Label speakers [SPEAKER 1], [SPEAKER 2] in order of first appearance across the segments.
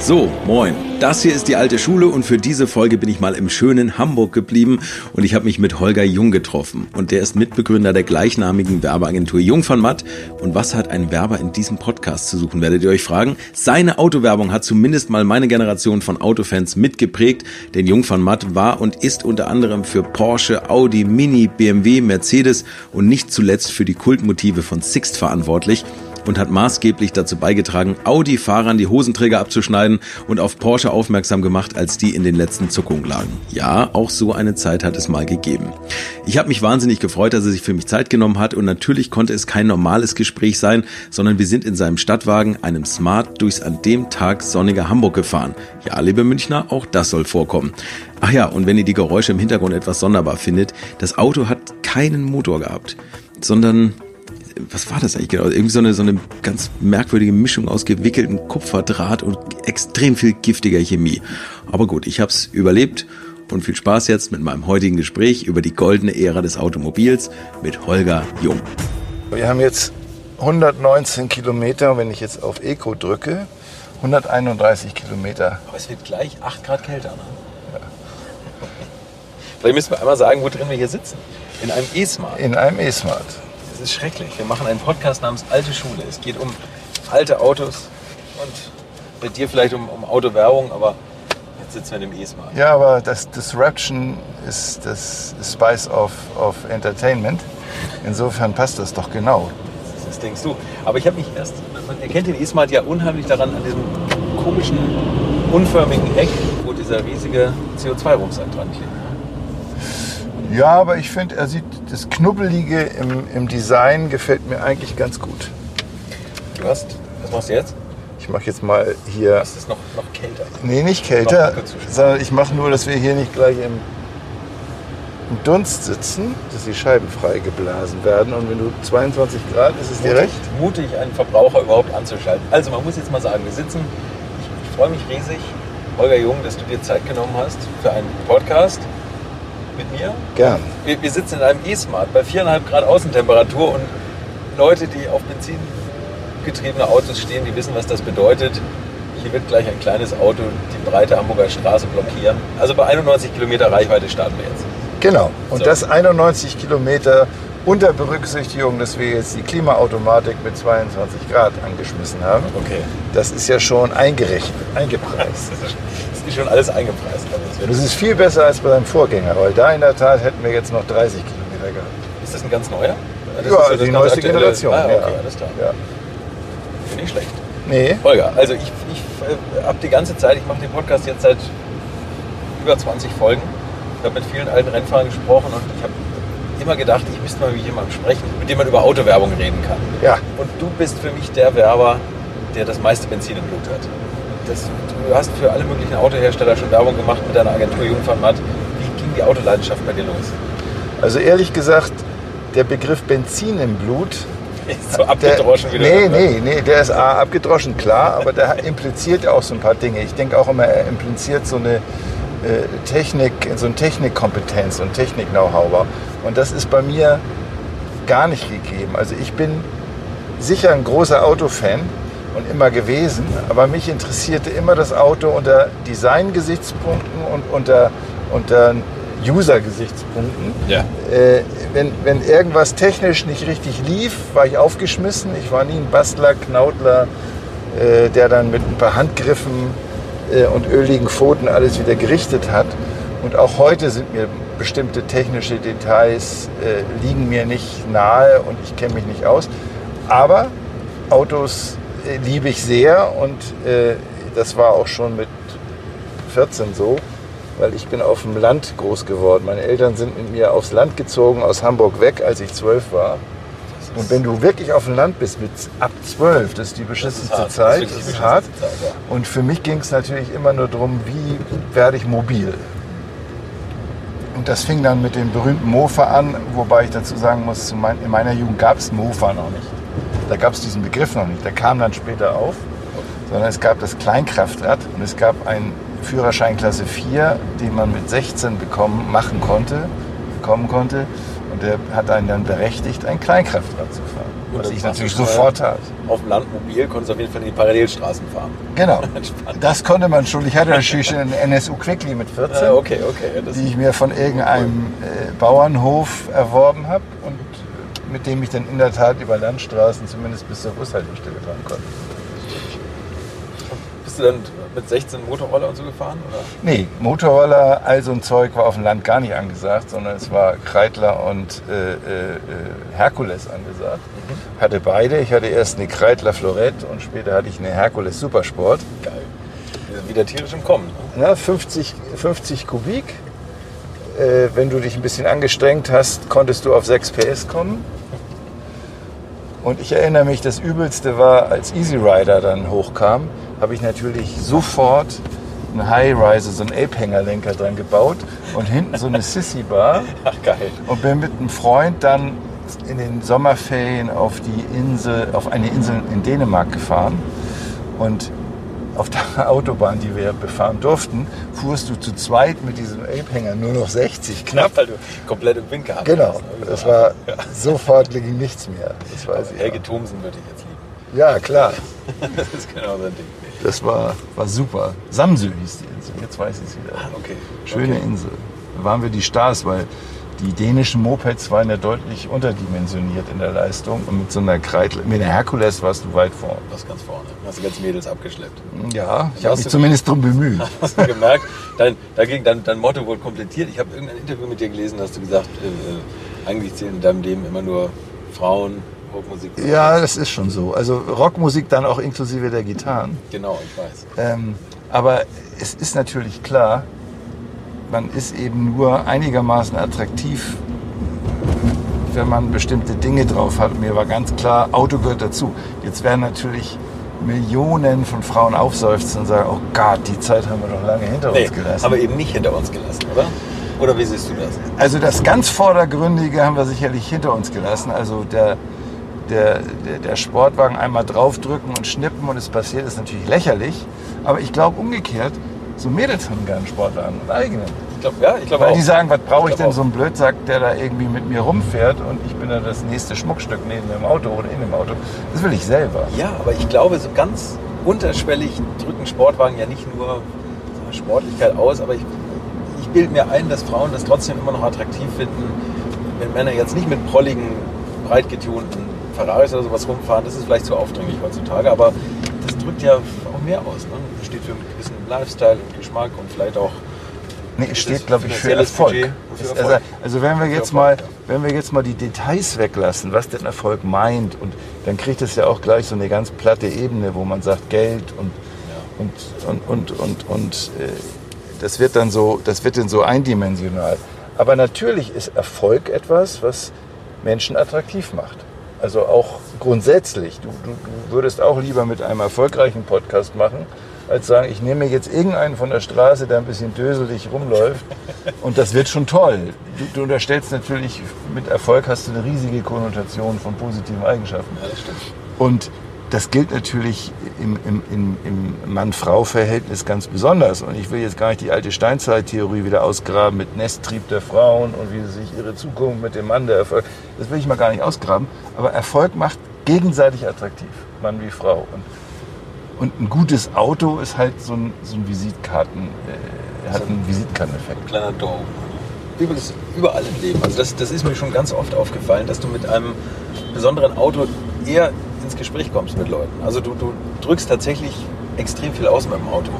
[SPEAKER 1] So, moin. Das hier ist die alte Schule und für diese Folge bin ich mal im schönen Hamburg geblieben und ich habe mich mit Holger Jung getroffen. Und der ist Mitbegründer der gleichnamigen Werbeagentur Jung von Matt. Und was hat ein Werber in diesem Podcast zu suchen, werdet ihr euch fragen. Seine Autowerbung hat zumindest mal meine Generation von Autofans mitgeprägt, denn Jung von Matt war und ist unter anderem für Porsche, Audi, Mini, BMW, Mercedes und nicht zuletzt für die Kultmotive von Sixt verantwortlich und hat maßgeblich dazu beigetragen, Audi-Fahrern die Hosenträger abzuschneiden und auf Porsche aufmerksam gemacht, als die in den letzten Zuckungen lagen. Ja, auch so eine Zeit hat es mal gegeben. Ich habe mich wahnsinnig gefreut, dass er sich für mich Zeit genommen hat und natürlich konnte es kein normales Gespräch sein, sondern wir sind in seinem Stadtwagen, einem Smart, durchs an dem Tag sonnige Hamburg gefahren. Ja, liebe Münchner, auch das soll vorkommen. Ach ja, und wenn ihr die Geräusche im Hintergrund etwas sonderbar findet, das Auto hat keinen Motor gehabt, sondern was war das eigentlich genau? Irgendwie so eine, so eine ganz merkwürdige Mischung aus gewickeltem Kupferdraht und extrem viel giftiger Chemie. Aber gut, ich habe es überlebt und viel Spaß jetzt mit meinem heutigen Gespräch über die goldene Ära des Automobils mit Holger Jung.
[SPEAKER 2] Wir haben jetzt 119 Kilometer, wenn ich jetzt auf Eco drücke, 131 Kilometer.
[SPEAKER 1] Aber es wird gleich 8 Grad kälter. Ne? Ja. Vielleicht müssen wir einmal sagen, wo drin wir hier sitzen. In einem E-Smart.
[SPEAKER 2] In einem E-Smart.
[SPEAKER 1] Es ist schrecklich. Wir machen einen Podcast namens Alte Schule. Es geht um alte Autos und bei dir vielleicht um, um Autowerbung, aber jetzt sitzen wir in dem E-Smart.
[SPEAKER 2] Ja, aber das Disruption ist das Spice of, of Entertainment. Insofern passt das doch genau.
[SPEAKER 1] Das denkst du. Aber ich habe mich erst, man erkennt den E-Smart ja unheimlich daran an diesem komischen, unförmigen Heck, wo dieser riesige CO2-Rucksack dran klebt.
[SPEAKER 2] Ja, aber ich finde, er sieht das Knubbelige im, im Design gefällt mir eigentlich ganz gut.
[SPEAKER 1] Du hast, was machst du jetzt?
[SPEAKER 2] Ich mache jetzt mal hier.
[SPEAKER 1] Ist es noch, noch kälter?
[SPEAKER 2] Nee, nicht kälter, sondern ich mache nur, dass wir hier nicht gleich im, im, Dunst sitzen, dass die Scheiben frei geblasen werden. Und wenn du 22 Grad, ist es dir recht?
[SPEAKER 1] Mutig, einen Verbraucher überhaupt anzuschalten. Also man muss jetzt mal sagen, wir sitzen, ich, ich freue mich riesig, Holger Jung, dass du dir Zeit genommen hast für einen Podcast mit mir.
[SPEAKER 2] Gern.
[SPEAKER 1] Wir, wir sitzen in einem E-Smart bei 4,5 Grad Außentemperatur und Leute, die auf Benzin getriebene Autos stehen, die wissen, was das bedeutet. Hier wird gleich ein kleines Auto die breite Hamburger Straße blockieren. Also bei 91 Kilometer Reichweite starten wir jetzt.
[SPEAKER 2] Genau. Und so. das 91 Kilometer unter Berücksichtigung, dass wir jetzt die Klimaautomatik mit 22 Grad angeschmissen haben.
[SPEAKER 1] Okay.
[SPEAKER 2] Das ist ja schon eingerechnet, eingepreist.
[SPEAKER 1] ist schon alles eingepreist.
[SPEAKER 2] Das ist viel besser als bei deinem Vorgänger, weil da in der Tat hätten wir jetzt noch 30 Kilometer gehabt.
[SPEAKER 1] Ist das ein ganz neuer?
[SPEAKER 2] Das ja, die neueste aktuelle... Generation.
[SPEAKER 1] Ah, okay, ja. alles klar. Ja. Finde ich schlecht.
[SPEAKER 2] Nee.
[SPEAKER 1] Holger, also ich, ich äh, habe die ganze Zeit, ich mache den Podcast jetzt seit über 20 Folgen. Ich habe mit vielen alten Rennfahrern gesprochen und ich habe immer gedacht, ich müsste mal mit jemandem sprechen, mit dem man über Autowerbung reden kann.
[SPEAKER 2] Ja.
[SPEAKER 1] Und du bist für mich der Werber, der das meiste Benzin im Blut hat. Das, du hast für alle möglichen Autohersteller schon Werbung gemacht mit deiner Agentur Jungfern Matt. Wie ging die Autoleidenschaft bei dir los?
[SPEAKER 2] Also ehrlich gesagt, der Begriff Benzin im Blut
[SPEAKER 1] ist so abgedroschen
[SPEAKER 2] der, wieder. Nee, nee, nee, der ist A, abgedroschen, klar, aber der impliziert ja auch so ein paar Dinge. Ich denke auch immer, er impliziert so eine äh, Technik, so eine Technikkompetenz und Technik-Know-how. Und das ist bei mir gar nicht gegeben. Also ich bin sicher ein großer Autofan und immer gewesen, aber mich interessierte immer das Auto unter Design-Gesichtspunkten und unter, unter User-Gesichtspunkten.
[SPEAKER 1] Ja.
[SPEAKER 2] Äh, wenn, wenn irgendwas technisch nicht richtig lief, war ich aufgeschmissen. Ich war nie ein Bastler, Knautler, äh, der dann mit ein paar Handgriffen äh, und öligen Pfoten alles wieder gerichtet hat. Und auch heute sind mir bestimmte technische Details äh, liegen mir nicht nahe und ich kenne mich nicht aus. Aber Autos liebe ich sehr und äh, das war auch schon mit 14 so, weil ich bin auf dem Land groß geworden. Meine Eltern sind mit mir aufs Land gezogen, aus Hamburg weg, als ich zwölf war. Und wenn du wirklich auf dem Land bist, mit ab zwölf, das ist die beschissenste Zeit, das ist, hart. Zeit, ja. Und für mich ging es natürlich immer nur darum, wie werde ich mobil. Und das fing dann mit dem berühmten Mofa an, wobei ich dazu sagen muss, in meiner Jugend gab es Mofa noch nicht. Da gab es diesen Begriff noch nicht. Der kam dann später auf, sondern es gab das Kleinkraftrad und es gab einen Führerschein Klasse 4, den man mit 16 bekommen, machen konnte, bekommen konnte. Und der hat einen dann berechtigt, ein Kleinkraftrad zu fahren.
[SPEAKER 1] Und
[SPEAKER 2] Was ich natürlich sofort tat.
[SPEAKER 1] Auf dem Landmobil konntest du auf jeden Fall in die Parallelstraßen fahren.
[SPEAKER 2] Genau. Das konnte man schon. Ich hatte natürlich eine NSU Quickly mit 14,
[SPEAKER 1] Ah, okay, okay.
[SPEAKER 2] Die ich mir von irgendeinem äh, Bauernhof erworben habe und mit dem ich dann in der Tat über Landstraßen zumindest bis zur Bushaltestelle fahren konnte.
[SPEAKER 1] bist du dann mit 16 Motorroller und so gefahren? Oder?
[SPEAKER 2] Nee, Motorroller, all so ein Zeug war auf dem Land gar nicht angesagt, sondern es war Kreidler und äh, äh, Herkules angesagt. Hatte beide. Ich hatte erst eine Kreidler Florette und später hatte ich eine Herkules Supersport.
[SPEAKER 1] Geil. Wieder tierisch im Kommen. Ne?
[SPEAKER 2] Na, 50, 50 Kubik. Äh, wenn du dich ein bisschen angestrengt hast, konntest du auf 6 PS kommen. Und ich erinnere mich, das Übelste war, als Easy Rider dann hochkam, habe ich natürlich sofort einen High-Riser, so einen Ape-Hängerlenker dran gebaut und hinten so eine Sissy-Bar
[SPEAKER 1] Ach, geil.
[SPEAKER 2] und bin mit einem Freund dann in den Sommerferien auf die Insel, auf eine Insel in Dänemark gefahren und auf der Autobahn, die wir befahren durften, fuhrst du zu zweit mit diesem Ape-Hänger nur noch 60 knapp.
[SPEAKER 1] Weil du komplett im Wind gehabt
[SPEAKER 2] Genau,
[SPEAKER 1] hast. ne?
[SPEAKER 2] das war sofort ging nichts mehr. Das weiß ich.
[SPEAKER 1] Helge
[SPEAKER 2] Ja,
[SPEAKER 1] Thomsen würde ich jetzt lieben.
[SPEAKER 2] ja klar,
[SPEAKER 1] Das ist genau sein Ding.
[SPEAKER 2] das war, war super. Samsø hieß die Insel, jetzt weiß ich es wieder.
[SPEAKER 1] Ah, okay.
[SPEAKER 2] Schöne
[SPEAKER 1] okay.
[SPEAKER 2] Insel. Da waren wir die Stars, weil die dänischen Mopeds waren ja deutlich unterdimensioniert in der Leistung. Und mit so einer Kreidler, mit einer Herkules warst du weit vorn.
[SPEAKER 1] Das ganz vorne. Hast du ganz Mädels abgeschleppt.
[SPEAKER 2] Ja, ich habe mich zumindest drum bemüht.
[SPEAKER 1] Hast du gemerkt? Dein, dagegen, dein, dein Motto wurde komplettiert. Ich habe irgendein Interview mit dir gelesen, hast du gesagt, äh, äh, eigentlich zählen in deinem Leben immer nur Frauen, Rockmusik.
[SPEAKER 2] Ja, das ist schon so. Also Rockmusik dann auch inklusive der Gitarren.
[SPEAKER 1] Genau, ich weiß.
[SPEAKER 2] Ähm, aber es ist natürlich klar, man ist eben nur einigermaßen attraktiv, wenn man bestimmte Dinge drauf hat. Mir war ganz klar, Auto gehört dazu. Jetzt werden natürlich Millionen von Frauen aufseufzen und sagen, oh Gott, die Zeit haben wir doch lange hinter
[SPEAKER 1] Nee,
[SPEAKER 2] uns gelassen.
[SPEAKER 1] aber eben nicht hinter uns gelassen, oder? Oder wie siehst du das?
[SPEAKER 2] Also das ganz Vordergründige haben wir sicherlich hinter uns gelassen. Also der, der, der, der Sportwagen einmal draufdrücken und schnippen und es passiert, ist natürlich lächerlich. Aber ich glaube umgekehrt, so Mädels haben gern Sportwagen, einen eigenen.
[SPEAKER 1] Ich glaube, ja, ich glaube
[SPEAKER 2] Weil
[SPEAKER 1] auch.
[SPEAKER 2] die sagen, was brauche ich
[SPEAKER 1] glaub
[SPEAKER 2] denn so einen Blödsack, der da irgendwie mit mir rumfährt und ich bin dann das nächste Schmuckstück neben dem Auto oder in dem Auto. Das will ich selber.
[SPEAKER 1] Ja, aber ich glaube, so ganz unterschwellig drücken Sportwagen ja nicht nur Sportlichkeit aus, aber ich, ich bilde mir ein, dass Frauen das trotzdem immer noch attraktiv finden, wenn Männer jetzt nicht mit prolligen, breit getunten Ferraris oder sowas rumfahren. Das ist vielleicht zu aufdringlich heutzutage, aber das drückt ja auch mehr aus. Ne? Das steht für einen gewissen Lifestyle und Geschmack und vielleicht auch
[SPEAKER 2] Nee, es steht, glaube ich, für Erfolg.
[SPEAKER 1] Für Erfolg.
[SPEAKER 2] Also, also wenn wir jetzt mal, wenn wir jetzt mal die Details weglassen, was denn Erfolg meint, und dann kriegt es ja auch gleich so eine ganz platte Ebene, wo man sagt Geld und und und und und, und äh, das wird dann so, das wird dann so eindimensional. Aber natürlich ist Erfolg etwas, was Menschen attraktiv macht. Also auch grundsätzlich. Du, du, du würdest auch lieber mit einem erfolgreichen Podcast machen, als sagen, ich nehme jetzt irgendeinen von der Straße, der ein bisschen döselig rumläuft und das wird schon toll. Du, du unterstellst natürlich, mit Erfolg hast du eine riesige Konnotation von positiven Eigenschaften.
[SPEAKER 1] Ja, das stimmt.
[SPEAKER 2] Und das gilt natürlich im, im, im, im Mann-Frau-Verhältnis ganz besonders. Und ich will jetzt gar nicht die alte Steinzeit-Theorie wieder ausgraben mit Nesttrieb der Frauen und wie sie sich ihre Zukunft mit dem Mann der Erfolg. Das will ich mal gar nicht ausgraben. Aber Erfolg macht gegenseitig attraktiv, Mann wie Frau. Und, und ein gutes Auto ist halt so ein, so ein Visitkarten, äh, hat einen Visitenkarteneffekt.
[SPEAKER 1] kleiner Dorf. Übrigens überall im Leben. Also das, das ist mir schon ganz oft aufgefallen, dass du mit einem besonderen Auto eher ins Gespräch kommst mit Leuten. Also du, du drückst tatsächlich extrem viel aus mit dem Auto.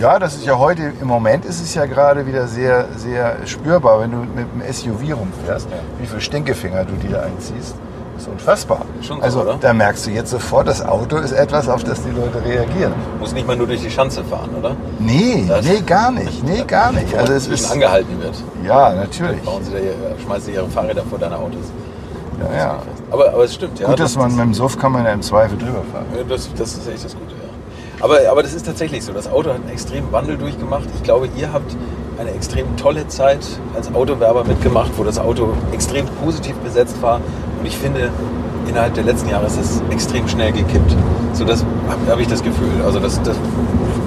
[SPEAKER 2] Ja, das ist ja heute, im Moment ist es ja gerade wieder sehr, sehr spürbar, wenn du mit einem SUV rumfährst,
[SPEAKER 1] Ja.
[SPEAKER 2] wie viel Stinkefinger du dir einziehst. Das ist unfassbar.
[SPEAKER 1] So,
[SPEAKER 2] also
[SPEAKER 1] oder?
[SPEAKER 2] da merkst du jetzt sofort, das Auto ist etwas, auf das die Leute reagieren.
[SPEAKER 1] Muss nicht mal nur durch die Schanze fahren, oder?
[SPEAKER 2] Nee,
[SPEAKER 1] Das-
[SPEAKER 2] nee, gar nicht. Nee, gar nicht. Also es ist,
[SPEAKER 1] angehalten wird.
[SPEAKER 2] ja, natürlich.
[SPEAKER 1] Bauen sie da schmeißen sie ihre Fahrräder vor deine Autos.
[SPEAKER 2] Ja, ja.
[SPEAKER 1] Aber, aber es stimmt, ja.
[SPEAKER 2] Gut, dass man mit dem Suff kann man ja im Zweifel drüber fahren.
[SPEAKER 1] Ja, Das, das ist echt das Gute, ja. Aber, aber das ist tatsächlich so. Das Auto hat einen extremen Wandel durchgemacht. Ich glaube, ihr habt eine extrem tolle Zeit als Autowerber mitgemacht, wo das Auto extrem positiv besetzt war. Und ich finde, innerhalb der letzten Jahre ist es extrem schnell gekippt. So das habe hab ich das Gefühl. Also das, das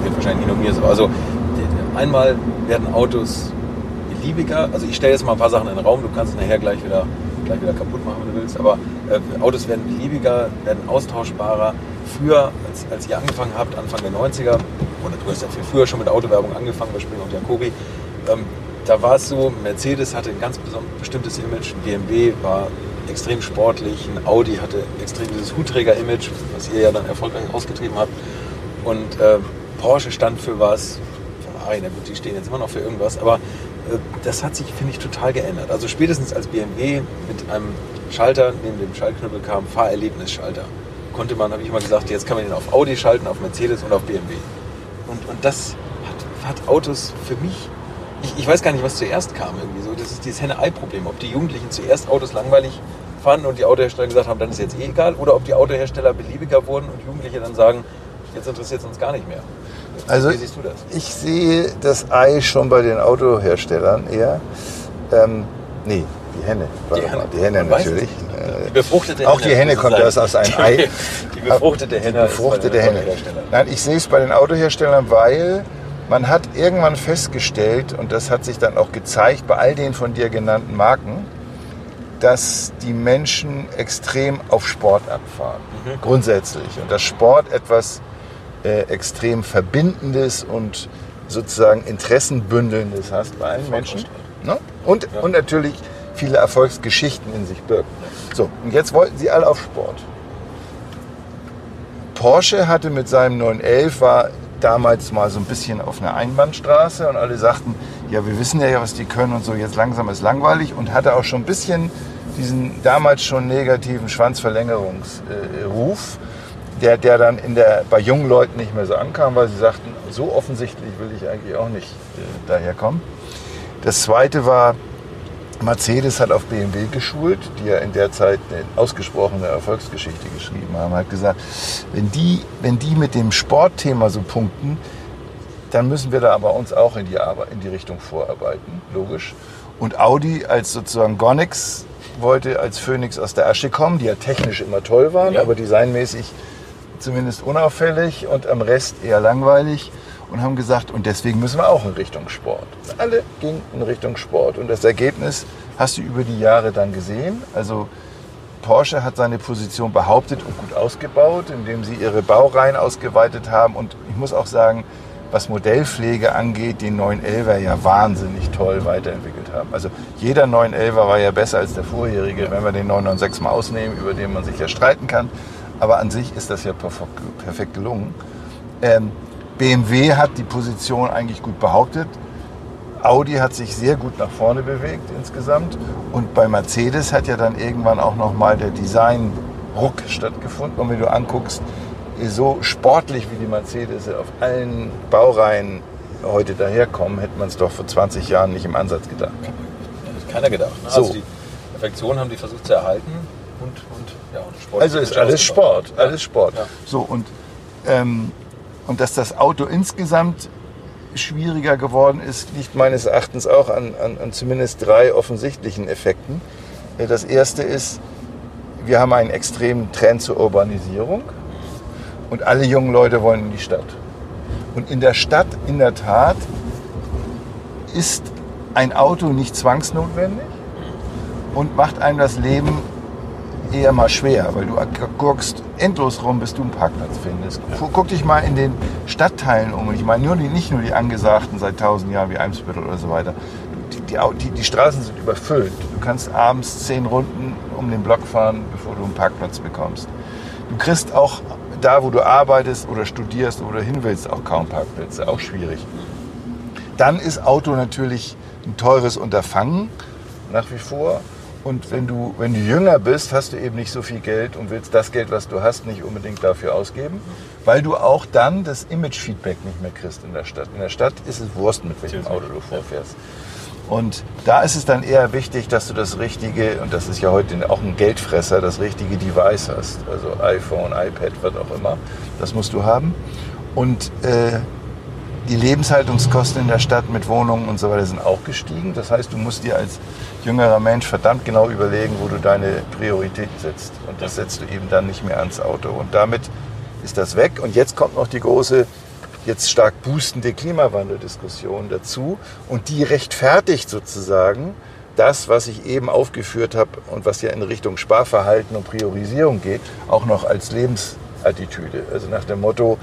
[SPEAKER 1] geht wahrscheinlich nicht nur mir so. Also einmal werden Autos beliebiger, also ich stelle jetzt mal ein paar Sachen in den Raum, du kannst nachher gleich wieder, gleich wieder kaputt machen, wenn du willst, aber äh, Autos werden beliebiger, werden austauschbarer. Früher, als, als ihr angefangen habt, Anfang der 90er, oder du hast ja viel früher schon mit Autowerbung angefangen bei Springer und Jacobi, ähm, da war es so, Mercedes hatte ein ganz bestimmtes Image, ein BMW war extrem sportlich, ein Audi hatte extrem dieses Hutträger-Image, was ihr ja dann erfolgreich ausgetrieben habt. Und äh, Porsche stand für was, Ferrari, na gut, die stehen jetzt immer noch für irgendwas, aber das hat sich, finde ich, total geändert. Also spätestens als BMW mit einem Schalter neben dem Schaltknüppel kam, Fahrerlebnisschalter, konnte man, habe ich immer gesagt, jetzt kann man den auf Audi schalten, auf Mercedes und auf BMW. Und, und das hat, hat Autos für mich ich, ich, weiß gar nicht, was zuerst kam irgendwie so. Das ist dieses Henne-Ei-Problem. Ob die Jugendlichen zuerst Autos langweilig fanden und die Autohersteller gesagt haben, dann ist jetzt eh egal, oder ob die Autohersteller beliebiger wurden und Jugendliche dann sagen, jetzt interessiert es uns gar nicht mehr.
[SPEAKER 2] Also Wie siehst du das? Ich sehe das Ei schon bei den Autoherstellern eher. Ähm, nee, die Henne. Die Henne, die Henne natürlich.
[SPEAKER 1] Die befruchtete
[SPEAKER 2] Auch Henne. Auch die Henne kommt erst aus einem Ei.
[SPEAKER 1] Die befruchtete Henne.
[SPEAKER 2] Die befruchtete Henne. Nein, ich sehe es bei den Autoherstellern, weil man hat irgendwann festgestellt, und das hat sich dann auch gezeigt bei all den von dir genannten Marken, dass die Menschen extrem auf Sport abfahren. Mhm. Grundsätzlich. Und dass Sport etwas äh, extrem Verbindendes und sozusagen Interessenbündelndes hast bei allen Menschen. Ne? Und, ja. und natürlich viele Erfolgsgeschichten in sich birgt. So, und jetzt wollten sie alle auf Sport. Porsche hatte mit seinem 911 war damals mal so ein bisschen auf einer Einbahnstraße und alle sagten, ja, wir wissen ja, was die können und so, jetzt langsam ist langweilig und hatte auch schon ein bisschen diesen damals schon negativen Schwanzverlängerungsruf, der, der dann in der, bei jungen Leuten nicht mehr so ankam, weil sie sagten, so offensichtlich will ich eigentlich auch nicht äh, daherkommen. Das zweite war, Mercedes hat auf BMW geschult, die ja in der Zeit eine ausgesprochene Erfolgsgeschichte geschrieben haben, hat gesagt, wenn die, wenn die mit dem Sportthema so punkten, dann müssen wir da aber uns auch in die, Arbeit, in die Richtung vorarbeiten, logisch. Und Audi als sozusagen Gonix wollte als Phoenix aus der Asche kommen, die ja technisch immer toll waren, ja. aber designmäßig zumindest unauffällig und am Rest eher langweilig und haben gesagt, und deswegen müssen wir auch in Richtung Sport. Alle gingen in Richtung Sport. Und das Ergebnis hast du über die Jahre dann gesehen. Also Porsche hat seine Position behauptet und gut ausgebaut, indem sie ihre Baureihen ausgeweitet haben. Und ich muss auch sagen, was Modellpflege angeht, den 911er ja wahnsinnig toll weiterentwickelt haben. Also jeder 911er war ja besser als der vorherige, wenn wir den 996 mal ausnehmen, über den man sich ja streiten kann. Aber an sich ist das ja perfekt gelungen. Ähm, BMW hat die Position eigentlich gut behauptet. Audi hat sich sehr gut nach vorne bewegt insgesamt. Und bei Mercedes hat ja dann irgendwann auch nochmal der Design-Ruck stattgefunden. Und wenn du anguckst, so sportlich wie die Mercedes auf allen Baureihen heute daherkommen, hätte man es doch vor 20 Jahren nicht im Ansatz gedacht.
[SPEAKER 1] Keiner gedacht. Ne? So. Also die Perfektion haben die versucht zu erhalten und, und, ja, und
[SPEAKER 2] Sport. Also ist alles Sport, alles Sport. Ja. So und ähm, und dass das Auto insgesamt schwieriger geworden ist, liegt meines Erachtens auch an, an, an zumindest drei offensichtlichen Effekten. Äh, das erste ist, wir haben einen extremen Trend zur Urbanisierung und alle jungen Leute wollen in die Stadt. Und in der Stadt, in der Tat, ist ein Auto nicht zwangsnotwendig und macht einem das Leben eher mal schwer, weil du guckst endlos rum, bis du einen Parkplatz findest. Ja. Guck dich mal in den Stadtteilen um. Und ich meine nur die, nicht nur die angesagten seit tausend Jahren wie Eimsbüttel oder so weiter. Die, die, die, Straßen sind überfüllt. Du kannst abends zehn Runden um den Block fahren, bevor du einen Parkplatz bekommst. Du kriegst auch da, wo du arbeitest oder studierst oder hin willst, auch kaum Parkplätze. Auch schwierig. Dann ist Auto natürlich ein teures Unterfangen, nach wie vor. Und wenn du, wenn du jünger bist, hast du eben nicht so viel Geld und willst das Geld, was du hast, nicht unbedingt dafür ausgeben, weil du auch dann das Image-Feedback nicht mehr kriegst in der Stadt. In der Stadt ist es Wurst, mit welchem Auto du vorfährst. Und da ist es dann eher wichtig, dass du das richtige, und das ist ja heute auch ein Geldfresser, das richtige Device hast. Also iPhone, iPad, was auch immer. Das musst du haben. Und äh, die Lebenshaltungskosten in der Stadt mit Wohnungen und so weiter sind auch gestiegen. Das heißt, du musst dir als jüngerer Mensch verdammt genau überlegen, wo du deine Priorität setzt. Und das setzt du eben dann nicht mehr ans Auto. Und damit ist das weg. Und jetzt kommt noch die große jetzt stark boostende Klimawandeldiskussion dazu und die rechtfertigt sozusagen das, was ich eben aufgeführt habe und was ja in Richtung Sparverhalten und Priorisierung geht, auch noch als Lebensattitüde. Also nach dem Motto,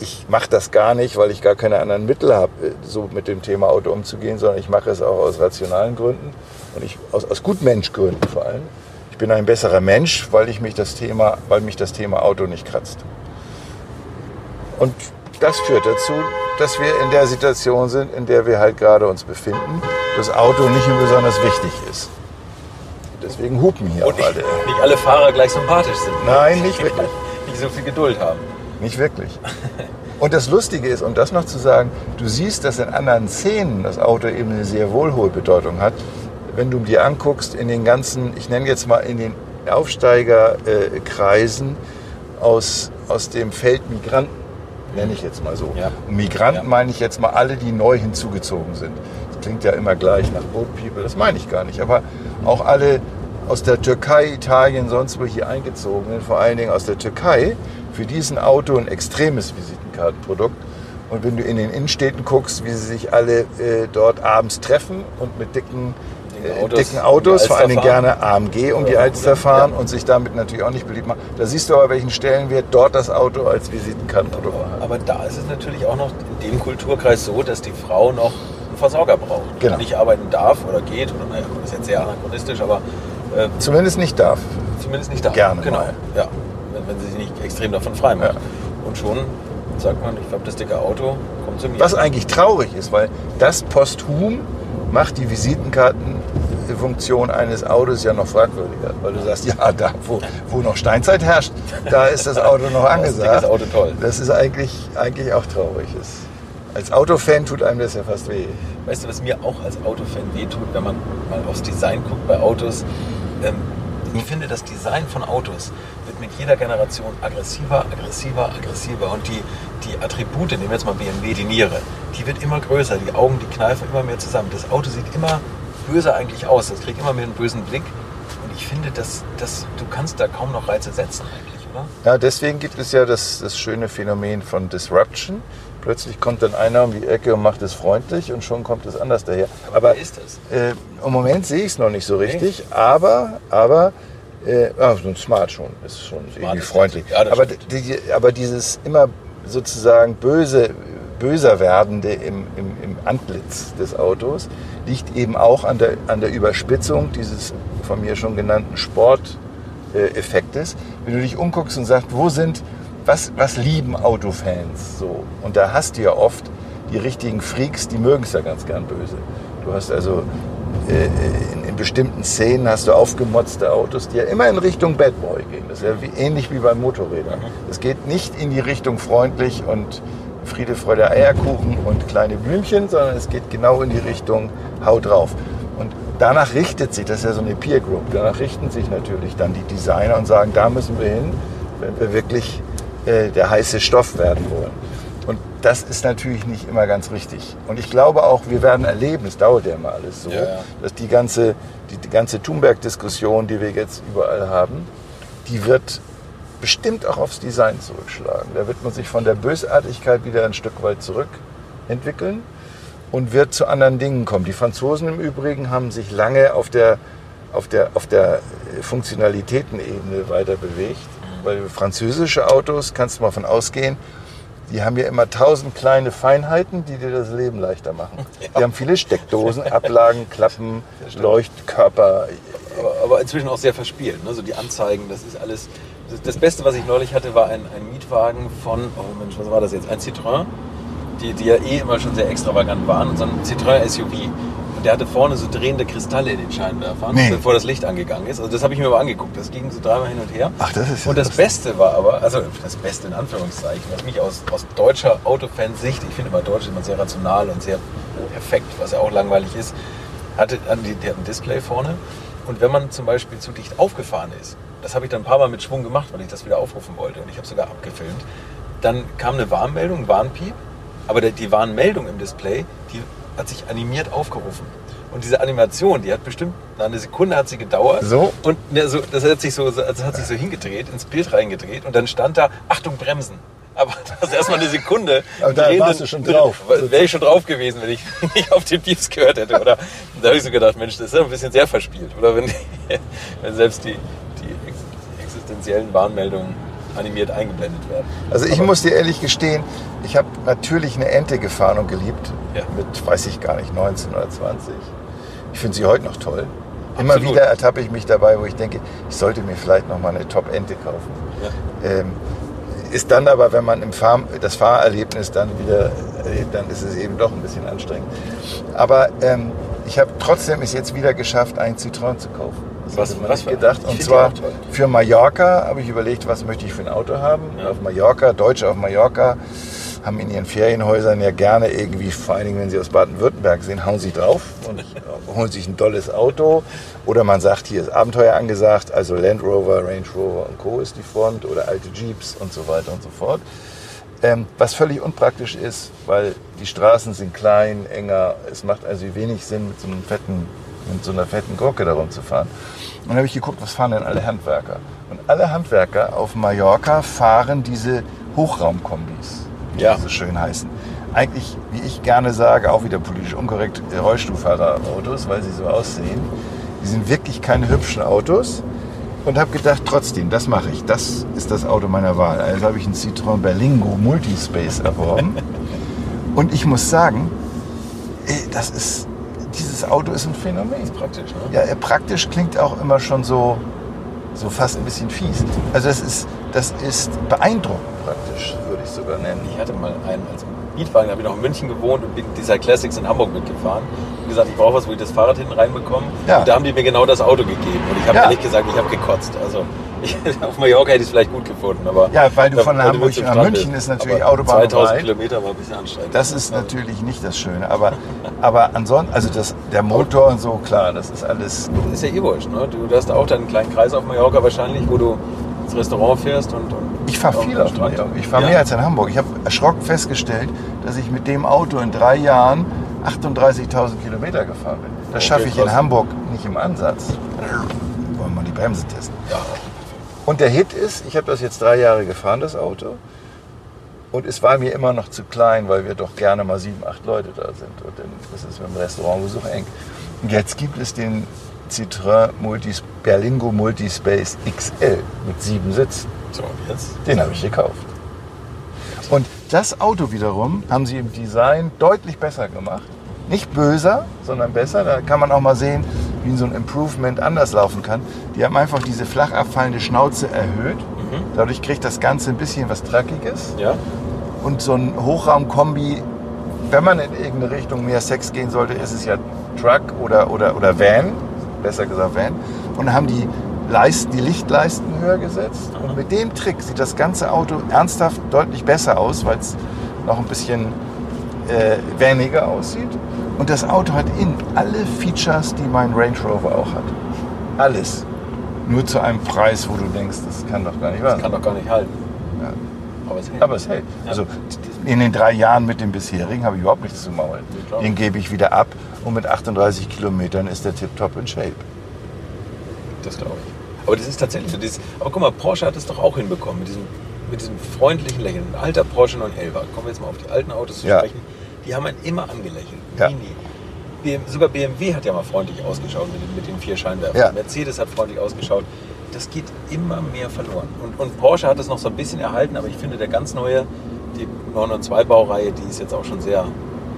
[SPEAKER 2] ich mache das gar nicht, weil ich gar keine anderen Mittel habe, so mit dem Thema Auto umzugehen, sondern ich mache es auch aus rationalen Gründen und ich, aus, aus Gutmenschgründen vor allem. Ich bin ein besserer Mensch, weil, ich mich das Thema, weil mich das Thema Auto nicht kratzt. Und das führt dazu, dass wir in der Situation sind, in der wir halt gerade uns befinden, das Auto nicht mehr besonders wichtig ist. Deswegen hupen hier
[SPEAKER 1] Und
[SPEAKER 2] auch
[SPEAKER 1] nicht,
[SPEAKER 2] alle.
[SPEAKER 1] nicht alle Fahrer gleich sympathisch sind. ne?
[SPEAKER 2] Nein, nicht wirklich.
[SPEAKER 1] Nicht so viel Geduld haben.
[SPEAKER 2] Nicht wirklich. Und das Lustige ist, um das noch zu sagen, du siehst, dass in anderen Szenen das Auto eben eine sehr wohl hohe Bedeutung hat. Wenn du dir anguckst, in den ganzen, ich nenne jetzt mal in den Aufsteigerkreisen aus, aus dem Feld Migranten, nenne ich jetzt mal so.
[SPEAKER 1] Ja.
[SPEAKER 2] Und Migranten
[SPEAKER 1] Ja.
[SPEAKER 2] meine ich jetzt mal alle, die neu hinzugezogen sind. Das klingt ja immer gleich nach Boat People, das meine ich gar nicht. Aber auch alle aus der Türkei, Italien, sonst wo hier eingezogenen, vor allen Dingen aus der Türkei, für diesen Auto ein extremes Visitenkartenprodukt. Und wenn du in den Innenstädten guckst, wie sie sich alle äh, dort abends treffen und mit dicken, äh,
[SPEAKER 1] Autos
[SPEAKER 2] dicken Autos vor
[SPEAKER 1] fahren.
[SPEAKER 2] gerne AMG um die Alster fahren
[SPEAKER 1] ja.
[SPEAKER 2] und sich damit natürlich auch nicht beliebt machen. Da siehst du aber, welchen Stellenwert dort das Auto als Visitenkartenprodukt hat.
[SPEAKER 1] Aber da ist es natürlich auch noch in dem Kulturkreis so, dass die Frau noch einen Versorger braucht.
[SPEAKER 2] Genau.
[SPEAKER 1] Nicht arbeiten darf oder geht. Oder, naja, das ist jetzt sehr anachronistisch, aber äh,
[SPEAKER 2] Zumindest nicht darf.
[SPEAKER 1] zumindest nicht da.
[SPEAKER 2] Gerne
[SPEAKER 1] Genau.
[SPEAKER 2] mal.
[SPEAKER 1] Ja. Wenn, wenn sie sich nicht extrem davon frei macht. Und schon sagt man, ich habe das dicke Auto, kommt zu mir.
[SPEAKER 2] Was eigentlich traurig ist, weil das posthum macht die Visitenkartenfunktion eines Autos ja noch fragwürdiger. Weil du sagst, ja, da wo, wo noch Steinzeit herrscht, da ist das Auto noch
[SPEAKER 1] ist
[SPEAKER 2] angesagt.
[SPEAKER 1] dickes Auto toll.
[SPEAKER 2] Das ist eigentlich, eigentlich auch traurig. Das, als Autofan tut einem das ja fast weh.
[SPEAKER 1] Weißt du, was mir auch als Autofan wehtut, wenn man mal aufs Design guckt bei Autos? Ähm, ich finde, das Design von Autos mit jeder Generation aggressiver, aggressiver, aggressiver. Und die, die Attribute, nehmen wir jetzt mal BMW, die Niere, die wird immer größer. Die Augen, die kneifen immer mehr zusammen. Das Auto sieht immer böser eigentlich aus. Das kriegt immer mehr einen bösen Blick. Und ich finde, dass, dass, du kannst da kaum noch Reize setzen eigentlich, oder?
[SPEAKER 2] Ja, deswegen gibt es ja das, das schöne Phänomen von Disruption. Plötzlich kommt dann einer um die Ecke und macht es freundlich und schon kommt es anders daher. Aber
[SPEAKER 1] wer ist das?
[SPEAKER 2] Äh, Im Moment sehe ich es noch nicht so richtig, aber, aber äh, ah, so ein Smart schon, ist schon irgendwie
[SPEAKER 1] ist
[SPEAKER 2] freundlich.
[SPEAKER 1] Ja,
[SPEAKER 2] aber, die, aber dieses immer sozusagen böse, böser werdende im, im, im Antlitz des Autos liegt eben auch an der, an der Überspitzung dieses von mir schon genannten Sporteffektes. Wenn du dich umguckst und sagst, wo sind, was, was lieben Autofans so? Und da hast du ja oft die richtigen Freaks, die mögen es ja ganz gern böse. Du hast also äh, in, in bestimmten Szenen hast du aufgemotzte Autos, die ja immer in Richtung Bad Boy gehen. Das ist ja wie, ähnlich wie bei Motorrädern. Es geht nicht in die Richtung freundlich und Friede, Freude, Eierkuchen und kleine Blümchen, sondern es geht genau in die Richtung Hau drauf. Und danach richtet sich, das ist ja so eine Peer Group, danach richten sich natürlich dann die Designer und sagen, da müssen wir hin, wenn wir wirklich äh, der heiße Stoff werden wollen. Und das ist natürlich nicht immer ganz richtig. Und ich glaube auch, wir werden erleben, es dauert ja immer alles so,
[SPEAKER 1] Ja, ja.
[SPEAKER 2] dass die ganze, die, die ganze Thunberg-Diskussion, die wir jetzt überall haben, die wird bestimmt auch aufs Design zurückschlagen. Da wird man sich von der Bösartigkeit wieder ein Stück weit zurückentwickeln und wird zu anderen Dingen kommen. Die Franzosen im Übrigen haben sich lange auf der, auf der, auf der Funktionalitätenebene weiter bewegt, weil französische Autos, kannst du mal von ausgehen, die haben ja immer tausend kleine Feinheiten, die dir das Leben leichter machen. Die haben viele Steckdosen, Ablagen, Klappen, Leuchtkörper.
[SPEAKER 1] aber, aber inzwischen auch sehr verspielt. Ne? So die Anzeigen, das ist alles. Das, das Beste, was ich neulich hatte, war ein, ein Mietwagen von, oh Mensch, was war das jetzt? Ein Citroën, die, die ja eh immer schon sehr extravagant waren. Und so ein Citroën SUV. Der hatte vorne so drehende Kristalle in den Scheinwerfern,
[SPEAKER 2] Nee.
[SPEAKER 1] bevor das Licht angegangen ist. Also das habe ich mir mal angeguckt. Das ging so dreimal hin und her.
[SPEAKER 2] Ach, das ist ja
[SPEAKER 1] Und das
[SPEAKER 2] lustig.
[SPEAKER 1] Beste war aber, also das Beste in Anführungszeichen, was mich aus, aus deutscher Autofansicht, ich finde immer Deutsch immer sehr rational und sehr perfekt, was ja auch langweilig ist, hatte, die, die hat ein Display vorne. Und wenn man zum Beispiel zu dicht aufgefahren ist, das habe ich dann ein paar Mal mit Schwung gemacht, weil ich das wieder aufrufen wollte und ich habe sogar abgefilmt, dann kam eine Warnmeldung, ein Warnpiep, aber die Warnmeldung im Display, die hat sich animiert aufgerufen. Und diese Animation, die hat bestimmt, na, eine Sekunde hat sie gedauert.
[SPEAKER 2] So?
[SPEAKER 1] Und ne, so, das hat sich so, das hat sich so hingedreht, ins Bild reingedreht und dann stand da, Achtung, Bremsen. Aber das ist erstmal eine Sekunde.
[SPEAKER 2] Aber da
[SPEAKER 1] drehenden-
[SPEAKER 2] warst du schon drauf.
[SPEAKER 1] Wäre ich schon drauf gewesen, wenn ich nicht auf den Pieps gehört hätte. Oder da habe ich so gedacht, Mensch, das ist ja ein bisschen sehr verspielt. Oder wenn, wenn selbst die, die ex existenziellen Warnmeldungen animiert eingeblendet werden.
[SPEAKER 2] Also ich muss dir ehrlich gestehen, ich habe natürlich eine Ente gefahren und geliebt.
[SPEAKER 1] Ja.
[SPEAKER 2] Mit, weiß ich gar nicht, 19 oder 20. Ich finde sie heute noch toll. Immer
[SPEAKER 1] Absolut.
[SPEAKER 2] wieder ertappe ich mich dabei, wo ich denke, ich sollte mir vielleicht noch mal eine Top-Ente kaufen.
[SPEAKER 1] Ja.
[SPEAKER 2] Ähm, ist dann aber, wenn man im Fahr das Fahrerlebnis dann wieder erlebt, dann ist es eben doch ein bisschen anstrengend. Aber ähm, ich habe trotzdem es jetzt wieder geschafft, einen Citroën zu kaufen. Das
[SPEAKER 1] Was- was für-
[SPEAKER 2] gedacht.
[SPEAKER 1] ich
[SPEAKER 2] Und zwar für Mallorca habe ich überlegt, was möchte ich für ein Auto haben.
[SPEAKER 1] Ja.
[SPEAKER 2] Auf Mallorca, Deutsche auf Mallorca haben in ihren Ferienhäusern ja gerne irgendwie, vor allen Dingen, wenn sie aus Baden-Württemberg sind, hauen sie drauf und holen sich ein tolles Auto. Oder man sagt, hier ist Abenteuer angesagt, also Land Rover, Range Rover und Co. ist die Front oder alte Jeeps und so weiter und so fort. Ähm, was völlig unpraktisch ist, weil die Straßen sind klein, enger. Es macht also wenig Sinn, mit so, einem fetten, mit so einer fetten Gurke darum zu fahren. Und dann habe ich geguckt, was fahren denn alle Handwerker? Und alle Handwerker auf Mallorca fahren diese Hochraumkombis, wie
[SPEAKER 1] Ja.
[SPEAKER 2] die so schön heißen. Eigentlich, wie ich gerne sage, auch wieder politisch unkorrekt, Rollstuhlfahrerautos, weil sie so aussehen. Die sind wirklich keine hübschen Autos. Und habe gedacht, trotzdem, das mache ich. Das ist das Auto meiner Wahl. Also habe ich einen Citroën Berlingo Multispace erworben. Und ich muss sagen, das ist, dieses Auto ist ein Phänomen.
[SPEAKER 1] Praktisch, ne?
[SPEAKER 2] Ja, äh, praktisch klingt auch immer schon so, so fast ein bisschen fies. Also das ist, das ist beeindruckend praktisch, würde ich sogar nennen.
[SPEAKER 1] Ich hatte mal einen als Mietwagen, da habe ich noch in München gewohnt und bin dieser Classics in Hamburg mitgefahren. Und gesagt, ich brauche was, wo ich das Fahrrad hinten reinbekomme.
[SPEAKER 2] Ja.
[SPEAKER 1] Und da haben die mir genau das Auto gegeben. Und ich habe
[SPEAKER 2] Ja.
[SPEAKER 1] ehrlich gesagt, ich habe gekotzt. Also auf Mallorca hätte ich es vielleicht gut gefunden. Aber
[SPEAKER 2] Ja, weil du von Hamburg nach München
[SPEAKER 1] bist.
[SPEAKER 2] ist natürlich
[SPEAKER 1] aber
[SPEAKER 2] Autobahn
[SPEAKER 1] 2000
[SPEAKER 2] weit.
[SPEAKER 1] Kilometer war ein bisschen anstrengend.
[SPEAKER 2] Das ist natürlich nicht das Schöne. Aber, aber ansonsten, also das, der Motor und so, klar, das ist alles
[SPEAKER 1] Ist ja eh wurscht, ne? Du, hast auch deinen kleinen Kreis auf Mallorca wahrscheinlich, wo du ins Restaurant fährst und. und
[SPEAKER 2] Ich fahre viel auf. Mallorca. Ich fahre
[SPEAKER 1] Ja.
[SPEAKER 2] mehr als in Hamburg. Ich habe erschrocken festgestellt, dass ich mit dem Auto in drei Jahren 38.000 Kilometer gefahren bin. Das
[SPEAKER 1] Okay,
[SPEAKER 2] schaffe ich in
[SPEAKER 1] krass.
[SPEAKER 2] Hamburg nicht im Ansatz. Wollen wir mal die Bremse testen.
[SPEAKER 1] Ja.
[SPEAKER 2] Und der Hit ist, ich habe das jetzt drei Jahre gefahren, das Auto. Und es war mir immer noch zu klein, weil wir doch gerne mal sieben, acht Leute da sind. Und dann ist es mit dem Restaurantbesuch eng. Und jetzt gibt es den Citroën Multis, Berlingo Multispace XL mit sieben Sitzen.
[SPEAKER 1] So, jetzt?
[SPEAKER 2] Den habe ich gekauft. Und das Auto wiederum haben sie im Design deutlich besser gemacht. Nicht böser, sondern besser. Da kann man auch mal sehen, wie so ein Improvement anders laufen kann. Die haben einfach diese flach abfallende Schnauze erhöht. Dadurch kriegt das Ganze ein bisschen was Trackiges.
[SPEAKER 1] Ja?
[SPEAKER 2] Und so ein Hochraumkombi, wenn man in irgendeine Richtung mehr Sex gehen sollte, ist es ja Truck oder, oder, oder Van, besser gesagt Van. Und haben die Leisten, die Lichtleisten höher gesetzt. Und mit dem Trick sieht das ganze Auto ernsthaft deutlich besser aus, weil es noch ein bisschen äh, vaniger aussieht. Und das Auto hat innen alle Features, die mein Range Rover auch hat. Alles. Nur zu einem Preis, wo du denkst, das kann doch gar nicht wahr
[SPEAKER 1] Das kann
[SPEAKER 2] sein.
[SPEAKER 1] doch gar nicht halten.
[SPEAKER 2] Ja.
[SPEAKER 1] Aber es hält.
[SPEAKER 2] Aber es hält. Also in den drei Jahren mit dem bisherigen habe ich überhaupt nichts zu maulen. Den gebe ich wieder ab und mit 38 Kilometern ist der Tip-Top in Shape.
[SPEAKER 1] Das glaube ich. Aber das ist tatsächlich so. Dieses, aber guck mal, Porsche hat es doch auch hinbekommen mit diesem, mit diesem freundlichen Lächeln. Ein alter Porsche 911. Kommen wir jetzt mal auf die alten Autos zu
[SPEAKER 2] Ja.
[SPEAKER 1] sprechen. Die haben einen immer angelächelt.
[SPEAKER 2] Ja.
[SPEAKER 1] Nie, nie. Sogar BMW hat ja mal freundlich ausgeschaut mit, den- mit den vier Scheinwerfern.
[SPEAKER 2] Ja.
[SPEAKER 1] Mercedes hat freundlich ausgeschaut. Das geht immer mehr verloren. Und, und Porsche hat es noch so ein bisschen erhalten, aber ich finde, der ganz neue, die 902 Baureihe, die ist jetzt auch schon sehr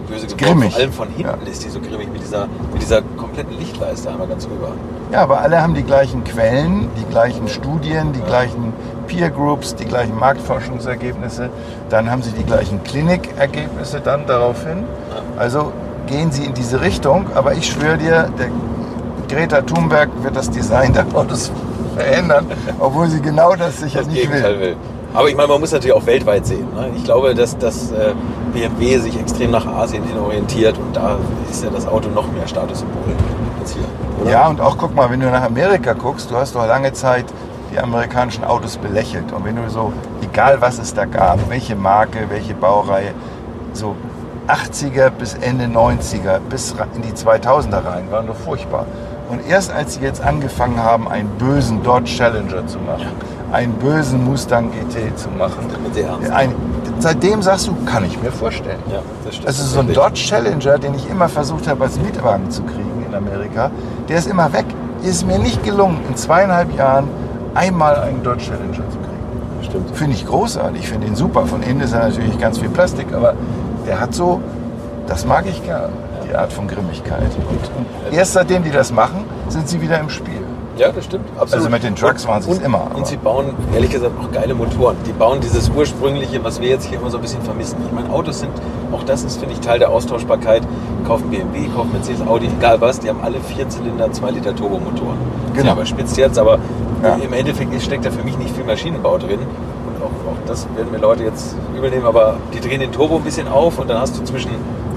[SPEAKER 1] böse geworden.
[SPEAKER 2] Grimmig.
[SPEAKER 1] Vor allem von hinten
[SPEAKER 2] Ja.
[SPEAKER 1] ist die so grimmig mit dieser, mit dieser kompletten Lichtleiste einmal ganz rüber.
[SPEAKER 2] Ja, aber alle haben die gleichen Quellen, die gleichen Studien, die gleichen Peer Groups, die gleichen Marktforschungsergebnisse. Dann haben sie die gleichen Klinikergebnisse dann daraufhin. Also gehen sie in diese Richtung. Aber ich schwöre dir, der Greta Thunberg wird das Design der Autos verändern, obwohl sie genau das sicher
[SPEAKER 1] das
[SPEAKER 2] nicht
[SPEAKER 1] Gegenteil
[SPEAKER 2] will.
[SPEAKER 1] will. Aber ich meine, man muss natürlich auch weltweit sehen. Ne? Ich glaube, dass, dass äh, BMW sich extrem nach Asien hin orientiert und da ist ja das Auto noch mehr Statussymbol als hier. Oder?
[SPEAKER 2] Ja, und auch guck mal, wenn du nach Amerika guckst, du hast doch lange Zeit die amerikanischen Autos belächelt. Und wenn du so, egal was es da gab, welche Marke, welche Baureihe, so 80er bis Ende 90er bis in die 2000er rein, waren doch furchtbar. Und erst als sie jetzt angefangen haben, einen bösen Dodge Challenger zu machen, einen bösen Mustang GT zu machen. Ein, seitdem sagst du, kann ich mir vorstellen.
[SPEAKER 3] Ja, das stimmt.
[SPEAKER 2] Also so ein. Dodge Challenger, den ich immer versucht habe als Mietwagen zu kriegen in Amerika, der ist immer weg. Ist mir nicht gelungen, in zweieinhalb Jahren einmal einen Dodge Challenger zu kriegen.
[SPEAKER 3] Stimmt.
[SPEAKER 2] Finde ich großartig, ich finde ihn super. Von innen ist er natürlich ganz viel Plastik, aber der hat so, das mag ich gern, die Art von Grimmigkeit. Und, erst seitdem die das machen, sind sie wieder im Spiel.
[SPEAKER 3] Ja, das stimmt. Absolut.
[SPEAKER 2] Also mit den Trucks waren sie es immer, aber-
[SPEAKER 3] Und sie bauen, ehrlich gesagt, auch geile Motoren. Die bauen dieses ursprüngliche, was wir jetzt hier immer so ein bisschen vermissen. Ich meine, Autos sind, auch das ist, finde ich, Teil der Austauschbarkeit. Kaufen BMW, kaufen Mercedes, Audi, egal was, die haben alle Vierzylinder, 2 Liter Turbomotoren.
[SPEAKER 2] Genau.
[SPEAKER 3] Genau. überspitzt jetzt, aber
[SPEAKER 2] Ja.
[SPEAKER 3] im Endeffekt steckt da für mich nicht viel Maschinenbau drin. Und auch, auch das werden mir Leute jetzt übel nehmen, aber die drehen den Turbo ein bisschen auf und dann hast du zwischen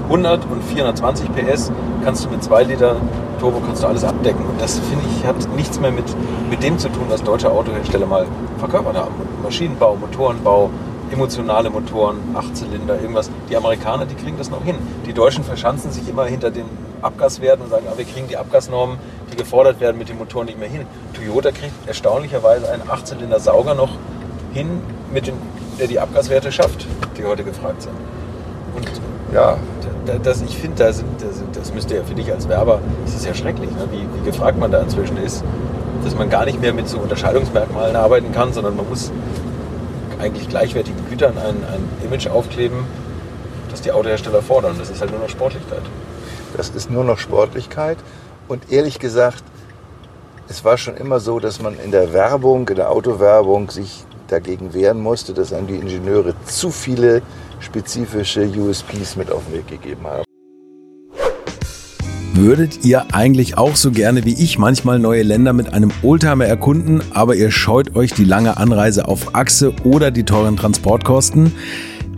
[SPEAKER 3] 100 und 420 PS kannst du mit 2 Liter Turbo kannst du alles abdecken. Und das finde ich hat nichts mehr mit, mit dem zu tun, was deutsche Autohersteller mal verkörpert haben. Maschinenbau, Motorenbau, emotionale Motoren, Achtzylinder, irgendwas. Die Amerikaner, die kriegen das noch hin. Die Deutschen verschanzen sich immer hinter den Abgaswerten und sagen, ah, wir kriegen die Abgasnormen, gefordert werden, mit den Motoren nicht mehr hin. Toyota kriegt erstaunlicherweise einen Achtzylinder-Sauger noch hin, mit den, der die Abgaswerte schafft, die heute gefragt sind. Und
[SPEAKER 2] Ja,
[SPEAKER 3] da- das, ich finde, da sind, da sind, das müsste ja für dich als Werber, das ist ja schrecklich, ne? wie, wie gefragt man da inzwischen ist, dass man gar nicht mehr mit so Unterscheidungsmerkmalen arbeiten kann, sondern man muss eigentlich gleichwertigen Gütern ein, ein Image aufkleben, das die Autohersteller fordern. Das ist halt nur noch Sportlichkeit.
[SPEAKER 2] das ist nur noch Sportlichkeit. Und ehrlich gesagt, es war schon immer so, dass man in der Werbung, in der Autowerbung sich dagegen wehren musste, dass einem die Ingenieure zu viele spezifische USPs mit auf den Weg gegeben haben.
[SPEAKER 1] Würdet ihr eigentlich auch so gerne wie ich manchmal neue Länder mit einem Oldtimer erkunden, aber ihr scheut euch die lange Anreise auf Achse oder die teuren Transportkosten?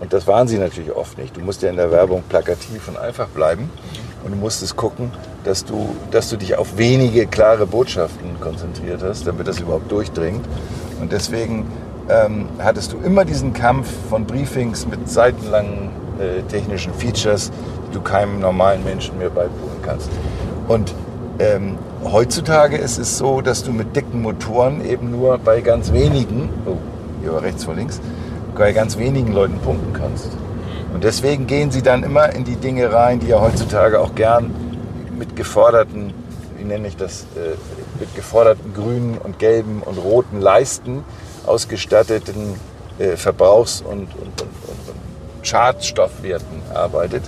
[SPEAKER 2] Und das waren sie natürlich oft nicht. Du musst ja in der Werbung plakativ und einfach bleiben und du musstest gucken, dass du, dass du dich auf wenige klare Botschaften konzentriert hast, damit das überhaupt durchdringt. Und deswegen ähm, hattest du immer diesen Kampf von Briefings mit seitenlangen äh, technischen Features, die du keinem normalen Menschen mehr beibringen kannst. Und ähm, heutzutage ist es so, dass du mit dicken Motoren eben nur bei ganz wenigen, oh, hier war rechts vor links, bei ganz wenigen Leuten punkten kannst. Und deswegen gehen sie dann immer in die Dinge rein, die ja heutzutage auch gern mit geforderten, wie nenne ich das, äh, mit geforderten grünen und gelben und roten Leisten ausgestatteten äh, Verbrauchs- und, und, und, und, und Schadstoffwerten arbeitet.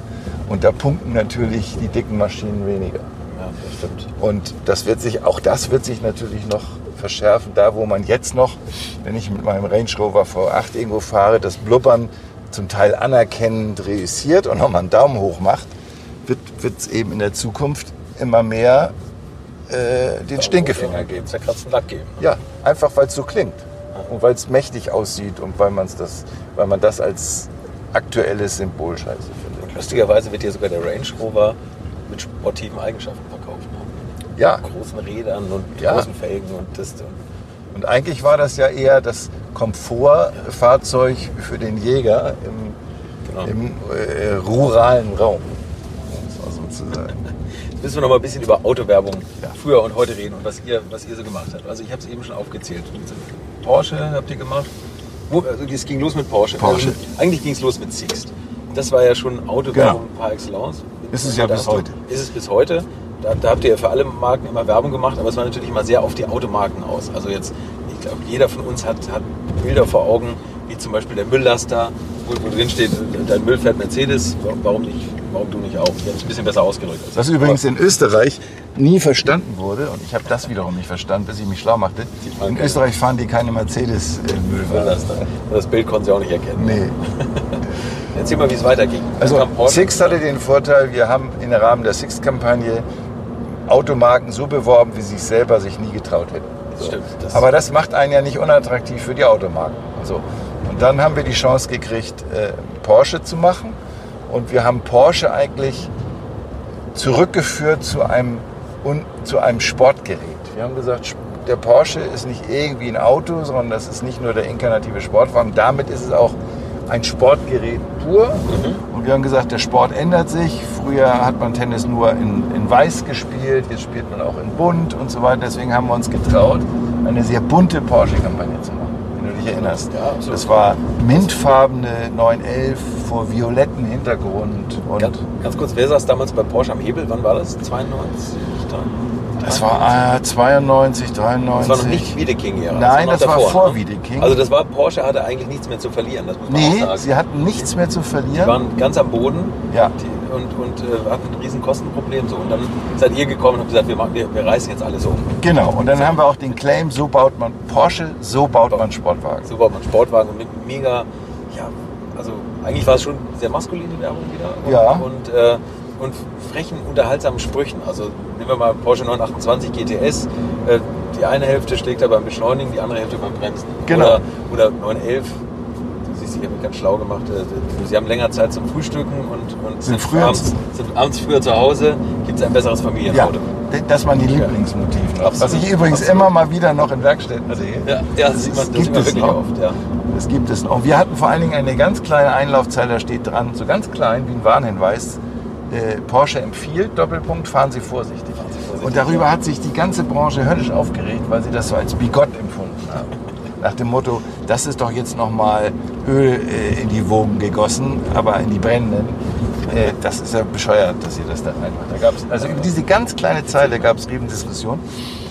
[SPEAKER 2] Und da punkten natürlich die dicken Maschinen weniger.
[SPEAKER 3] Ja, das stimmt.
[SPEAKER 2] Und das wird sich, auch das wird sich natürlich noch verschärfen. Da, wo man jetzt noch, wenn ich mit meinem Range Rover V8 irgendwo fahre, das Blubbern zum Teil anerkennend reüssiert und nochmal einen Daumen hoch macht, wird es eben in der Zukunft immer mehr äh, den Stinkefinger geben.
[SPEAKER 1] Zerkratzten Lack geben.
[SPEAKER 2] Ja, einfach weil es so klingt. Und weil es mächtig aussieht und weil, man's das, weil man das als aktuelles Symbol scheiße findet.
[SPEAKER 1] Und lustigerweise wird hier sogar der Range Rover mit sportiven Eigenschaften?
[SPEAKER 2] Ja.
[SPEAKER 1] Mit großen Rädern und
[SPEAKER 2] Ja.
[SPEAKER 1] großen Felgen und das.
[SPEAKER 2] Und eigentlich war das ja eher das Komfortfahrzeug für den Jäger im,
[SPEAKER 1] Genau.
[SPEAKER 2] im äh, ruralen Raum. Um es mal so zu sagen.
[SPEAKER 1] Jetzt müssen wir noch mal ein bisschen über Autowerbung
[SPEAKER 2] Ja.
[SPEAKER 1] früher und heute reden und was ihr, was ihr so gemacht habt. Also ich habe es eben schon aufgezählt. Porsche habt ihr gemacht. Also es ging los mit Porsche.
[SPEAKER 2] Porsche.
[SPEAKER 1] Also eigentlich ging es los mit Sixt. Das war ja schon Autowerbung par excellence.
[SPEAKER 2] Genau. Ist es ja bis heute.
[SPEAKER 1] Ist es bis heute. Da, da habt ihr ja für alle Marken immer Werbung gemacht, aber es war natürlich immer sehr auf die Automarken aus. Also jetzt, ich glaube, jeder von uns hat, hat Bilder vor Augen, wie zum Beispiel der Mülllaster, wo, wo drin steht, dein Müll fährt Mercedes, warum nicht, warum du nicht auch? Ich habe es ein bisschen besser ausgedrückt. als
[SPEAKER 2] Was übrigens in Österreich nie verstanden wurde, und ich habe das wiederum nicht verstanden, bis ich mich schlau machte. In Österreich fahren die keine Mercedes-Müllwagen.
[SPEAKER 1] Mülllaster. Das Bild konnten sie auch nicht erkennen.
[SPEAKER 2] Nee.
[SPEAKER 1] Erzähl mal, wie es weiterging.
[SPEAKER 2] Also. Sixt hatte den Vorteil, wir haben im Rahmen der Sixt-Kampagne Automarken so beworben, wie sie es selber sich nie getraut hätten.
[SPEAKER 1] Das stimmt. Das-
[SPEAKER 2] Aber das macht einen ja nicht unattraktiv für die Automarken. So. Und dann haben wir die Chance gekriegt, äh, Porsche zu machen. Und wir haben Porsche eigentlich zurückgeführt zu einem, un, zu einem Sportgerät. Wir haben gesagt, der Porsche ist nicht irgendwie ein Auto, sondern das ist nicht nur der inkarnative Sportwagen. Damit ist es auch ein Sportgerät pur. Und wir haben gesagt, der Sport ändert sich. Früher hat man Tennis nur in, in weiß gespielt, jetzt spielt man auch in bunt und so weiter. Deswegen haben wir uns getraut, eine sehr bunte Porsche-Kampagne zu machen, wenn du dich erinnerst.
[SPEAKER 1] Ja, absolut.
[SPEAKER 2] das war mintfarbene 911 vor violetten Hintergrund. Und
[SPEAKER 1] Ganz, ganz kurz, wer saß damals bei Porsche am Hebel? Wann war das? 92?
[SPEAKER 2] Das war äh, 92, 93.
[SPEAKER 1] Das war noch nicht Wiedeking-Ära.
[SPEAKER 2] Nein,
[SPEAKER 1] noch
[SPEAKER 2] das war
[SPEAKER 1] davor,
[SPEAKER 2] vor
[SPEAKER 1] ne?
[SPEAKER 2] Wiedeking.
[SPEAKER 1] Also das war, Porsche hatte eigentlich nichts mehr zu verlieren, das muss man
[SPEAKER 2] Nee,
[SPEAKER 1] sagen.
[SPEAKER 2] sie hatten nichts mehr zu
[SPEAKER 1] Die
[SPEAKER 2] verlieren.
[SPEAKER 1] waren ganz am Boden
[SPEAKER 2] Ja.
[SPEAKER 1] die, und, und äh, hatten ein riesen Kostenproblem. So. Und dann seid ihr gekommen und habt gesagt, wir, machen, wir, wir reißen jetzt alles um.
[SPEAKER 2] Genau, und dann haben wir auch den Claim, so baut man Porsche, so baut man Sportwagen.
[SPEAKER 1] So baut man Sportwagen mit mega, ja, also eigentlich war es schon sehr maskuline Werbung wieder. Und,
[SPEAKER 2] Ja.
[SPEAKER 1] Und, äh, und frechen, unterhaltsamen Sprüchen. Also nehmen wir mal Porsche 928 GTS. Äh, die eine Hälfte schlägt er beim Beschleunigen, die andere Hälfte beim Bremsen.
[SPEAKER 2] Genau.
[SPEAKER 1] Oder, oder 911. Du siehst, ich habe mich ganz schlau gemacht. äh, Sie haben länger Zeit zum Frühstücken und, und
[SPEAKER 2] Sind früher-
[SPEAKER 1] abends, sind abends früher zu Hause. Gibt es ein besseres
[SPEAKER 2] Ja,
[SPEAKER 1] Familienauto.
[SPEAKER 2] das waren die Lieblingsmotive.
[SPEAKER 1] Absolut.
[SPEAKER 2] Was ich übrigens
[SPEAKER 1] Absolut.
[SPEAKER 2] immer mal wieder noch in Werkstätten sehe.
[SPEAKER 1] Ja, ja, das sieht man, das
[SPEAKER 2] gibt es
[SPEAKER 1] wirklich
[SPEAKER 2] noch.
[SPEAKER 1] oft. Ja.
[SPEAKER 2] Das gibt es noch. Wir hatten vor allen Dingen eine ganz kleine Einlaufzeile, da steht dran, so ganz klein wie ein Warnhinweis. Äh, Porsche empfiehlt, Doppelpunkt, fahren Sie vorsichtig.
[SPEAKER 1] Fahren Sie vorsichtig,
[SPEAKER 2] Und darüber hat sich die ganze Branche höllisch aufgeregt, weil sie das so als bigott empfunden haben. Nach dem Motto, das ist doch jetzt nochmal Öl äh, in die Wogen gegossen, aber in die brennenden. Äh, das ist ja bescheuert, dass ihr das da reinmacht. Da gab's, also über diese ganz kleine Zeile gab es Riebendiskussion.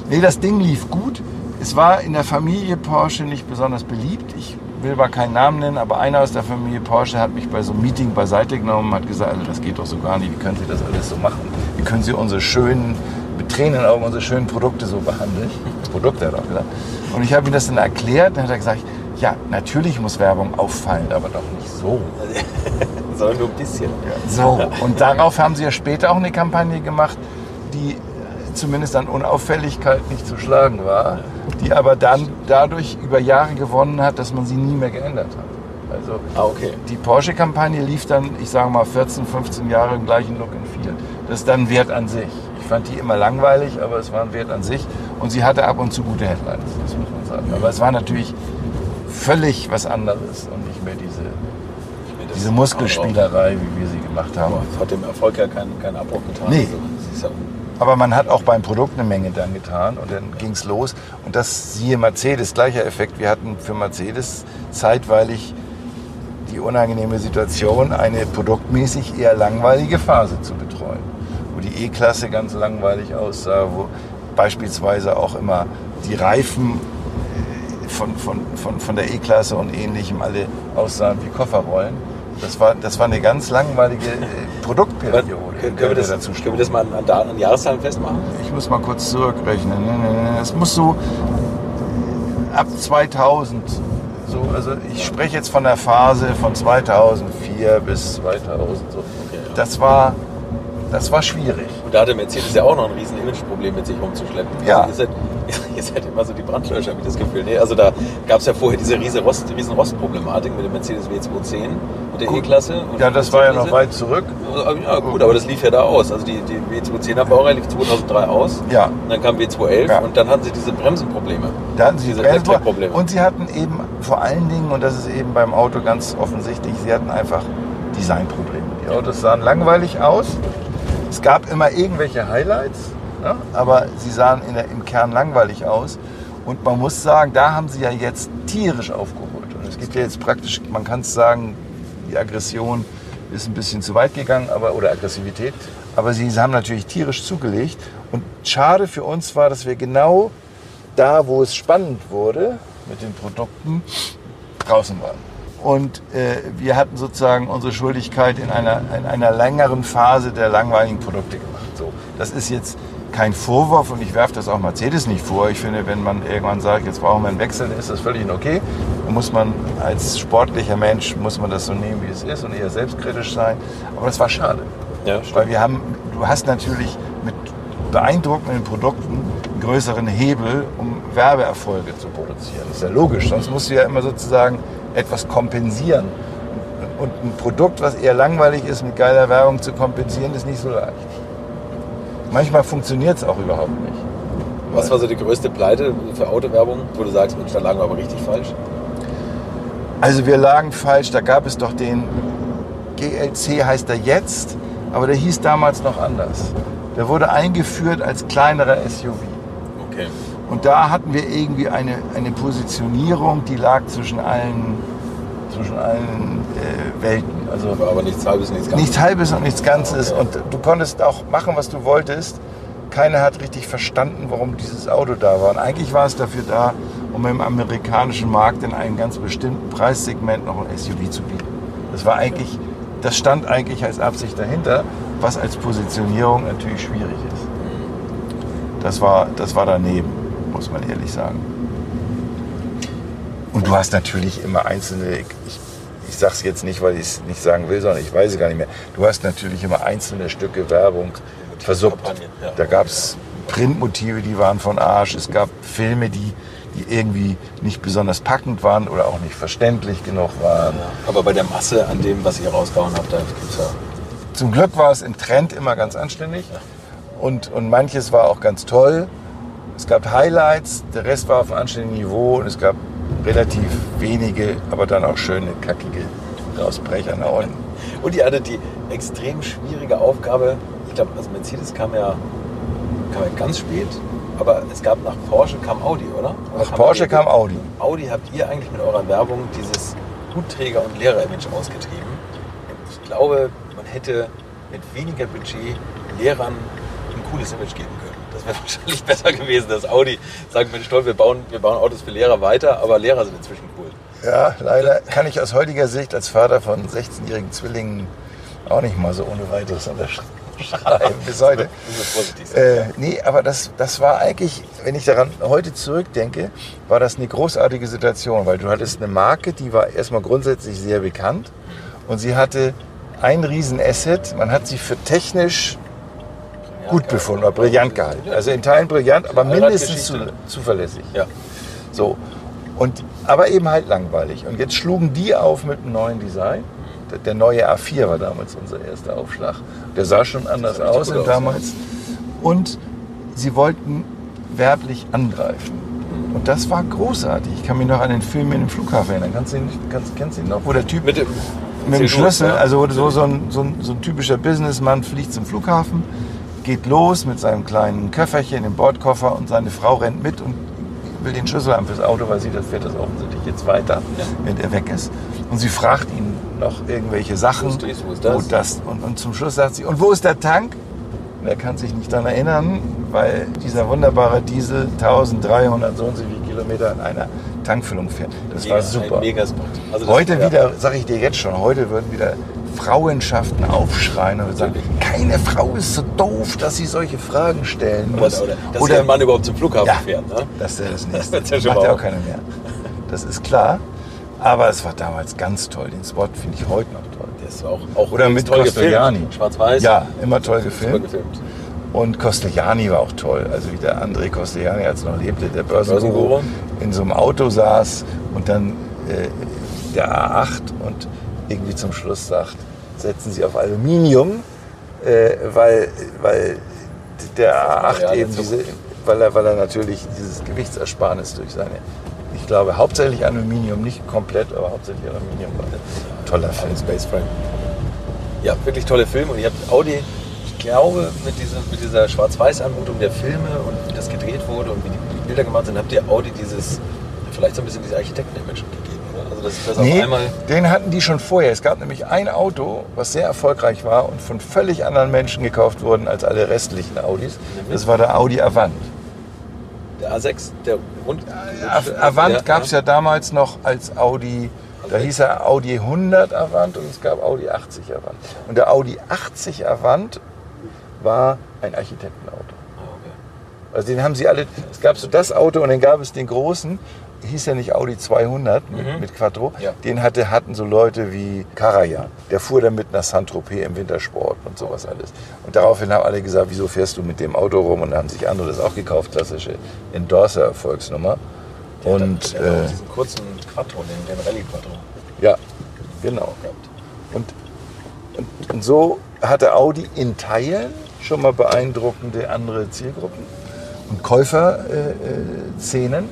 [SPEAKER 2] Nee, das Ding lief gut. Es war in der Familie Porsche nicht besonders beliebt. Ich will mal keinen Namen nennen, aber einer aus der Familie Porsche hat mich bei so einem Meeting beiseite genommen und hat gesagt, also das geht doch so gar nicht, wie können Sie das alles so machen? Wie können Sie unsere schönen, mit Tränen in Augen, unsere schönen Produkte so behandeln? Produkte hat er auch gesagt. Und ich habe ihm das dann erklärt, dann hat er gesagt, ja, natürlich muss Werbung auffallen, aber doch nicht so.
[SPEAKER 1] Sondern nur ein bisschen.
[SPEAKER 2] So, und darauf haben sie ja später auch eine Kampagne gemacht, die zumindest an Unauffälligkeit nicht zu schlagen war, die aber dann dadurch über Jahre gewonnen hat, dass man sie nie mehr geändert hat. Also
[SPEAKER 1] Ah, okay.
[SPEAKER 2] die Porsche-Kampagne lief dann, ich sage mal, 14, 15 Jahre im gleichen Look and Feel. Das ist dann Wert an sich. Ich fand die immer langweilig, aber es war ein Wert an sich. Und sie hatte ab und zu gute Headlines, das muss man sagen. Aber es war natürlich völlig was anderes und nicht mehr diese, diese Muskelspielerei, wie wir sie gemacht haben.
[SPEAKER 1] Es hat dem Erfolg ja keinen, keinen Abbruch getan.
[SPEAKER 2] Nee.
[SPEAKER 1] Also, das
[SPEAKER 2] Aber man hat auch beim Produkt eine Menge dann getan und dann ging es los. Und das siehe Mercedes, gleicher Effekt. Wir hatten für Mercedes zeitweilig die unangenehme Situation, eine produktmäßig eher langweilige Phase zu betreuen. Wo die E-Klasse ganz langweilig aussah, wo beispielsweise auch immer die Reifen äh, von, von, von, von der E-Klasse und ähnlichem alle aussahen wie Kofferrollen. Das war, das war eine ganz langweilige äh, Produktperiode.
[SPEAKER 1] können, wir das,
[SPEAKER 2] dazu
[SPEAKER 1] können wir das mal an, an, Daten- an Jahreszahlen festmachen?
[SPEAKER 2] ich muss mal kurz zurückrechnen. Es muss so ab 2000, so, also ich spreche jetzt von der Phase von 2004 bis 2000. So. Das war, das war schwierig.
[SPEAKER 1] Und da hatte Mercedes ja auch noch ein riesen Imageproblem mit sich rumzuschleppen.
[SPEAKER 2] Ja.
[SPEAKER 1] Also ihr, seid, ihr seid immer so die Brandlöscher, habe ich das Gefühl. Nee, also da gab es ja vorher diese riesen, Rost, riesen Rostproblematik mit dem Mercedes W210 und der. E-Klasse.
[SPEAKER 2] Ja, das war ja noch weit zurück.
[SPEAKER 1] Also, Ja, gut, aber das lief ja da aus. Also die, die W210er Baureihe 2003 aus.
[SPEAKER 2] Ja.
[SPEAKER 1] Und dann kam W211
[SPEAKER 2] Ja.
[SPEAKER 1] und dann hatten sie diese Bremsenprobleme.
[SPEAKER 2] Da hatten sie
[SPEAKER 1] diese
[SPEAKER 2] Bremsen-
[SPEAKER 1] Elektroprobleme.
[SPEAKER 2] Und sie hatten eben vor allen Dingen, und das ist eben beim Auto ganz offensichtlich, sie hatten einfach Designprobleme. Die Autos sahen langweilig aus. Es gab immer irgendwelche Highlights, ne? aber sie sahen der, im Kern langweilig aus. Und man muss sagen, da haben sie ja jetzt tierisch aufgeholt. Und es gibt ja jetzt praktisch, man kann es sagen, die Aggression ist ein bisschen zu weit gegangen, aber, oder Aggressivität. Aber sie haben natürlich tierisch zugelegt. Und schade für uns war, dass wir genau da, wo es spannend wurde mit den Produkten, draußen waren. Und äh, wir hatten sozusagen unsere Schuldigkeit in einer, in einer längeren Phase der langweiligen Produkte gemacht. So, das ist jetzt kein Vorwurf und ich werfe das auch Mercedes nicht vor. Ich finde, wenn man irgendwann sagt, jetzt brauchen wir einen Wechsel, dann ist das völlig in okay. Dann muss man als sportlicher Mensch, muss man das so nehmen, wie es ist und eher selbstkritisch sein. Aber das war schade.
[SPEAKER 1] Ja,
[SPEAKER 2] Weil wir haben, du hast natürlich mit beeindruckenden Produkten einen größeren Hebel, um Werbeerfolge zu produzieren. Das ist ja logisch, sonst musst du ja immer sozusagen etwas kompensieren. Und ein Produkt, was eher langweilig ist, mit geiler Werbung zu kompensieren, ist nicht so leicht. Manchmal funktioniert es auch überhaupt nicht.
[SPEAKER 1] Was war so die größte Pleite für Autowerbung, wo du sagst, Mensch, da lagen wir aber richtig falsch?
[SPEAKER 2] Also wir lagen falsch, da gab es doch den GLC heißt er jetzt, aber der hieß damals noch anders. Der wurde eingeführt als kleinerer SUV.
[SPEAKER 1] Okay.
[SPEAKER 2] Und da hatten wir irgendwie eine, eine Positionierung, die lag zwischen allen, zwischen allen äh, Welten. Also
[SPEAKER 1] Aber, aber nichts halbes, nichts ganzes.
[SPEAKER 2] nichts Halbes und nichts Ganzes. Und du konntest auch machen, was du wolltest. Keiner hat richtig verstanden, warum dieses Auto da war. Und eigentlich war es dafür da, um im amerikanischen Markt in einem ganz bestimmten Preissegment noch ein SUV zu bieten. Das war eigentlich, das stand eigentlich als Absicht dahinter, was als Positionierung natürlich schwierig ist. Das war, das war daneben, muss man ehrlich sagen. Und du hast natürlich immer einzelne, ich, ich sage es jetzt nicht, weil ich es nicht sagen will, sondern ich weiß es gar nicht mehr. Du hast natürlich immer einzelne Stücke Werbung versuppt.
[SPEAKER 1] Ja.
[SPEAKER 2] Da gab es Printmotive, die waren von Arsch. Es gab Filme, die, die irgendwie nicht besonders packend waren oder auch nicht verständlich genug waren.
[SPEAKER 1] Aber bei der Masse an dem, was ihr rausgehauen habt, da gibt's ja.
[SPEAKER 2] Zum Glück war es im Trend immer ganz anständig und, und manches war auch ganz toll. Es gab Highlights, der Rest war auf einem anständigen Niveau und es gab relativ wenige, aber dann auch schöne, kackige Ausbrecher nach unten.
[SPEAKER 1] Und ihr hattet die extrem schwierige Aufgabe, ich glaube, also Mercedes kam ja, kam ja ganz spät, aber es gab nach Porsche kam Audi, oder? oder
[SPEAKER 2] Nach Porsche kam Audi.
[SPEAKER 1] Audi habt ihr eigentlich mit eurer Werbung dieses Hutträger- und Lehrer-Image ausgetrieben. Ich glaube, man hätte mit weniger Budget Lehrern ein cooles Image geben können. Wäre wahrscheinlich besser gewesen, dass Audi sagt, Mensch, toll, wir bauen, wir bauen Autos für Lehrer weiter, aber Lehrer sind inzwischen cool.
[SPEAKER 2] Ja, leider kann ich aus heutiger Sicht als Vater von 16-jährigen Zwillingen auch nicht mal so ohne weiteres unterschreiben. Bis heute. Äh, nee, aber das, das war eigentlich, wenn ich daran heute zurückdenke, war das eine großartige Situation, weil du hattest eine Marke, die war erstmal grundsätzlich sehr bekannt und sie hatte ein Riesen-Asset. Man hat sie für technisch gut befunden oder brillant gehalten. Also in Teilen brillant, aber mindestens zu, zuverlässig.
[SPEAKER 1] Ja.
[SPEAKER 2] So. Und, aber eben halt langweilig. Und jetzt schlugen die auf mit einem neuen Design. Der- neue A4 war damals unser erster Aufschlag. Der sah schon anders
[SPEAKER 1] sah
[SPEAKER 2] aus
[SPEAKER 1] aus,
[SPEAKER 2] damals. Und sie wollten werblich angreifen. Und das war großartig. Ich kann mich noch an den Film in dem Flughafen erinnern. Kannst du ihn, kannst, kennst du ihn noch? Wo der Typ
[SPEAKER 1] Mit dem,
[SPEAKER 2] mit dem Schlüssel, also so, so, ein, so, ein, so ein typischer Businessmann fliegt zum Flughafen, geht los mit seinem kleinen Köfferchen im Bordkoffer und seine Frau rennt mit und will den Schlüssel haben fürs Auto, weil sie das fährt das offensichtlich jetzt weiter,
[SPEAKER 1] Ja.
[SPEAKER 2] wenn er weg ist. Und sie fragt ihn noch irgendwelche Sachen.
[SPEAKER 1] Wo ist wo ist das?
[SPEAKER 2] Wo das und, und zum Schluss sagt sie, und wo ist der Tank? Und er kann sich nicht daran erinnern, weil dieser wunderbare Diesel 1300 so und so viele Kilometer an einer Tankfüllung fährt. Das war super.
[SPEAKER 1] Megaspot. Also das-
[SPEAKER 2] Heute wieder, sage ich dir jetzt schon, heute würden wieder Frauenschaften aufschreien und sagen, keine Frau ist so doof, dass sie solche Fragen stellen muss.
[SPEAKER 1] Oder, dass oder, ein Mann überhaupt zum Flughafen
[SPEAKER 2] Ja.
[SPEAKER 1] fährt. Ne?
[SPEAKER 2] Das ist das nächste.
[SPEAKER 1] Das ist ja
[SPEAKER 2] Macht ja auch keiner mehr. Das ist klar. Aber es war damals ganz toll. Den Spot finde ich heute noch toll.
[SPEAKER 1] Der ist auch, auch
[SPEAKER 2] Oder mit Costellani.
[SPEAKER 1] Schwarz-Weiß.
[SPEAKER 2] Ja, immer toll gefilmt.
[SPEAKER 1] gefilmt.
[SPEAKER 2] Und Costellani war auch toll. Also wie der André Costellani, als er noch lebte, der Börsenguru. in so einem Auto saß und dann äh, der A8 und irgendwie zum Schluss sagt, setzen Sie auf Aluminium, äh, weil, weil der A8
[SPEAKER 1] Ja, der
[SPEAKER 2] eben diese, weil er, weil er natürlich dieses Gewichtsersparnis durch seine, ich glaube hauptsächlich Aluminium, nicht komplett, aber hauptsächlich Aluminium war. Toller Film.
[SPEAKER 1] Ein Space Frame. Ja, wirklich tolle Filme. Und ihr habt Audi, ich glaube, mit, diesem, mit dieser Schwarz-Weiß-Anmutung der Filme und wie das gedreht wurde und wie die, Bilder gemacht sind, habt ihr Audi dieses, vielleicht so ein bisschen diese Architekten-Image gegeben. Also, dass das
[SPEAKER 2] Nee, den hatten die schon vorher. Es gab nämlich ein Auto, was sehr erfolgreich war und von völlig anderen Menschen gekauft wurde als alle restlichen Audis. Das war der Audi Avant.
[SPEAKER 1] Der A6, der rund.
[SPEAKER 2] Avant gab es ja damals noch als Audi, da hieß er Audi 100 Avant und es gab Audi 80 Avant. Und der Audi 80 Avant war ein Architektenauto.
[SPEAKER 1] Ah.
[SPEAKER 2] Also den haben sie alle, es gab so das Auto und dann gab es den großen, hieß ja nicht Audi 200 mit,
[SPEAKER 1] Mhm.
[SPEAKER 2] mit Quattro,
[SPEAKER 1] Ja.
[SPEAKER 2] den hatte, hatten so Leute wie Karajan. Der fuhr dann mit nach Saint-Tropez im Wintersport und sowas alles. Und daraufhin haben alle gesagt, wieso fährst du mit dem Auto rum? Und dann haben sich andere das auch gekauft, klassische Endorser-Erfolgsnummer. Und
[SPEAKER 1] auch
[SPEAKER 2] äh,
[SPEAKER 1] diesen kurzen Quattro, den, den Rallye-Quattro
[SPEAKER 2] ja, genau. Und, und, und so hatte Audi in Teilen schon mal beeindruckende andere Zielgruppen und Käuferszenen, äh, Szenen,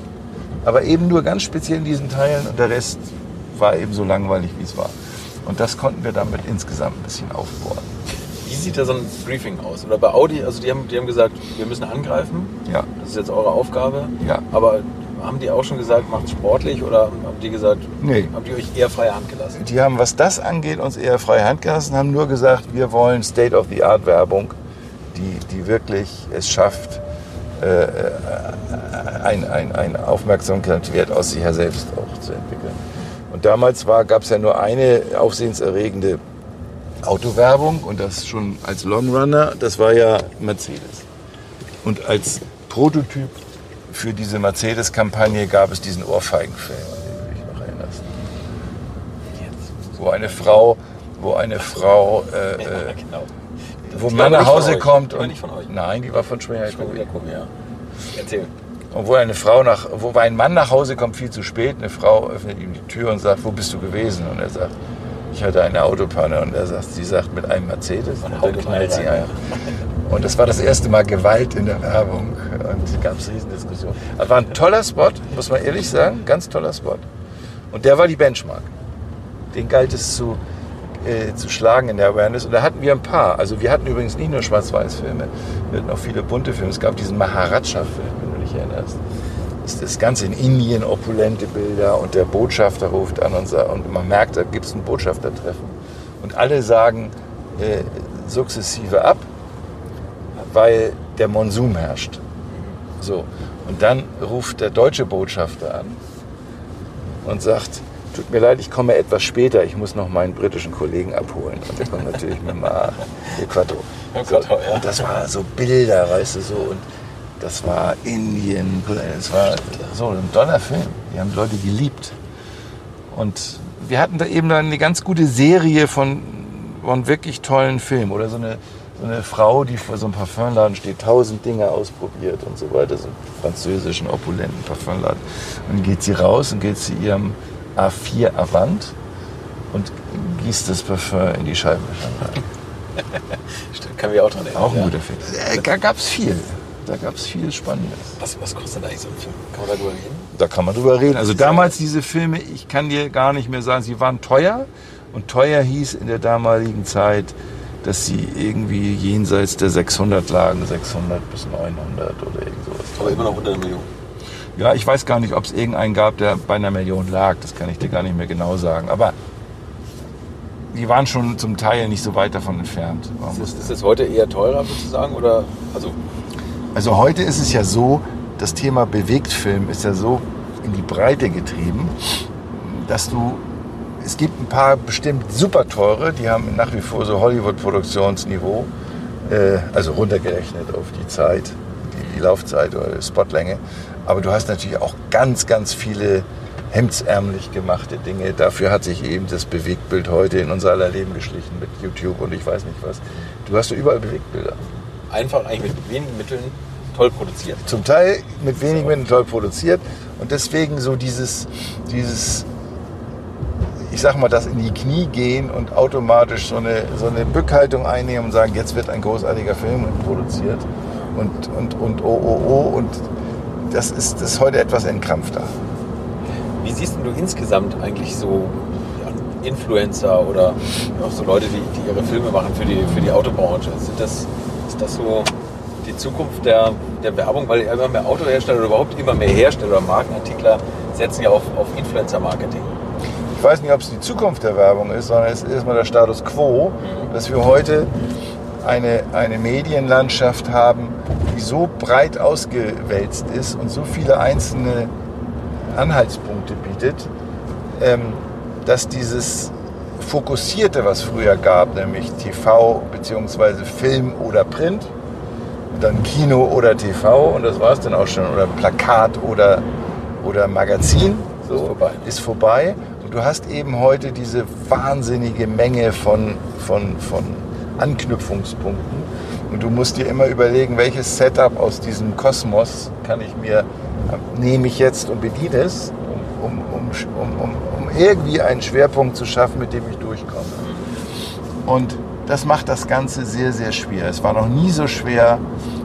[SPEAKER 2] aber eben nur ganz speziell in diesen Teilen und der Rest war eben so langweilig, wie es war. Und das konnten wir damit insgesamt ein bisschen aufbohren.
[SPEAKER 1] Wie sieht da so ein Briefing aus? Oder bei Audi, also die haben, die haben gesagt, wir müssen angreifen,
[SPEAKER 2] Ja,
[SPEAKER 1] das ist jetzt eure Aufgabe.
[SPEAKER 2] ja.
[SPEAKER 1] Aber haben die auch schon gesagt, macht sportlich oder haben die gesagt,
[SPEAKER 2] Nee.
[SPEAKER 1] haben die euch eher freie Hand gelassen?
[SPEAKER 2] Die haben, was das angeht, uns eher freie Hand gelassen, haben nur gesagt, wir wollen State-of-the-Art-Werbung, die, die wirklich es schafft, ein, ein, ein Aufmerksamkeitswert aus sich her selbst auch zu entwickeln. Und damals gab es ja nur eine aufsehenserregende Autowerbung und das schon als Longrunner, das war ja Mercedes. Und als Prototyp für diese Mercedes-Kampagne gab es diesen Ohrfeigenfilm, an den du dich noch erinnerst wo eine Frau, wo eine Frau, äh,
[SPEAKER 1] Ja,
[SPEAKER 2] äh,
[SPEAKER 1] genau.
[SPEAKER 2] Wo man nach Hause kommt
[SPEAKER 1] Die war
[SPEAKER 2] und
[SPEAKER 1] nicht von euch.
[SPEAKER 2] nein, die war von
[SPEAKER 1] gucken, ja. Erzähl.
[SPEAKER 2] und wo eine Frau nach, wo ein Mann nach Hause kommt viel zu spät, eine Frau öffnet ihm die Tür und sagt, wo bist du gewesen? Und er sagt, ich hatte eine Autopanne und er sagt, sie sagt mit einem Mercedes und dann
[SPEAKER 1] haut ihm
[SPEAKER 2] knallt sie ein. Und das war das erste Mal Gewalt in der Werbung und es gab Riesendiskussionen. Das war ein toller Spot, muss man ehrlich sagen, ganz toller Spot. Und der war die Benchmark. Den galt es zu, äh, zu schlagen in der Awareness. Und da hatten wir ein paar. Also wir hatten übrigens nicht nur Schwarz-Weiß-Filme, wir hatten auch viele bunte Filme. Es gab diesen Maharaja-Film, wenn du dich erinnerst. Das ist das Ganze in Indien, opulente Bilder und der Botschafter ruft an und, sagt, und man merkt, da gibt es ein Botschaftertreffen. Und alle sagen äh, sukzessive ab, weil der Monsum herrscht. So. Und dann ruft der deutsche Botschafter an und sagt, tut mir leid, ich komme etwas später, ich muss noch meinen britischen Kollegen abholen. Und der kommt natürlich mit dem
[SPEAKER 1] dem
[SPEAKER 2] So,
[SPEAKER 1] ja.
[SPEAKER 2] Und das war so Bilder, weißt du, so. Und das war Indien, es war so ein toller Film. Die haben Leute geliebt. Und wir hatten da eben dann eine ganz gute Serie von, von wirklich tollen Filmen. Oder so eine, so eine Frau, die vor so einem Parfümladen steht, tausend Dinge ausprobiert und so weiter. So einen französischen, opulenten Parfümladen. Und dann geht sie raus und geht zu ihrem A4 Avant und gießt das Parfum in die Scheibenwischer.
[SPEAKER 1] Stimmt, kann mich auch dran erinnern.
[SPEAKER 2] Auch ein guter Film. Äh, Da gab es viel. Da gab es viel Spannendes.
[SPEAKER 1] Was, was kostet eigentlich so ein Film? Kann man darüber reden?
[SPEAKER 2] Da kann man drüber reden. Also damals diese Filme, ich kann dir gar nicht mehr sagen, sie waren teuer. Und teuer hieß in der damaligen Zeit, dass sie irgendwie jenseits der 600 lagen, 600 bis 900 oder irgend sowas.
[SPEAKER 1] Aber immer noch unter einer Million.
[SPEAKER 2] Ja, ich weiß gar nicht, ob es irgendeinen gab, der bei einer Million lag. Das kann ich dir gar nicht mehr genau sagen. Aber die waren schon zum Teil nicht so weit davon entfernt.
[SPEAKER 1] Ist das, ist das heute eher teurer, würdest du sagen? Oder, also,
[SPEAKER 2] Also heute ist es ja so, das Thema Bewegtfilm ist ja so in die Breite getrieben, dass du es gibt ein paar bestimmt super teure, die haben nach wie vor so Hollywood-Produktionsniveau, äh, also runtergerechnet auf die Zeit, die, die Laufzeit oder die Spotlänge. Aber du hast natürlich auch ganz, ganz viele hemdsärmlich gemachte Dinge. Dafür hat sich eben das Bewegtbild heute in unser aller Leben geschlichen mit YouTube und ich weiß nicht was. Du hast ja überall Bewegtbilder.
[SPEAKER 1] Einfach eigentlich mit wenigen Mitteln toll produziert.
[SPEAKER 2] Zum Teil mit wenigen Mitteln toll produziert und deswegen so dieses, dieses ich sag mal, das in die Knie gehen und automatisch so eine, so eine Bückhaltung einnehmen und sagen, jetzt wird ein großartiger Film produziert und, und, und oh, oh, oh und das ist, das ist heute etwas entkrampfter.
[SPEAKER 1] Wie siehst du insgesamt eigentlich so Influencer oder auch so Leute, die, die ihre Filme machen für die, für die Autobranche? Sind das, ist das so die Zukunft der, der Werbung? Weil immer mehr Autohersteller oder überhaupt immer mehr Hersteller oder Markenartikler setzen ja auf, auf Influencer-Marketing.
[SPEAKER 2] Ich weiß nicht, ob es die Zukunft der Werbung ist, sondern es ist erstmal der Status quo, dass wir heute eine, eine Medienlandschaft haben, die so breit ausgewälzt ist und so viele einzelne Anhaltspunkte bietet, ähm, dass dieses Fokussierte, was früher gab, nämlich TV bzw. Film oder Print, dann Kino oder TV und das war es dann auch schon, oder Plakat oder, oder Magazin, so, ist vorbei. ist vorbei. Und du hast eben heute diese wahnsinnige Menge von, von, von Anknüpfungspunkten. Und du musst dir immer überlegen, welches Setup aus diesem Kosmos kann ich mir, nehme ich jetzt und bediene es, um, um, um, um, irgendwie einen Schwerpunkt zu schaffen, mit dem ich durchkomme. Und das macht das Ganze sehr, sehr schwer. Es war noch nie so schwer,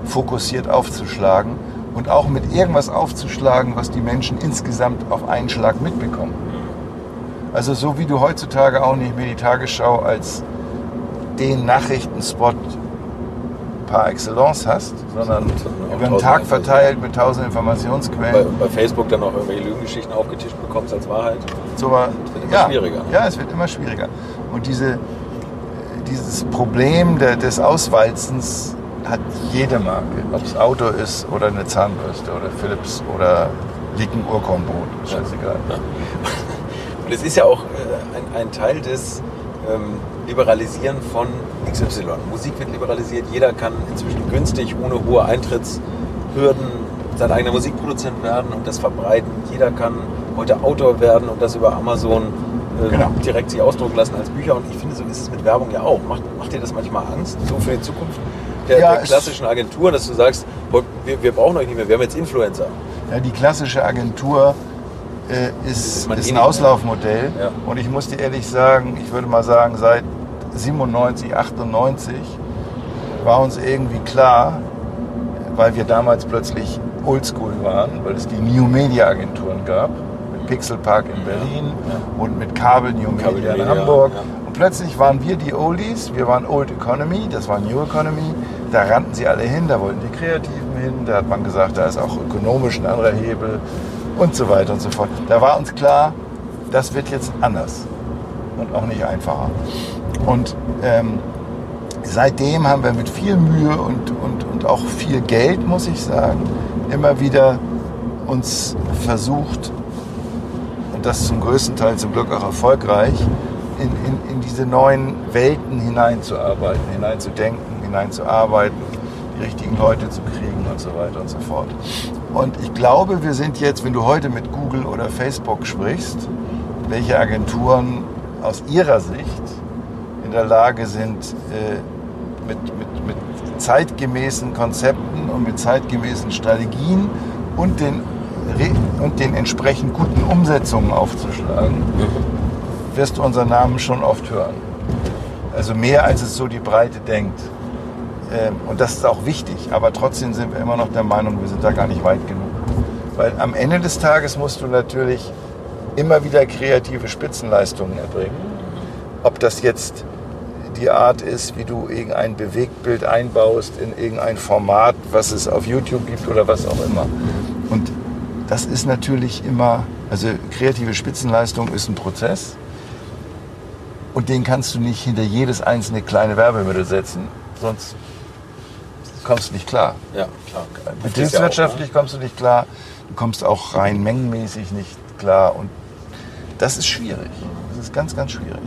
[SPEAKER 2] fokussiert aufzuschlagen und auch mit irgendwas aufzuschlagen, was die Menschen insgesamt auf einen Schlag mitbekommen. Also so wie du heutzutage auch nicht mehr die Tagesschau als den Nachrichtenspot par excellence hast, sondern über den Tag verteilt mit tausend Informationsquellen.
[SPEAKER 1] Bei, bei, Facebook dann auch irgendwelche Lügengeschichten aufgetischt bekommst als Wahrheit.
[SPEAKER 2] So war, es wird immer ja, schwieriger. Ne? Ja, es wird immer schwieriger. Und diese, dieses Problem der, des Auswalzens hat jede Marke. Ob es Auto ist oder eine Zahnbürste oder Philips oder ein Urkornbrot. Scheißegal. Ja.
[SPEAKER 1] Und es ist ja auch äh, ein, ein Teil des ähm, Liberalisieren von XY. Musik wird liberalisiert. Jeder kann inzwischen günstig, ohne hohe Eintrittshürden sein eigener Musikproduzent werden und das verbreiten. Jeder kann heute Autor werden und das über Amazon äh, genau. direkt sich ausdrucken lassen als Bücher. Und ich finde, so ist es mit Werbung ja auch. Macht, macht dir das manchmal Angst, so für die Zukunft der, ja, der klassischen Agentur, dass du sagst, wir, wir, brauchen euch nicht mehr, wir haben jetzt Influencer?
[SPEAKER 2] Ja, die klassische Agentur äh, ist, ist, ist ein Auslaufmodell. Ja. Und ich muss dir ehrlich sagen, ich würde mal sagen, seit 97, 98 war uns irgendwie klar, weil wir damals plötzlich oldschool waren, weil es die New Media Agenturen gab Pixel Park in Berlin ja. und mit Kabel New Media in Hamburg. Ja. Und plötzlich waren wir die Oldies, wir waren Old Economy, das war New Economy. Da rannten sie alle hin, da wollten die Kreativen hin, da hat man gesagt, da ist auch ökonomisch ein anderer Hebel und so weiter und so fort. Da war uns klar, das wird jetzt anders und auch nicht einfacher. Und ähm, seitdem haben wir mit viel Mühe und, und, und auch viel Geld, muss ich sagen, immer wieder uns versucht, und das zum größten Teil zum Glück auch erfolgreich, in, in, in diese neuen Welten hineinzuarbeiten, hineinzudenken, hineinzuarbeiten, die richtigen Leute zu kriegen und so weiter und so fort. Und ich glaube, wir sind jetzt, wenn du heute mit Google oder Facebook sprichst, welche Agenturen aus ihrer Sicht in der Lage sind, äh, mit, mit, mit zeitgemäßen Konzepten und mit zeitgemäßen Strategien und den und den entsprechend guten Umsetzungen aufzuschlagen, wirst du unseren Namen schon oft hören. Also mehr als es so die Breite denkt. Ähm, und das ist auch wichtig, aber trotzdem sind wir immer noch der Meinung, wir sind da gar nicht weit genug. Weil am Ende des Tages musst du natürlich immer wieder kreative Spitzenleistungen erbringen. Ob das jetzt die Art ist, wie du irgendein Bewegtbild einbaust in irgendein Format, was es auf YouTube gibt oder was auch immer. Und das ist natürlich immer, also kreative Spitzenleistung ist ein Prozess und den kannst du nicht hinter jedes einzelne kleine Werbemittel setzen, sonst kommst du nicht klar.
[SPEAKER 1] Ja, klar.
[SPEAKER 2] Betriebswirtschaftlich ja ne? kommst du nicht klar, du kommst auch rein mengenmäßig nicht klar und das ist schwierig. Das ist ganz, ganz schwierig.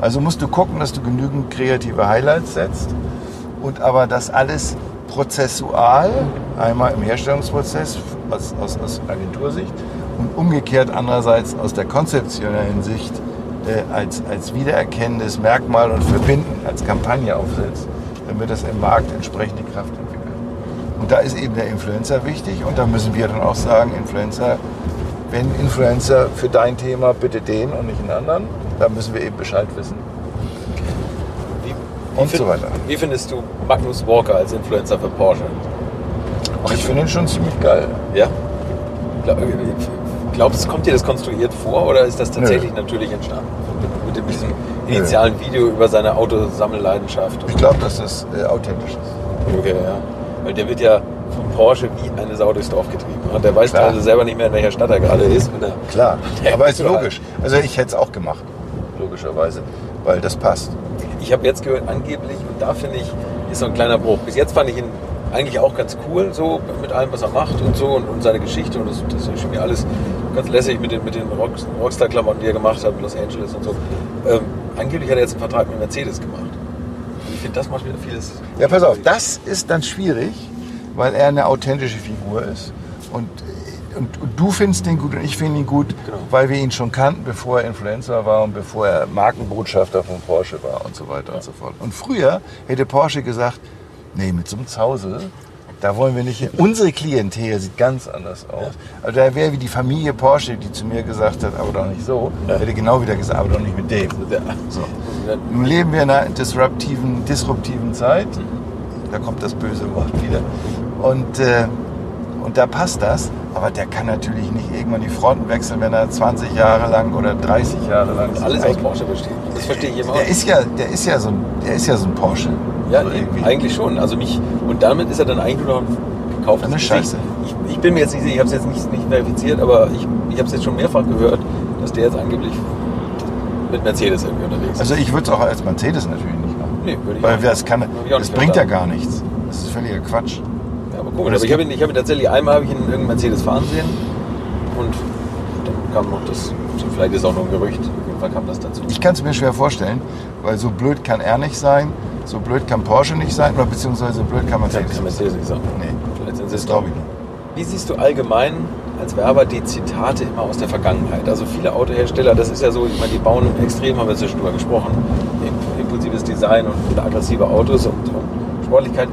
[SPEAKER 2] Also musst du gucken, dass du genügend kreative Highlights setzt und aber das alles prozessual, einmal im Herstellungsprozess aus, aus, aus Agentursicht und umgekehrt andererseits aus der konzeptionellen Sicht äh, als, als wiedererkennendes Merkmal und verbinden, als Kampagne aufsetzt, damit das im Markt entsprechende Kraft entwickelt. Und da ist eben der Influencer wichtig und da müssen wir dann auch sagen, Influencer, wenn Influencer für dein Thema, bitte den und nicht einen anderen, da müssen wir eben Bescheid wissen.
[SPEAKER 1] Wie,
[SPEAKER 2] Und
[SPEAKER 1] find-
[SPEAKER 2] so weiter.
[SPEAKER 1] Wie findest du Magnus Walker als Influencer für Porsche?
[SPEAKER 2] Ach, ich finde ihn schon ziemlich geil.
[SPEAKER 1] Ja? Glaub- Glaubst du, kommt dir das konstruiert vor oder ist das tatsächlich natürlich entstanden? Mit dem- diesem initialen Video über seine Autosammelleidenschaft.
[SPEAKER 2] Ich glaube, dass das äh, authentisch ist.
[SPEAKER 1] Okay, ja. Weil der wird ja von Porsche wie eine Sau durchs Dorf getrieben. Und der weiß
[SPEAKER 2] Klar.
[SPEAKER 1] also selber nicht mehr, in welcher Stadt er gerade ist.
[SPEAKER 2] Klar, aber ist logisch. Also ich hätte es auch gemacht, logischerweise, weil das passt.
[SPEAKER 1] Ich habe jetzt gehört, angeblich, und da finde ich, ist so ein kleiner Bruch. Bis jetzt fand ich ihn eigentlich auch ganz cool, so mit allem, was er macht und so und, und seine Geschichte. Und das, das ist schon mir alles ganz lässig mit den, mit den Rock, Rockstar-Klamotten, die er gemacht hat in Los Angeles und so. Ähm, angeblich hat er jetzt einen Vertrag mit Mercedes gemacht. Und ich finde, das macht wieder vieles.
[SPEAKER 2] Ja, pass auf, das ist dann schwierig, weil er eine authentische Figur ist. Und, und, und du findest ihn gut und ich finde ihn gut,
[SPEAKER 1] Genau.
[SPEAKER 2] weil wir ihn schon kannten, bevor er Influencer war und bevor er Markenbotschafter von Porsche war und so weiter und so fort. Und früher hätte Porsche gesagt, nee, mit so einem Zausel, da wollen wir nicht hin. Unsere Klientel sieht ganz anders aus. Also da wäre wie die Familie Porsche, die zu mir gesagt hat, aber doch nicht so, hätte genau wieder gesagt, aber doch nicht mit dem.
[SPEAKER 1] Der,
[SPEAKER 2] So. Nun leben wir in einer disruptiven, disruptiven Zeit. Da kommt das böse Wort wieder. Und, äh, und da passt das. Aber der kann natürlich nicht irgendwann die Fronten wechseln, wenn er 20 Jahre lang oder 30 Jahre lang
[SPEAKER 1] alles aus Porsche besteht. Das verstehe ich immer auch.
[SPEAKER 2] der ist ja, der ist ja so ein, der ist ja so ein Porsche.
[SPEAKER 1] Ja,
[SPEAKER 2] so
[SPEAKER 1] eigentlich schon. Also mich, und damit ist er dann eigentlich nur noch ein gekauftes
[SPEAKER 2] Eine. Scheiße.
[SPEAKER 1] Ich, ich bin mir jetzt nicht sicher, ich habe es jetzt nicht, nicht verifiziert, aber ich, ich habe es jetzt schon mehrfach gehört, dass der jetzt angeblich mit Mercedes irgendwie unterwegs ist.
[SPEAKER 2] Also ich würde es auch als Mercedes natürlich nicht machen.
[SPEAKER 1] nee, würde ich
[SPEAKER 2] Weil
[SPEAKER 1] auch
[SPEAKER 2] das, kann,
[SPEAKER 1] auch
[SPEAKER 2] das bringt ja gar nichts. Das ist völliger Quatsch.
[SPEAKER 1] Ja, aber ich habe ihn, ich habe ihn tatsächlich einmal habe ich ihn in irgendeinem Mercedes fahren sehen und dann kam noch das, vielleicht ist auch nur ein Gerücht, auf jeden Fall kam das dazu.
[SPEAKER 2] Ich kann es mir schwer vorstellen, weil so blöd kann er nicht sein, so blöd kann Porsche nicht sein, oder beziehungsweise blöd kann Mercedes sein.
[SPEAKER 1] Mercedes nicht sagen.
[SPEAKER 2] Nee,
[SPEAKER 1] Vielleicht sind sie
[SPEAKER 2] das
[SPEAKER 1] es
[SPEAKER 2] glaube ich nicht.
[SPEAKER 1] Wie siehst du allgemein als Werber die Zitate immer aus der Vergangenheit? Also viele Autohersteller, das ist ja so, ich meine, die bauen extrem, haben wir zwischen drüber gesprochen, im- impulsives Design und aggressive Autos und, und Sportlichkeit,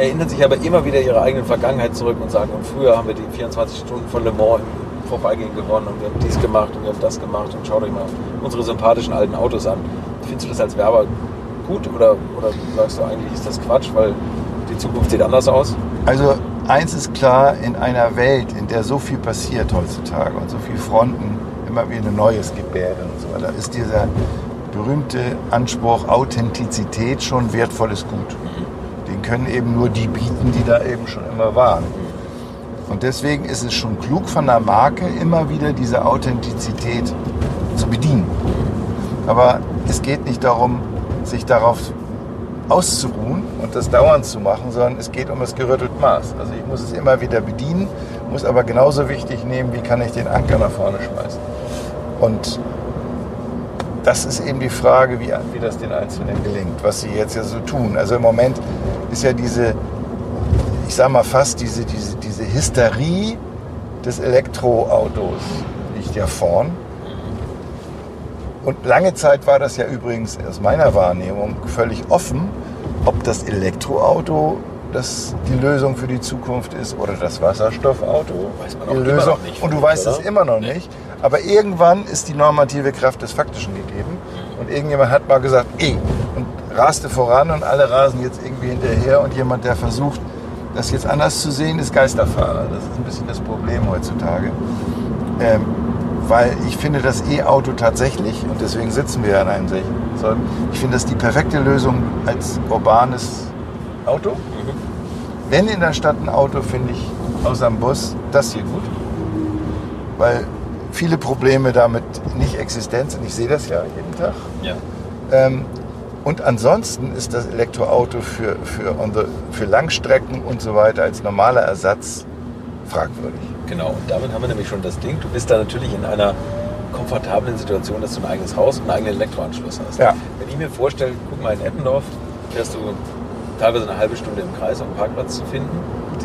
[SPEAKER 1] erinnern sich aber immer wieder ihre eigenen Vergangenheit zurück und sagen, und früher haben wir die 24 Stunden von Le Mans im Vorbeigehen gewonnen und wir haben dies gemacht und wir haben das gemacht und schaut euch mal unsere sympathischen alten Autos an. Findest du das als Werber gut oder, oder sagst du eigentlich, ist das Quatsch, weil die Zukunft sieht anders aus?
[SPEAKER 2] Also eins ist klar, in einer Welt, in der so viel passiert heutzutage und so viele Fronten immer wieder Neues gebären und so weiter, ist dieser berühmte Anspruch Authentizität schon wertvolles Gut. Können eben nur die bieten, die da eben schon immer waren. Und deswegen ist es schon klug von der Marke, immer wieder diese Authentizität zu bedienen. Aber es geht nicht darum, sich darauf auszuruhen und das dauernd zu machen, sondern es geht um das gerüttelte Maß. Also ich muss es immer wieder bedienen, muss aber genauso wichtig nehmen, wie kann ich den Anker nach vorne schmeißen. Und das ist eben die Frage, wie, wie das den Einzelnen gelingt, was sie jetzt ja so tun. Also im Moment ist ja diese, ich sag mal fast diese, diese, diese Hysterie des Elektroautos liegt ja vorn. Und lange Zeit war das ja übrigens aus meiner Wahrnehmung völlig offen, ob das Elektroauto das die Lösung für die Zukunft ist oder das Wasserstoffauto
[SPEAKER 1] Weiß man
[SPEAKER 2] die
[SPEAKER 1] auch immer
[SPEAKER 2] Lösung.
[SPEAKER 1] noch nicht,
[SPEAKER 2] Und du weißt es immer noch nicht. Aber irgendwann ist die normative Kraft des Faktischen gegeben. Und irgendjemand hat mal gesagt, eh, und raste voran und alle rasen jetzt irgendwie hinterher. Und jemand, der versucht, das jetzt anders zu sehen, ist Geisterfahrer. Das ist ein bisschen das Problem heutzutage. Ähm, weil ich finde das E-Auto tatsächlich, und deswegen sitzen wir ja in einem solchen, ich finde das die perfekte Lösung als urbanes Auto. Wenn in der Stadt ein Auto, finde ich, außer dem Bus, das hier gut. Weil viele Probleme damit nicht existent sind. Ich sehe das ja jeden Tag.
[SPEAKER 1] Ja.
[SPEAKER 2] Ähm, und ansonsten ist das Elektroauto für, für, the, für Langstrecken und so weiter als normaler Ersatz fragwürdig.
[SPEAKER 1] Genau, und damit haben wir nämlich schon das Ding. Du bist da natürlich in einer komfortablen Situation, dass du ein eigenes Haus und einen eigenen Elektroanschluss hast.
[SPEAKER 2] Ja.
[SPEAKER 1] Wenn ich mir vorstelle, guck mal in Eppendorf, fährst du teilweise eine halbe Stunde im Kreis, um einen Parkplatz zu finden.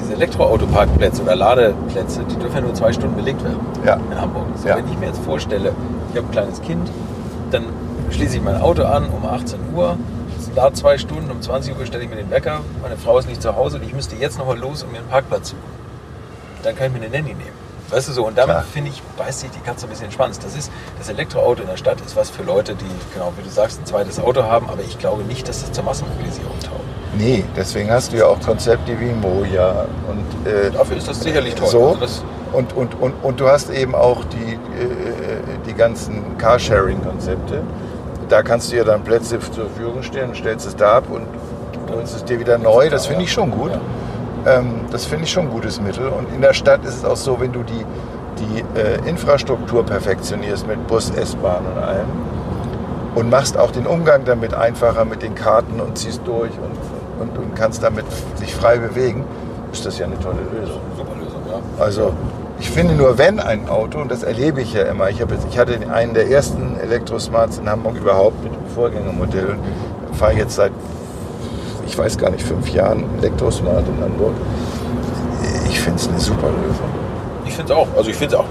[SPEAKER 1] Diese Elektroautoparkplätze oder Ladeplätze, die dürfen ja nur zwei Stunden belegt werden
[SPEAKER 2] Ja.
[SPEAKER 1] in Hamburg. So,
[SPEAKER 2] Ja.
[SPEAKER 1] Wenn ich mir jetzt vorstelle, ich habe ein kleines Kind, dann schließe ich mein Auto an um 18 Uhr, es lad zwei Stunden, um 20 Uhr stelle ich mir den Wecker, meine Frau ist nicht zu Hause und ich müsste jetzt nochmal los, um mir einen Parkplatz zu suchen. Dann kann ich mir eine Nanny nehmen. Weißt du so, und damit finde ich, beißt sich die Katze ein bisschen spannend. Das ist, das Elektroauto in der Stadt ist was für Leute, die, genau wie du sagst, ein zweites Auto haben, aber ich glaube nicht, dass das zur Massenmobilisierung taugt.
[SPEAKER 2] Nee, deswegen hast du ja auch Konzepte wie Moja und äh,
[SPEAKER 1] Dafür ist das sicherlich toll.
[SPEAKER 2] So.
[SPEAKER 1] Also
[SPEAKER 2] Und, und, und, und du hast eben auch die, äh, die ganzen Carsharing-Konzepte. Da kannst du ja dann Plätze zur Verfügung stellen, stellst es da ab und holst es dir wieder neu. Das finde ich schon gut. Ähm, das finde ich schon ein gutes Mittel. Und in der Stadt ist es auch so, wenn du die, die äh, Infrastruktur perfektionierst mit Bus, S-Bahn und allem und machst auch den Umgang damit einfacher mit den Karten und ziehst durch und, und, und kannst damit sich frei bewegen, ist das ja eine tolle Lösung.
[SPEAKER 1] Super Lösung, ja.
[SPEAKER 2] Also ich finde nur, wenn ein Auto, und das erlebe ich ja immer, ich, habe jetzt, ich hatte einen der ersten Elektrosmarts in Hamburg überhaupt mit dem Vorgängermodell und fahre jetzt seit, ich weiß gar nicht, fünf Jahren Elektrosmart in Hamburg. Ich finde es eine super Lösung.
[SPEAKER 1] Ich finde es auch. Also ich finde es auch.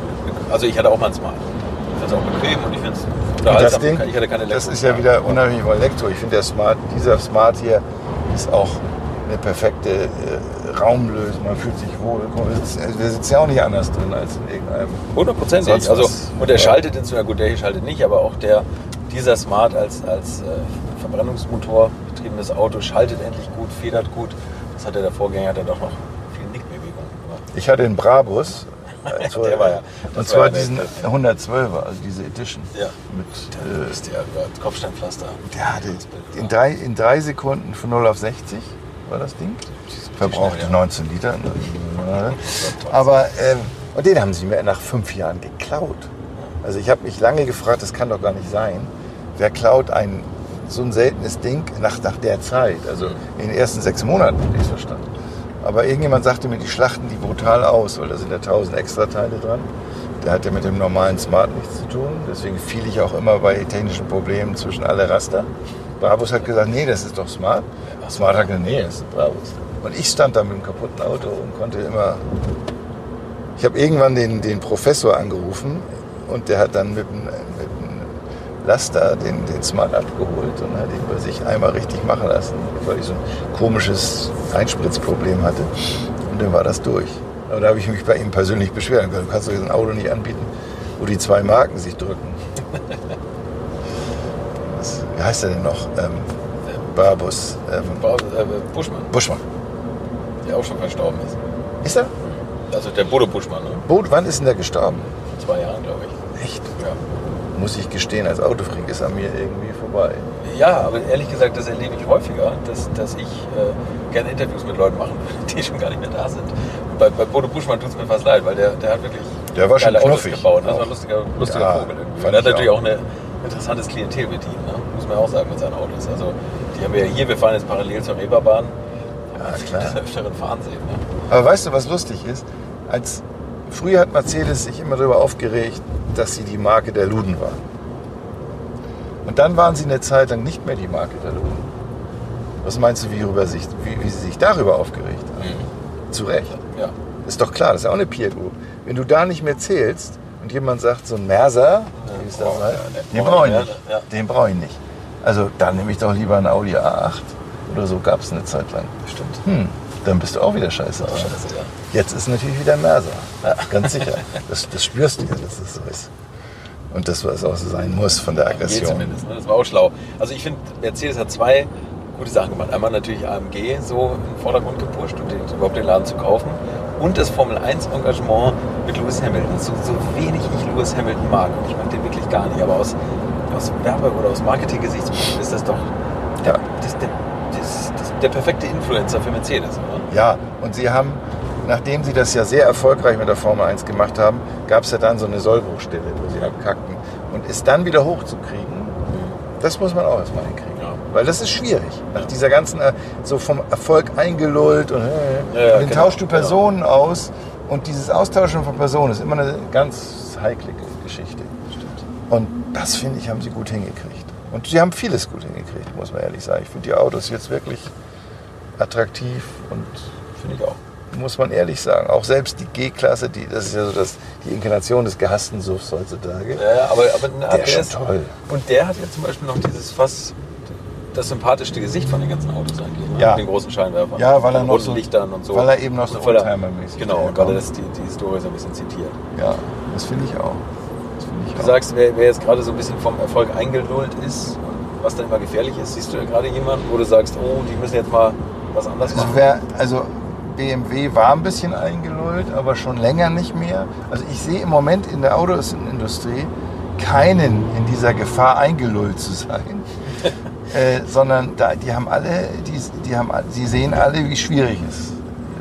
[SPEAKER 1] Also ich hatte auch mal ein Smart. Ich finde es auch bequem und ich finde es
[SPEAKER 2] das. Ding,
[SPEAKER 1] ich hatte keine
[SPEAKER 2] das
[SPEAKER 1] Elektro-
[SPEAKER 2] ist ja wieder unabhängig von Elektro. Ich finde der Smart, dieser Smart hier ist auch eine perfekte äh, Raumlösung. Man fühlt sich wohl. Mal, Wir sitzen, ja auch nicht anders drin als in irgendeinem.
[SPEAKER 1] Hundertprozentig. Also, und der
[SPEAKER 2] Ja.
[SPEAKER 1] schaltet ins, na gut, der hier schaltet nicht, aber auch der, dieser Smart als, als äh, Verbrennungsmotor betriebenes Auto schaltet endlich gut, federt gut. Das hatte der Vorgänger, hat er doch noch viel Nickbewegung. gemacht.
[SPEAKER 2] Ich hatte den Brabus. Also,
[SPEAKER 1] Der war ja-
[SPEAKER 2] und
[SPEAKER 1] war
[SPEAKER 2] zwar
[SPEAKER 1] ja
[SPEAKER 2] diesen
[SPEAKER 1] eine-
[SPEAKER 2] 112er, also diese Edition.
[SPEAKER 1] Ja.
[SPEAKER 2] Mit,
[SPEAKER 1] Da
[SPEAKER 2] äh,
[SPEAKER 1] ist der Kopfsteinpflaster.
[SPEAKER 2] der hatte in drei, in drei Sekunden von 0 auf 60 war das Ding. Verbrauchte
[SPEAKER 1] schnell, ja.
[SPEAKER 2] 19 Liter. Aber, ähm, und den haben sie mir nach fünf Jahren geklaut. Also ich habe mich lange gefragt, das kann doch gar nicht sein. Wer klaut ein so ein seltenes Ding nach, nach der Zeit? Also in den ersten sechs Monaten hätte ich es verstanden. Aber irgendjemand sagte mir, die schlachten die brutal aus, weil da sind ja tausend Extrateile dran. Der hat ja mit dem normalen Smart nichts zu tun. Deswegen fiel ich auch immer bei technischen Problemen zwischen alle Raster. Brabus hat gesagt, nee, das ist doch Smart. Smart hat gesagt, nee, das ist Brabus. Und ich stand da mit einem kaputten Auto und konnte immer... Ich habe irgendwann den, den Professor angerufen und der hat dann mit einem Laster den, den Smart abgeholt und hat ihn bei sich einmal richtig machen lassen, weil ich so ein komisches Einspritzproblem hatte. Und dann war das durch. Aber da habe ich mich bei ihm persönlich beschwert. und gesagt, Du kannst doch jetzt ein Auto nicht anbieten, wo die zwei Marken sich drücken. Was, wie heißt er denn noch? Ähm, Barbus. Ähm,
[SPEAKER 1] äh, Buschmann,
[SPEAKER 2] Buschmann.
[SPEAKER 1] der auch schon verstorben ist.
[SPEAKER 2] Ist er?
[SPEAKER 1] Also der Bodo Buschmann, ne?
[SPEAKER 2] Boot, wann ist denn der gestorben?
[SPEAKER 1] Vor zwei Jahren, glaube ich.
[SPEAKER 2] Echt? Muss ich gestehen, als Autofreak ist an mir irgendwie vorbei.
[SPEAKER 1] Ja, aber ehrlich gesagt, das erlebe ich häufiger, dass, dass ich äh, gerne Interviews mit Leuten machen würde, die schon gar nicht mehr da sind. Und bei, bei Bodo Buschmann tut es mir fast leid, weil der, der hat wirklich
[SPEAKER 2] Der war schon
[SPEAKER 1] geile Autos
[SPEAKER 2] knuffig
[SPEAKER 1] gebaut. Das war ein lustiger, lustiger
[SPEAKER 2] Ja,
[SPEAKER 1] Vogel Und er hat
[SPEAKER 2] ich
[SPEAKER 1] natürlich
[SPEAKER 2] auch.
[SPEAKER 1] auch ein interessantes Klientel bedient, ne? muss man auch sagen, mit seinen Autos. Also die haben wir ja hier, wir fahren jetzt parallel zur Reeperbahn.
[SPEAKER 2] Ja, klar.
[SPEAKER 1] des Öfteren fahren sehen. Ne?
[SPEAKER 2] Aber weißt du, was lustig ist? Als früher hat Mercedes sich immer darüber aufgeregt, dass sie die Marke der Luden waren. Und dann waren sie eine Zeit lang nicht mehr die Marke der Luden. Was meinst du, wie, sich, wie, wie sie sich darüber aufgeregt haben? Zu Recht.
[SPEAKER 1] Ja.
[SPEAKER 2] Ist doch klar, das ist ja auch eine Group. Wenn du da nicht mehr zählst und jemand sagt, so ein Merser, wie es
[SPEAKER 1] wir nicht.
[SPEAKER 2] den brauche ich nicht.
[SPEAKER 1] ja.
[SPEAKER 2] Den brauche ich nicht. Also dann nehme ich doch lieber einen Audi A8 oder so gab es eine Zeit lang.
[SPEAKER 1] Stimmt.
[SPEAKER 2] Hm, dann bist du auch wieder scheiße. dran.
[SPEAKER 1] Scheiße, ja.
[SPEAKER 2] Jetzt ist natürlich wieder Merser. Ganz sicher. Das, das spürst du ja, dass das so ist. Und das, was auch so sein muss von der Aggression.
[SPEAKER 1] zumindest. Ne? Das war auch schlau. Also ich finde, Mercedes hat zwei gute Sachen gemacht. Einmal natürlich AMG so im Vordergrund gepusht und den, überhaupt den Laden zu kaufen. Und das Formel 1 Engagement mit Lewis Hamilton. So, so wenig ich Lewis Hamilton mag. Und ich mag den wirklich gar nicht. Aber aus, aus Werbe- oder aus Marketing-Gesichtspunkten ist das doch der,
[SPEAKER 2] Ja.
[SPEAKER 1] das, der, das, das, der perfekte Influencer für Mercedes. Oder?
[SPEAKER 2] Ja, und sie haben, nachdem sie das ja sehr erfolgreich mit der Formel 1 gemacht haben, gab es ja dann so eine Sollbruchstelle, wo sie abkackten. Und es dann wieder hochzukriegen, das muss man auch erstmal hinkriegen.
[SPEAKER 1] Ja.
[SPEAKER 2] Weil das ist schwierig. Nach dieser ganzen, äh, so vom Erfolg eingelullt und, äh,
[SPEAKER 1] Ja, ja,
[SPEAKER 2] und dann
[SPEAKER 1] genau,
[SPEAKER 2] tauschst du
[SPEAKER 1] genau.
[SPEAKER 2] Personen aus. Und dieses Austauschen von Personen ist immer eine ganz heikle Geschichte. Und das, finde ich, haben sie gut hingekriegt. Und sie haben vieles gut hingekriegt, muss man ehrlich sagen. Ich finde die Autos jetzt wirklich attraktiv und
[SPEAKER 1] Finde ich auch.
[SPEAKER 2] Muss man ehrlich sagen. Auch selbst die G-Klasse, die, das ist ja so das, die Inkarnation des gehassten Suffs heutzutage.
[SPEAKER 1] Ja, ja, aber, aber na,
[SPEAKER 2] Der ist schon toll.
[SPEAKER 1] Und der hat jetzt zum Beispiel noch dieses fast das sympathischste Gesicht von den ganzen Autos eigentlich. Ne?
[SPEAKER 2] Ja.
[SPEAKER 1] Mit den großen Scheinwerfern.
[SPEAKER 2] Ja, weil er noch so-
[SPEAKER 1] Lichtern und so.
[SPEAKER 2] weil er eben noch so
[SPEAKER 1] er-
[SPEAKER 2] Oldtimer-mäßig
[SPEAKER 1] Genau, und weil er das, die, die Historie so ein bisschen zitiert.
[SPEAKER 2] Ja, das finde ich auch. Das finde ich
[SPEAKER 1] Du
[SPEAKER 2] auch.
[SPEAKER 1] sagst, wer, wer jetzt gerade so ein bisschen vom Erfolg eingelullt ist, was dann immer gefährlich ist, siehst du da gerade jemanden, wo du sagst, oh, die müssen jetzt mal was anderes
[SPEAKER 2] Also,
[SPEAKER 1] machen?
[SPEAKER 2] wer, also BMW war ein bisschen eingelullt, aber schon länger nicht mehr. Also ich sehe im Moment in der Autoindustrie keinen in dieser Gefahr eingelullt zu sein, äh, sondern da, die haben alle, die, die haben, sie sehen alle, wie schwierig es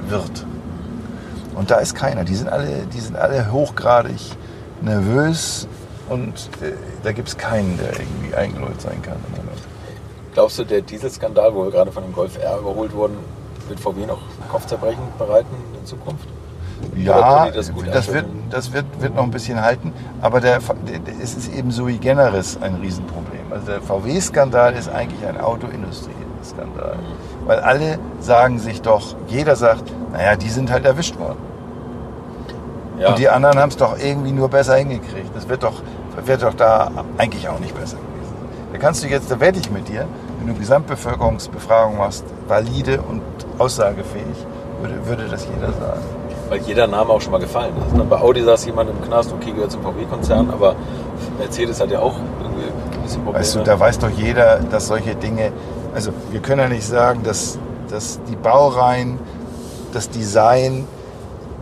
[SPEAKER 2] wird. Und da ist keiner. Die sind alle, die sind alle hochgradig nervös und äh, da gibt es keinen, der irgendwie eingelullt sein kann im Moment.
[SPEAKER 1] Glaubst du, der Dieselskandal, wo wir gerade von dem Golf R überholt wurden, wird VW noch Kopfzerbrechen bereiten in Zukunft?
[SPEAKER 2] Ja,
[SPEAKER 1] das
[SPEAKER 2] das, wird, das wird, wird noch ein bisschen halten, aber der, es ist eben sui generis ein Riesenproblem. Also der VW-Skandal ist eigentlich ein Autoindustrie-Skandal, weil alle sagen sich doch, jeder sagt, naja, die sind halt erwischt worden.
[SPEAKER 1] Ja.
[SPEAKER 2] Und die anderen haben es doch irgendwie nur besser hingekriegt. Das wird doch, wird doch da eigentlich auch nicht besser gewesen. Da kannst du jetzt, da wette ich mit dir, wenn du Gesamtbevölkerungsbefragung machst, valide und aussagefähig, würde, würde das jeder sagen.
[SPEAKER 1] Weil jeder Name auch schon mal gefallen ist. ne? Bei Audi saß jemand im Knast, okay, gehört zum VW-Konzern, aber Mercedes hat ja auch irgendwie ein bisschen Probleme.
[SPEAKER 2] Weißt du, da weiß doch jeder, dass solche Dinge, also wir können ja nicht sagen, dass, dass die Baureihen, das Design,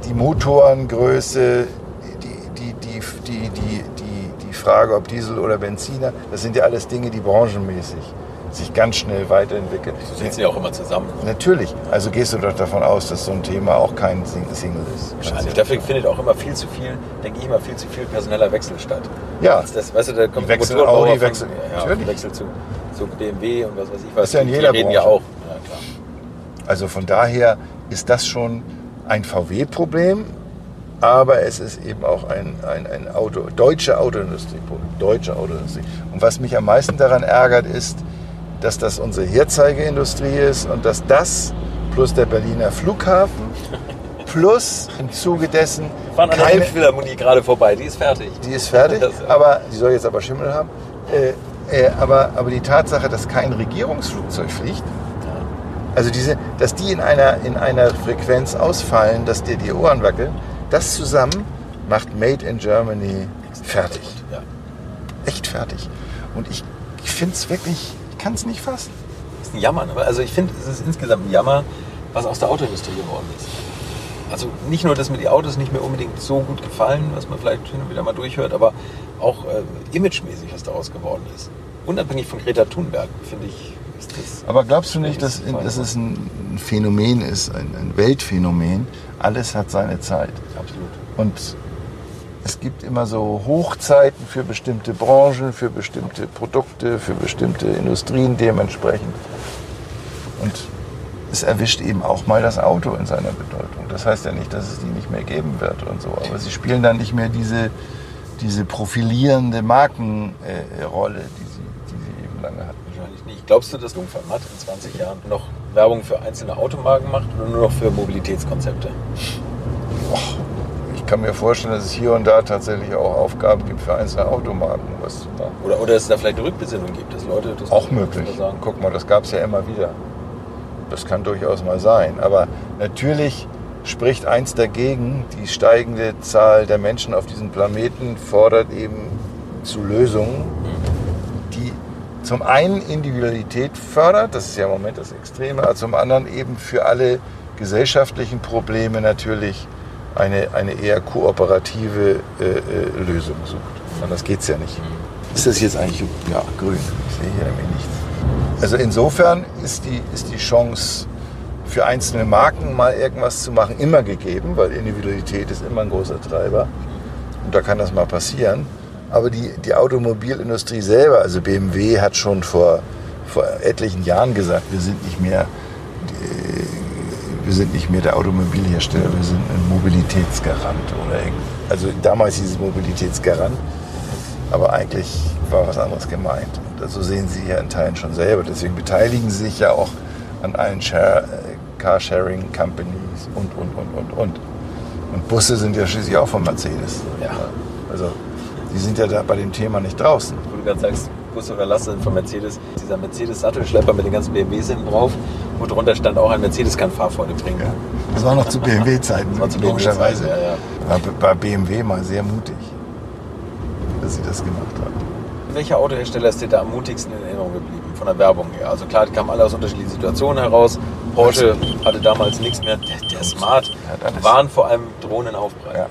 [SPEAKER 2] die Motorengröße, die, die, die, die, die, die, die Frage, ob Diesel oder Benziner, das sind ja alles Dinge, die branchenmäßig sich ganz schnell weiterentwickeln.
[SPEAKER 1] Die sitzen ja auch immer zusammen.
[SPEAKER 2] Natürlich, also gehst du doch davon aus, dass so ein Thema auch kein Sing- Single ist.
[SPEAKER 1] Wahrscheinlich. Dafür findet auch immer viel zu viel, denke ich immer, viel zu viel personeller Wechsel statt.
[SPEAKER 2] Ja.
[SPEAKER 1] Das, weißt du, da kommt
[SPEAKER 2] Die
[SPEAKER 1] Motorenbauer
[SPEAKER 2] Audi,
[SPEAKER 1] von- ja,
[SPEAKER 2] natürlich.
[SPEAKER 1] Wechsel zu, zu BMW und was weiß ich was.
[SPEAKER 2] ist ja in
[SPEAKER 1] Die-
[SPEAKER 2] jeder
[SPEAKER 1] die reden ja auch. Ja.
[SPEAKER 2] Also von daher ist das schon ein VW-Problem, aber es ist eben auch ein, ein, ein Auto, deutsche Autoindustrie-Problem. Deutsche Autoindustrie. Und was mich am meisten daran ärgert, ist, dass das unsere Herzeigeindustrie ist und dass das plus der Berliner Flughafen plus im Zuge dessen
[SPEAKER 1] Fahren an der
[SPEAKER 2] keine,
[SPEAKER 1] Elbphilharmonie gerade vorbei, die ist fertig.
[SPEAKER 2] die ist fertig, aber die soll jetzt aber Schimmel haben. Äh, äh, aber, aber die Tatsache, dass kein Regierungsflugzeug fliegt, also diese, dass die in einer, in einer Frequenz ausfallen, dass dir die Ohren wackeln, das zusammen macht Made in Germany fertig. Echt fertig. Und ich, ich finde es wirklich, ich kann es nicht fassen.
[SPEAKER 1] ist ein Jammer. Ne? Also ich finde, es ist insgesamt ein Jammer, was aus der Autoindustrie geworden ist. Also nicht nur, dass mir die Autos nicht mehr unbedingt so gut gefallen, was man vielleicht hin und wieder mal durchhört, aber auch äh, imagemäßig, was daraus geworden ist. Unabhängig von Greta Thunberg, finde ich, ist das...
[SPEAKER 2] Aber glaubst du nicht, dass, dass es ein ein Phänomen ist, ein, ein Weltphänomen? Alles hat seine Zeit.
[SPEAKER 1] Absolut.
[SPEAKER 2] Und es gibt immer so Hochzeiten für bestimmte Branchen, für bestimmte Produkte, für bestimmte Industrien dementsprechend. Und es erwischt eben auch mal das Auto in seiner Bedeutung. Das heißt ja nicht, dass es die nicht mehr geben wird und so. Aber sie spielen dann nicht mehr diese, diese profilierende Markenrolle, äh, die, sie, die sie eben lange hatten.
[SPEAKER 1] Wahrscheinlich nicht. Glaubst du, dass Jungfern Matt in 20 Jahren noch Werbung für einzelne Automarken macht oder nur noch für Mobilitätskonzepte?
[SPEAKER 2] Ich kann mir vorstellen, dass es hier und da tatsächlich auch Aufgaben gibt für einzelne Automarken, was.
[SPEAKER 1] Oder, oder dass es da vielleicht eine Rückbesinnung gibt, dass Leute das
[SPEAKER 2] Auch möglich.
[SPEAKER 1] sagen.
[SPEAKER 2] Guck mal, das gab es ja immer wieder. Das kann durchaus mal sein. Aber natürlich spricht eins dagegen. Die steigende Zahl der Menschen auf diesem Planeten fordert eben zu Lösungen, die zum einen Individualität fördert, das ist ja im Moment das Extreme, aber zum anderen eben für alle gesellschaftlichen Probleme natürlich eine, eine eher kooperative äh, äh, Lösung sucht. Anders geht es ja nicht. Ist das jetzt eigentlich ja, grün? Ich sehe hier nämlich nichts. Also insofern ist die, ist die Chance für einzelne Marken mal irgendwas zu machen immer gegeben, weil Individualität ist immer ein großer Treiber. Und da kann das mal passieren. Aber die, die Automobilindustrie selber, also BMW hat schon vor, vor etlichen Jahren gesagt, wir sind nicht mehr wir sind nicht mehr der Automobilhersteller, wir sind ein Mobilitätsgarant oder also damals hieß es Mobilitätsgarant. Aber eigentlich war was anderes gemeint. Und so sehen Sie ja in Teilen schon selber. Deswegen beteiligen Sie sich ja auch an allen Share, äh, Carsharing Companies und, und, und, und, und. Und Busse sind ja schließlich auch von Mercedes.
[SPEAKER 4] Ja.
[SPEAKER 2] Also, die sind ja da bei dem Thema nicht draußen.
[SPEAKER 4] Wo du gerade sagst, Oder Lasse von Mercedes. Dieser Mercedes-Sattelschlepper mit den ganzen BMWs hinten drauf, wo drunter stand auch ein Mercedes kann Fahrfreude bringen.
[SPEAKER 2] Ja. Das war noch zu BMW-Zeiten, logischerweise.
[SPEAKER 4] BMW-Zeiten, ja, ja.
[SPEAKER 2] War bei BMW mal sehr mutig, dass sie das gemacht haben.
[SPEAKER 4] Welcher Autohersteller ist dir da am mutigsten in Erinnerung geblieben, von der Werbung her? Also klar, die kamen alle aus unterschiedlichen Situationen heraus. Porsche hatte damals nichts mehr. Der, der Smart waren vor allem Drohnenaufprall.
[SPEAKER 2] Ja.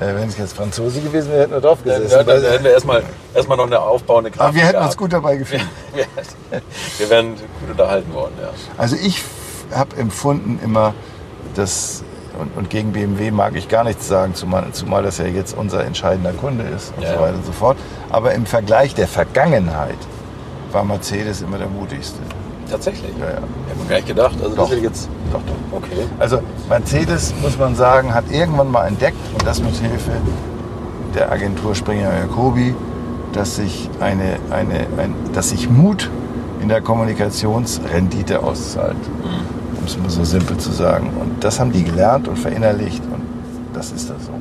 [SPEAKER 2] Äh, wenn es jetzt Franzose gewesen wäre, hätten wir drauf gesessen.
[SPEAKER 4] dann, dann hätten wir erstmal, erstmal noch eine aufbauende Grafik
[SPEAKER 2] Aber wir hätten uns
[SPEAKER 4] gehabt.
[SPEAKER 2] gut dabei gefühlt.
[SPEAKER 4] Wir, wir wären gut unterhalten worden, ja.
[SPEAKER 2] Also ich habe empfunden immer, dass, und, und gegen BMW mag ich gar nichts sagen, zumal, zumal das ja jetzt unser entscheidender Kunde ist und
[SPEAKER 4] Ja,
[SPEAKER 2] so
[SPEAKER 4] ja.
[SPEAKER 2] weiter und so fort. Aber im Vergleich der Vergangenheit war Mercedes immer der mutigste.
[SPEAKER 4] Tatsächlich.
[SPEAKER 2] Ja, ja.
[SPEAKER 4] Hätte man gar nicht gedacht. Also
[SPEAKER 2] Doch.
[SPEAKER 4] das jetzt.
[SPEAKER 2] Doch, doch.
[SPEAKER 4] Okay.
[SPEAKER 2] Also Mercedes, muss man sagen, hat irgendwann mal entdeckt, und das mit Hilfe der Agentur Springer Jacobi, dass sich, eine, eine, ein, dass sich Mut in der Kommunikationsrendite auszahlt, um es mal so simpel zu sagen. Und das haben die gelernt und verinnerlicht und das ist das so.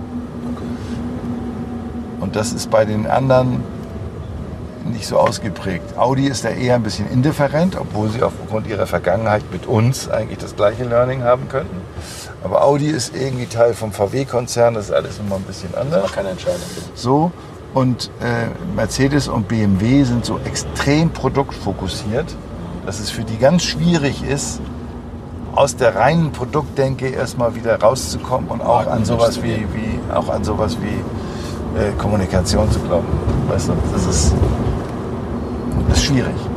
[SPEAKER 2] Und das ist bei den anderen nicht so ausgeprägt. Audi ist da eher ein bisschen indifferent, obwohl sie aufgrund ihrer Vergangenheit mit uns eigentlich das gleiche Learning haben könnten. Aber Audi ist irgendwie Teil vom VW-Konzern, das ist alles immer ein bisschen anders.
[SPEAKER 4] war keine Entscheidung.
[SPEAKER 2] So. Und äh, Mercedes und BMW sind so extrem produktfokussiert, dass es für die ganz schwierig ist, aus der reinen Produktdenke erstmal wieder rauszukommen und auch an sowas wie, wie, auch an sowas wie äh, Kommunikation zu glauben. Weißt du, das ist, das ist schwierig.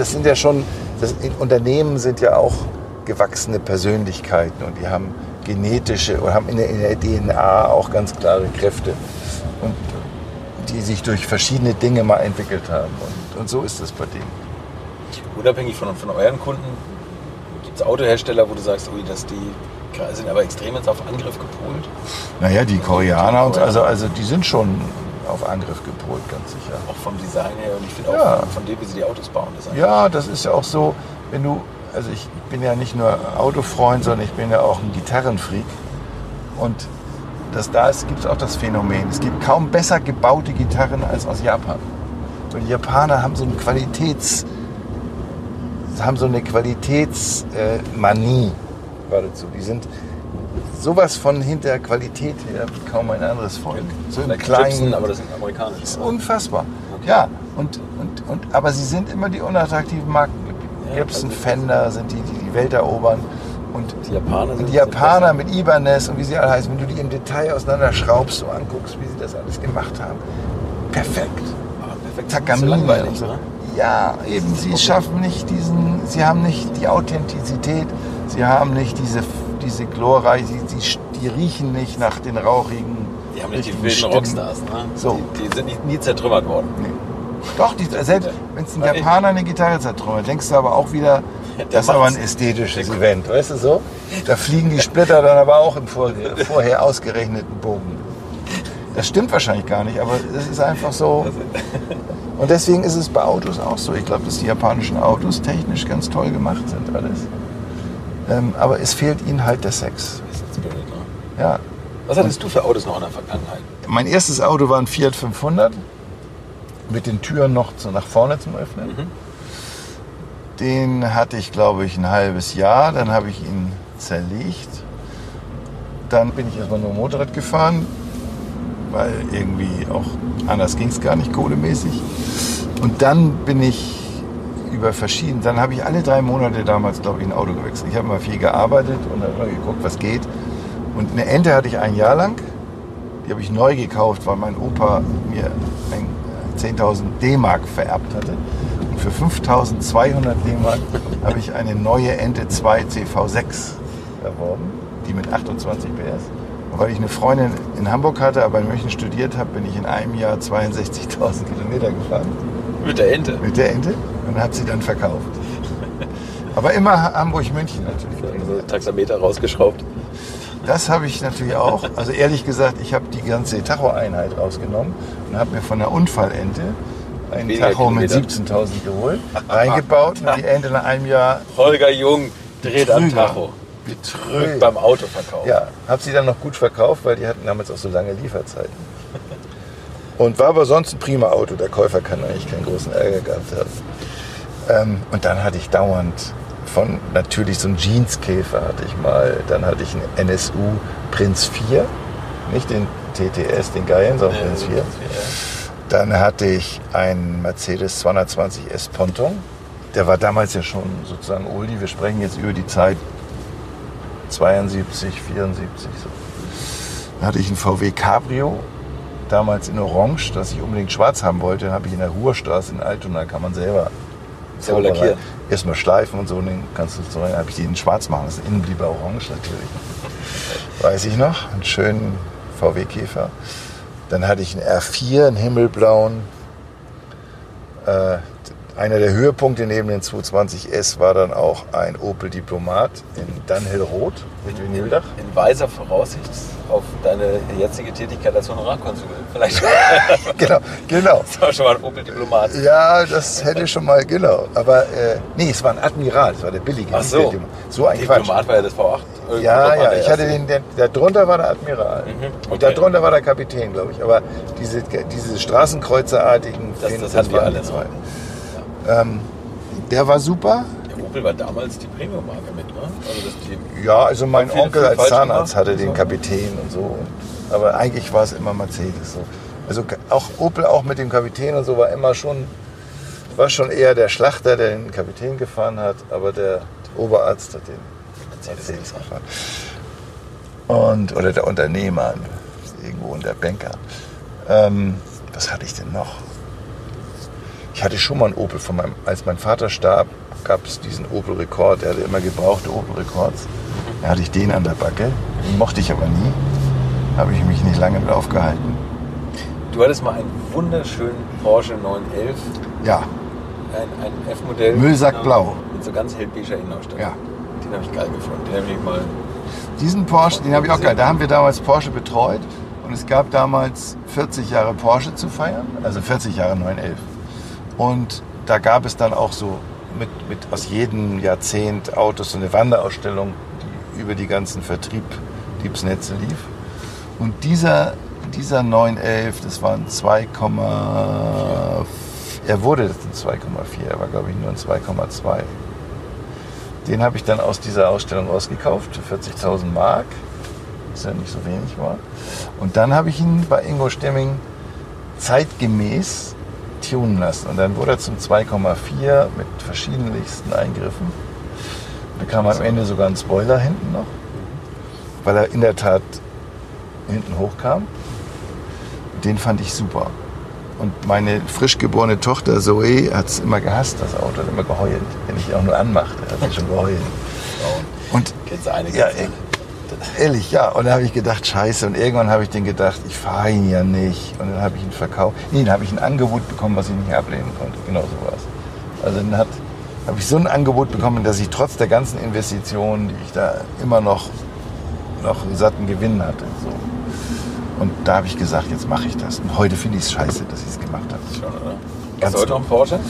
[SPEAKER 2] das sind ja schon, das, Unternehmen sind ja auch gewachsene Persönlichkeiten und die haben genetische oder haben in der, in der DNA auch ganz klare Kräfte und die sich durch verschiedene Dinge mal entwickelt haben und, und so ist es bei denen.
[SPEAKER 4] Unabhängig von, von euren Kunden, gibt es Autohersteller, wo du sagst, ui, dass die sind aber extrem jetzt auf Angriff gepolt?
[SPEAKER 2] Naja, die Koreaner und so, also, also die sind schon auf Angriff gepolt, ganz sicher.
[SPEAKER 4] Auch vom Design her und ich finde auch
[SPEAKER 2] Ja.
[SPEAKER 4] von, von dem, wie sie die Autos bauen. Das
[SPEAKER 2] Ja, das ist ja auch so, wenn du, also ich bin ja nicht nur Autofreund, sondern ich bin ja auch ein Gitarrenfreak. Und das, da gibt es auch das Phänomen. Es gibt kaum besser gebaute Gitarren als aus Japan. Und die Japaner haben so eine Qualitäts, haben so eine Qualitätsmanie geradezu. Die sind sowas von hinter Qualität her wie kaum ein anderes Volk. So im Kleinen.
[SPEAKER 1] Gibson, aber das sind amerikanische.
[SPEAKER 2] Das ist unfassbar. Ja, und, und, und, aber sie sind immer die unattraktiven Marken.
[SPEAKER 1] Ja,
[SPEAKER 2] Gibson,
[SPEAKER 1] also-
[SPEAKER 2] Fender sind die, die die Welt erobern. Und
[SPEAKER 1] Die Japaner
[SPEAKER 2] und die Japaner mit Ibanez und wie sie alle heißen, wenn du die im Detail auseinanderschraubst, so anguckst, wie sie das alles gemacht haben. Perfekt.
[SPEAKER 1] Ah, perfekt.
[SPEAKER 2] Takamine und so.
[SPEAKER 1] ne?
[SPEAKER 2] Ja, eben, sie schaffen nicht diesen, sie haben nicht die Authentizität, sie haben nicht diese, diese glorreiche, sie, sie, die riechen nicht nach den rauchigen.
[SPEAKER 1] Die haben nicht die wilden
[SPEAKER 2] Stimmen.
[SPEAKER 1] Rockstars, ne?
[SPEAKER 2] So.
[SPEAKER 1] Die, die sind nicht, nie zertrümmert worden.
[SPEAKER 2] Doch, die, selbst wenn es ein
[SPEAKER 1] Ja,
[SPEAKER 2] Japaner eine Gitarre zertrümmert, denkst du aber auch wieder, das ist aber ein ästhetisches Event, weißt du so? Da fliegen die Splitter dann aber auch im vor, vorher ausgerechneten Bogen. Das stimmt wahrscheinlich gar nicht, aber es ist einfach so. Und deswegen ist es bei Autos auch so. Ich glaube, dass die japanischen Autos technisch ganz toll gemacht sind, alles. Ähm, aber es fehlt ihnen halt der Sex.
[SPEAKER 1] Das ist blöd, ne?
[SPEAKER 2] Ja.
[SPEAKER 1] Was hattest du für Autos noch in der Vergangenheit?
[SPEAKER 2] Mein erstes Auto war ein Fiat 500 mit den Türen noch zu, nach vorne zum Öffnen.
[SPEAKER 1] Mhm.
[SPEAKER 2] Den hatte ich, glaube ich, ein halbes Jahr. Dann habe ich ihn zerlegt. Dann bin ich erstmal nur Motorrad gefahren, weil irgendwie auch anders ging es gar nicht kohlemäßig. Und dann bin ich über verschiedene, dann habe ich alle drei Monate damals, glaube ich, ein Auto gewechselt. Ich habe mal viel gearbeitet und habe mal geguckt, was geht. Und eine Ente hatte ich ein Jahr lang. Die habe ich neu gekauft, weil mein Opa mir ein, äh, 10.000 D-Mark vererbt hatte. Und für 5.200 D-Mark habe ich eine neue Ente 2 CV6 erworben, die mit 28 PS. Und weil ich eine Freundin in Hamburg hatte, aber in München studiert habe, bin ich in einem Jahr 62.000 Kilometer gefahren
[SPEAKER 1] Mit der Ente.
[SPEAKER 2] mit der Ente und habe sie dann verkauft. Aber immer Hamburg-München natürlich.
[SPEAKER 1] So Taxameter rausgeschraubt.
[SPEAKER 2] Das habe ich natürlich auch. Also ehrlich gesagt, ich habe die ganze Tacho-Einheit rausgenommen und habe mir von der Unfallente einen
[SPEAKER 1] Weniger
[SPEAKER 2] Tacho mit
[SPEAKER 1] Kilometer.
[SPEAKER 2] 17.000 geholt, reingebaut und die Ente nach einem Jahr
[SPEAKER 1] Holger Jung dreht am
[SPEAKER 2] Betrüger.
[SPEAKER 1] Tacho.
[SPEAKER 2] betrügt.
[SPEAKER 1] Beim Autoverkauf.
[SPEAKER 2] Ja, habe sie dann noch gut verkauft, weil die hatten damals auch so lange Lieferzeiten. Und war aber sonst ein prima Auto. Der Käufer kann eigentlich keinen großen Ärger gehabt haben. Ähm, und dann hatte ich dauernd von natürlich so einen Jeanskäfer hatte ich mal. Dann hatte ich einen NSU Prinz 4. Nicht den TTS, den geilen, sondern
[SPEAKER 1] Ja,
[SPEAKER 2] Prinz 4.
[SPEAKER 1] ja.
[SPEAKER 2] Dann hatte ich einen Mercedes 220 S Ponton. Der war damals ja schon sozusagen Oldie. Wir sprechen jetzt über die Zeit 72, 74. So. Dann hatte ich einen VW Cabrio, damals in Orange, das ich unbedingt schwarz haben wollte. Dann habe ich in der Ruhrstraße in Altona, kann man selber
[SPEAKER 1] Selber lackieren.
[SPEAKER 2] Erstmal schleifen und so, und dann kannst du so, dann habe ich die in schwarz machen lassen. Innen blieb er orange natürlich. Weiß ich noch, einen schönen VW Käfer. Dann hatte ich einen R4, einen himmelblauen. Äh, einer der Höhepunkte neben den 220S war dann auch ein Opel Diplomat in Dunhill Rot mit Vinyldach.
[SPEAKER 1] In weiser Voraussicht auf deine jetzige Tätigkeit als Honorarkonsul. Vielleicht
[SPEAKER 2] Genau, genau.
[SPEAKER 1] das war schon mal ein Opel-Diplomat.
[SPEAKER 2] Ja, das hätte schon mal, genau. Aber äh, nee, es war ein Admiral, es war der billige.
[SPEAKER 1] Ach so.
[SPEAKER 2] Diplomat. So ein Quatsch.
[SPEAKER 1] Diplomat war ja das V8. Irgendwo
[SPEAKER 2] Ja,
[SPEAKER 1] war
[SPEAKER 2] ja,
[SPEAKER 1] der
[SPEAKER 2] ich hatte den, der, der drunter war der Admiral.
[SPEAKER 1] Mhm,
[SPEAKER 2] Und
[SPEAKER 1] okay.
[SPEAKER 2] darunter war der Kapitän, glaube ich. Aber diese, diese Straßenkreuzerartigen,
[SPEAKER 1] Das- das hatten wir alle
[SPEAKER 2] zwei. Ähm, der war super.
[SPEAKER 1] Opel war damals die Premium-Marke mit, ne? Also das die,
[SPEAKER 2] Ja, also mein Onkel als Zahnarzt hatte den. Kapitän und so. Und, aber eigentlich war es immer Mercedes so. Also auch Opel auch mit dem Kapitän und so war immer schon, war schon eher der Schlachter, der den Kapitän gefahren hat, aber der Oberarzt hat den Mercedes gefahren. Und, oder der Unternehmer, irgendwo und der Banker. Ähm, was hatte ich denn noch? Ich hatte schon mal einen Opel von meinem, als mein Vater starb, gab es diesen Opel Rekord. Er hatte immer gebrauchte Opel Rekords. Da hatte ich den an der Backe. Den mochte ich aber nie. Habe ich mich nicht lange mit aufgehalten.
[SPEAKER 1] du hattest mal einen wunderschönen Porsche 911,
[SPEAKER 2] Ja,
[SPEAKER 1] ein, ein F-Modell.
[SPEAKER 2] Müllsackblau.
[SPEAKER 1] Mit so ganz hellbeiger Innenausstattung.
[SPEAKER 2] Ja.
[SPEAKER 1] Den habe ich geil gefunden. Den habe ich mal.
[SPEAKER 2] diesen Porsche, den habe ich auch geil. Da haben wir damals Porsche betreut. Und es gab damals 40 Jahre Porsche zu feiern. Also 40 Jahre 911. Und da gab es dann auch so mit, mit aus jedem Jahrzehnt Autos so eine Wanderausstellung, die über die ganzen Vertriebsnetze lief. Und dieser, dieser 911, das waren 2, ja, Er wurde ein 2,4, er war glaube ich nur ein 2,2. Den habe ich dann aus dieser Ausstellung rausgekauft für 40.000 Mark, was ja nicht so wenig war. Und dann habe ich ihn bei Ingo Stemming zeitgemäß tunen lassen. Und dann wurde er zum 2,4 mit verschiedenlichsten Eingriffen. Da kam am Ende sogar ein Spoiler hinten noch, weil er in der Tat hinten hochkam. Den fand ich super. Und meine frisch geborene Tochter Zoe hat es immer gehasst, das Auto, hat immer geheult, wenn ich auch nur anmachte. Hat sie schon geheult. Und
[SPEAKER 1] Kennst du einige?
[SPEAKER 2] ja, ehrlich, ja. Und dann habe ich gedacht, scheiße. Und irgendwann habe ich den gedacht, ich fahre ihn ja nicht. Und dann habe ich ihn verkauft. Nee, dann habe ich ein Angebot bekommen, was ich nicht ablehnen konnte. Genau so war es. Also dann habe ich so ein Angebot bekommen, dass ich trotz der ganzen Investitionen, die ich da immer noch, noch einen satten Gewinn hatte. So. Und da habe ich gesagt, jetzt mache ich das. Und heute finde ich es scheiße, dass ich es gemacht habe.
[SPEAKER 1] Schon, oder?
[SPEAKER 2] Ganz
[SPEAKER 1] Hast du heute noch einen Porsche?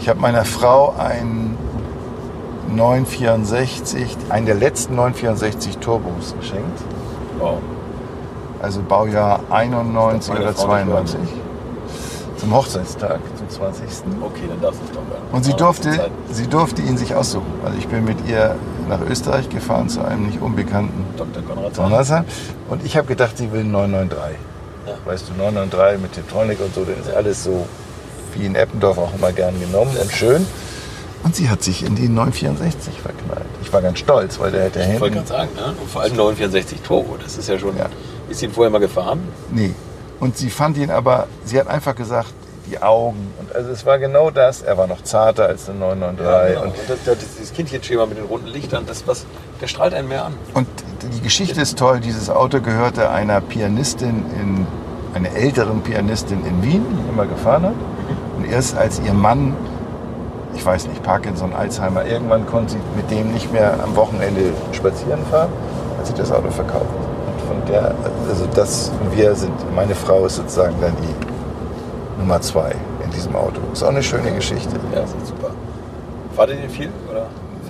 [SPEAKER 2] Ich habe meiner Frau einen 964, einen der letzten 964 Turbos geschenkt.
[SPEAKER 1] Wow.
[SPEAKER 2] Also Baujahr 91
[SPEAKER 1] meine
[SPEAKER 2] oder
[SPEAKER 1] Frau nicht
[SPEAKER 2] 92. Zum Hochzeitstag, zum 20.
[SPEAKER 1] Okay, dann darfst du es doch werden.
[SPEAKER 2] Und sie durfte, sie durfte ihn sich aussuchen. Also ich bin mit ihr nach Österreich gefahren zu einem nicht unbekannten
[SPEAKER 1] Dr. Konrad.
[SPEAKER 2] Donnerstag. Und ich habe gedacht, sie will einen 993.
[SPEAKER 1] Ja.
[SPEAKER 2] Weißt du, 993 mit Tiptronic und so, das ist alles so wie in Eppendorf auch immer gern genommen und schön. Und sie hat sich in die 964 verknallt. Ich war ganz stolz, weil der hätte
[SPEAKER 1] Ich wollte gerade sagen, ne? und vor allem 964 Turbo, das ist ja schon.
[SPEAKER 2] Ja.
[SPEAKER 1] Ist ihn vorher mal gefahren?
[SPEAKER 2] Nee. Und sie fand ihn aber, sie hat einfach gesagt, die Augen. Und also es war genau das. Er war noch zarter als der 993.
[SPEAKER 1] genau.
[SPEAKER 2] und,
[SPEAKER 1] und das, das, dieses Kindchenschema mit den runden Lichtern, das was, der strahlt einen mehr an.
[SPEAKER 2] und die Geschichte ist toll. Dieses Auto gehörte einer Pianistin in, einer älteren Pianistin in Wien, die immer gefahren hat. Und erst als ihr Mann, ich weiß nicht, Parkinson, Alzheimer, irgendwann konnte sie mit dem nicht mehr am Wochenende spazieren fahren, hat sie das Auto verkauft. Und von der, also das, wir sind, meine Frau ist sozusagen dann die Nummer zwei in diesem Auto. Ist auch eine schöne Geschichte.
[SPEAKER 1] Ja, ist super. Fahrt ihr den viel? Oder?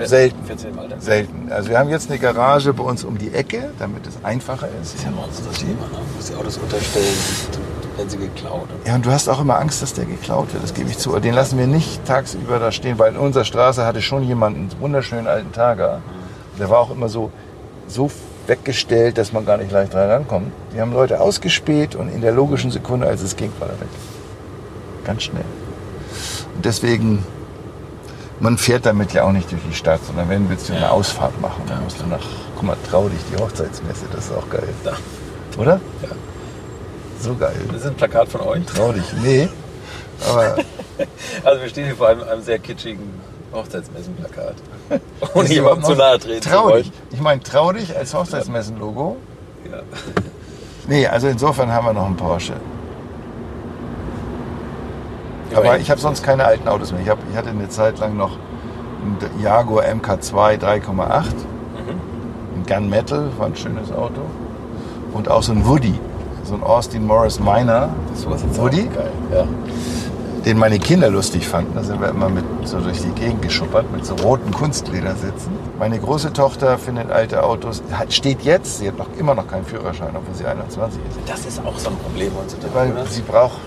[SPEAKER 2] Selten. Selten. Also wir haben jetzt eine Garage bei uns um die Ecke, damit es einfacher ist.
[SPEAKER 1] Das ist ja bei uns das Thema, ne? Du musst die Autos unterstellen, werden sie geklaut.
[SPEAKER 2] Ja, und du hast auch immer Angst, dass der geklaut wird, das gebe ich zu. Den lassen wir nicht tagsüber da stehen, weil in unserer Straße hatte schon jemand einen wunderschönen alten Targa. Der war auch immer so, so weggestellt, dass man gar nicht leicht dran rankommt. Die haben Leute ausgespäht und in der logischen Sekunde, als es ging, war er weg. Ganz schnell. Und deswegen, man fährt damit ja auch nicht durch die Stadt, sondern wenn willst du eine Ausfahrt machen, dann musst du nach, guck mal, trau dich, die Hochzeitsmesse, das ist auch geil.
[SPEAKER 1] Da.
[SPEAKER 2] Oder?
[SPEAKER 1] Ja.
[SPEAKER 2] So geil.
[SPEAKER 1] Das ist ein Plakat von euch.
[SPEAKER 2] Trau dich. Nee. Aber
[SPEAKER 1] Also wir stehen hier vor einem, einem sehr kitschigen Hochzeitsmessenplakat. Ohne jemandem zu nahe treten zu
[SPEAKER 2] Trau
[SPEAKER 1] wollen.
[SPEAKER 2] dich. Ich meine, trau dich als Hochzeitsmessen-Logo.
[SPEAKER 1] Ja.
[SPEAKER 2] Nee, also insofern haben wir noch einen Porsche. Aber ich habe sonst keine alten Autos mehr. Ich, hab, ich hatte eine Zeit lang noch einen Jaguar MK2 3,8.
[SPEAKER 1] Mhm.
[SPEAKER 2] Ein Gunmetal, war ein schönes Auto. Und auch so ein Woody. So ein Austin Morris Minor,
[SPEAKER 1] Sowas ist
[SPEAKER 2] Woody?
[SPEAKER 1] geil. Ja.
[SPEAKER 2] den meine Kinder lustig fanden. Da sind wir immer mit so durch die Gegend geschuppert mit so roten Kunstledersitzen. Meine große Tochter findet alte Autos, hat, steht jetzt, sie hat noch immer noch keinen Führerschein, obwohl sie 21 ist.
[SPEAKER 1] Das ist auch so ein Problem heutzutage.
[SPEAKER 2] Weil
[SPEAKER 1] oder?
[SPEAKER 2] sie braucht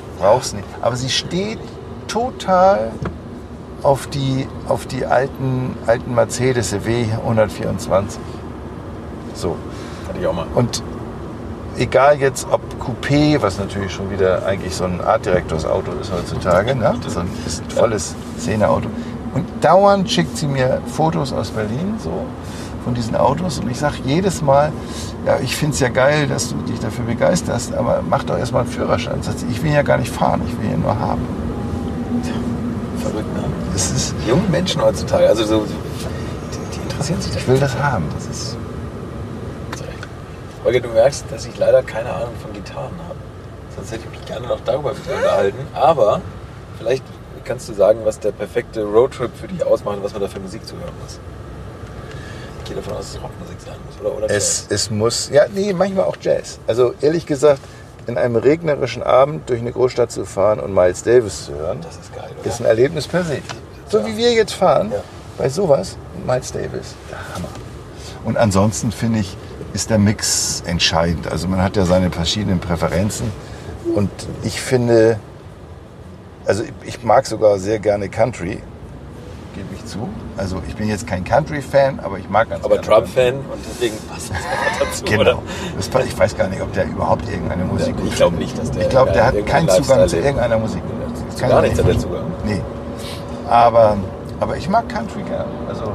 [SPEAKER 2] es nicht. Aber sie steht total auf die, auf die alten, alten Mercedes W 124. So.
[SPEAKER 1] Hatte ich auch mal.
[SPEAKER 2] Und egal jetzt ob Coupé, was natürlich schon wieder eigentlich so ein Artdirektors-Auto ist heutzutage, ne? so ein, ist ein volles Szeneauto. Und dauernd schickt sie mir Fotos aus Berlin, so von diesen Autos. Und ich sage jedes Mal, ja, ich finde es ja geil, dass du dich dafür begeisterst, aber mach doch erstmal einen Führerschein. Sagt sie, ich will ja gar nicht fahren, ich will ihn nur haben.
[SPEAKER 1] Verrückt, ne?
[SPEAKER 2] Das ist,
[SPEAKER 1] Junge Menschen heutzutage, also so, die, die interessieren sich
[SPEAKER 2] ich will das haben.
[SPEAKER 1] Das ist. Holger, du merkst, dass ich leider keine Ahnung von Gitarren habe. Sonst hätte ich mich gerne noch darüber mit dir unterhalten. Aber vielleicht kannst du sagen, was der perfekte Roadtrip für dich ausmacht und was man da für Musik zuhören muss. Ich gehe davon aus, dass es Rockmusik sein muss, oder? oder
[SPEAKER 2] Es, es muss, ja, nee, manchmal auch Jazz. Also ehrlich gesagt, in einem regnerischen Abend durch eine Großstadt zu fahren und Miles Davis zu hören,
[SPEAKER 1] Das ist geil,
[SPEAKER 2] ist ein Erlebnis per se. So wie wir jetzt fahren,
[SPEAKER 1] Ja.
[SPEAKER 2] bei sowas, Miles Davis, der Hammer. Und ansonsten finde ich, ist der Mix entscheidend. Also man hat ja seine verschiedenen Präferenzen und ich finde, Also ich mag sogar sehr gerne Country, gebe ich zu. Also ich bin jetzt kein Country-Fan, aber ich mag ganz
[SPEAKER 1] Aber
[SPEAKER 2] gerne
[SPEAKER 1] Trump-Fan und deswegen passt das einfach dazu,
[SPEAKER 2] Genau.
[SPEAKER 1] oder?
[SPEAKER 2] Ich weiß gar nicht, ob der überhaupt irgendeine Musik
[SPEAKER 1] Ich
[SPEAKER 2] gut
[SPEAKER 1] glaube nicht, dass der
[SPEAKER 2] Ich glaube, der hat keinen Zugang zu irgendeiner Musik.
[SPEAKER 1] Zu gar
[SPEAKER 2] ich
[SPEAKER 1] nichts hat er. Zugang.
[SPEAKER 2] Nee. Aber, aber ich mag Country gern. Also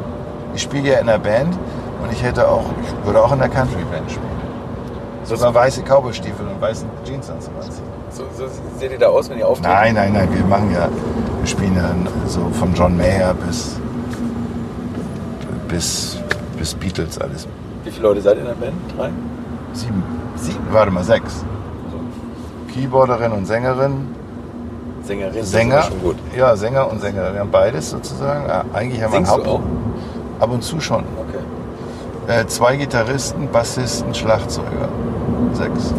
[SPEAKER 2] ich spiele ja in einer Band und ich hätte auch, ich würde auch in einer Country-Band spielen. Sogar weiße Cowboystiefel und weißen Jeansanzug anziehen.
[SPEAKER 1] So, so seht ihr da aus, wenn ihr auftritt?
[SPEAKER 2] Nein, nein, nein, wir machen ja, wir spielen ja so von John Mayer bis, bis, bis Beatles alles.
[SPEAKER 1] Wie viele Leute seid ihr in der Band? Drei?
[SPEAKER 2] Sieben. Sieben? Warte mal, sechs. Keyboarderin und Sängerin.
[SPEAKER 1] Sängerin,
[SPEAKER 2] Sänger.
[SPEAKER 1] schon gut.
[SPEAKER 2] Ja, Sänger und Sängerin. Wir haben beides sozusagen. Ja, Eigentlich haben wir
[SPEAKER 1] auch?
[SPEAKER 2] Ab und zu schon. Äh, zwei Gitarristen, Bassisten, Schlagzeuger. Sechs.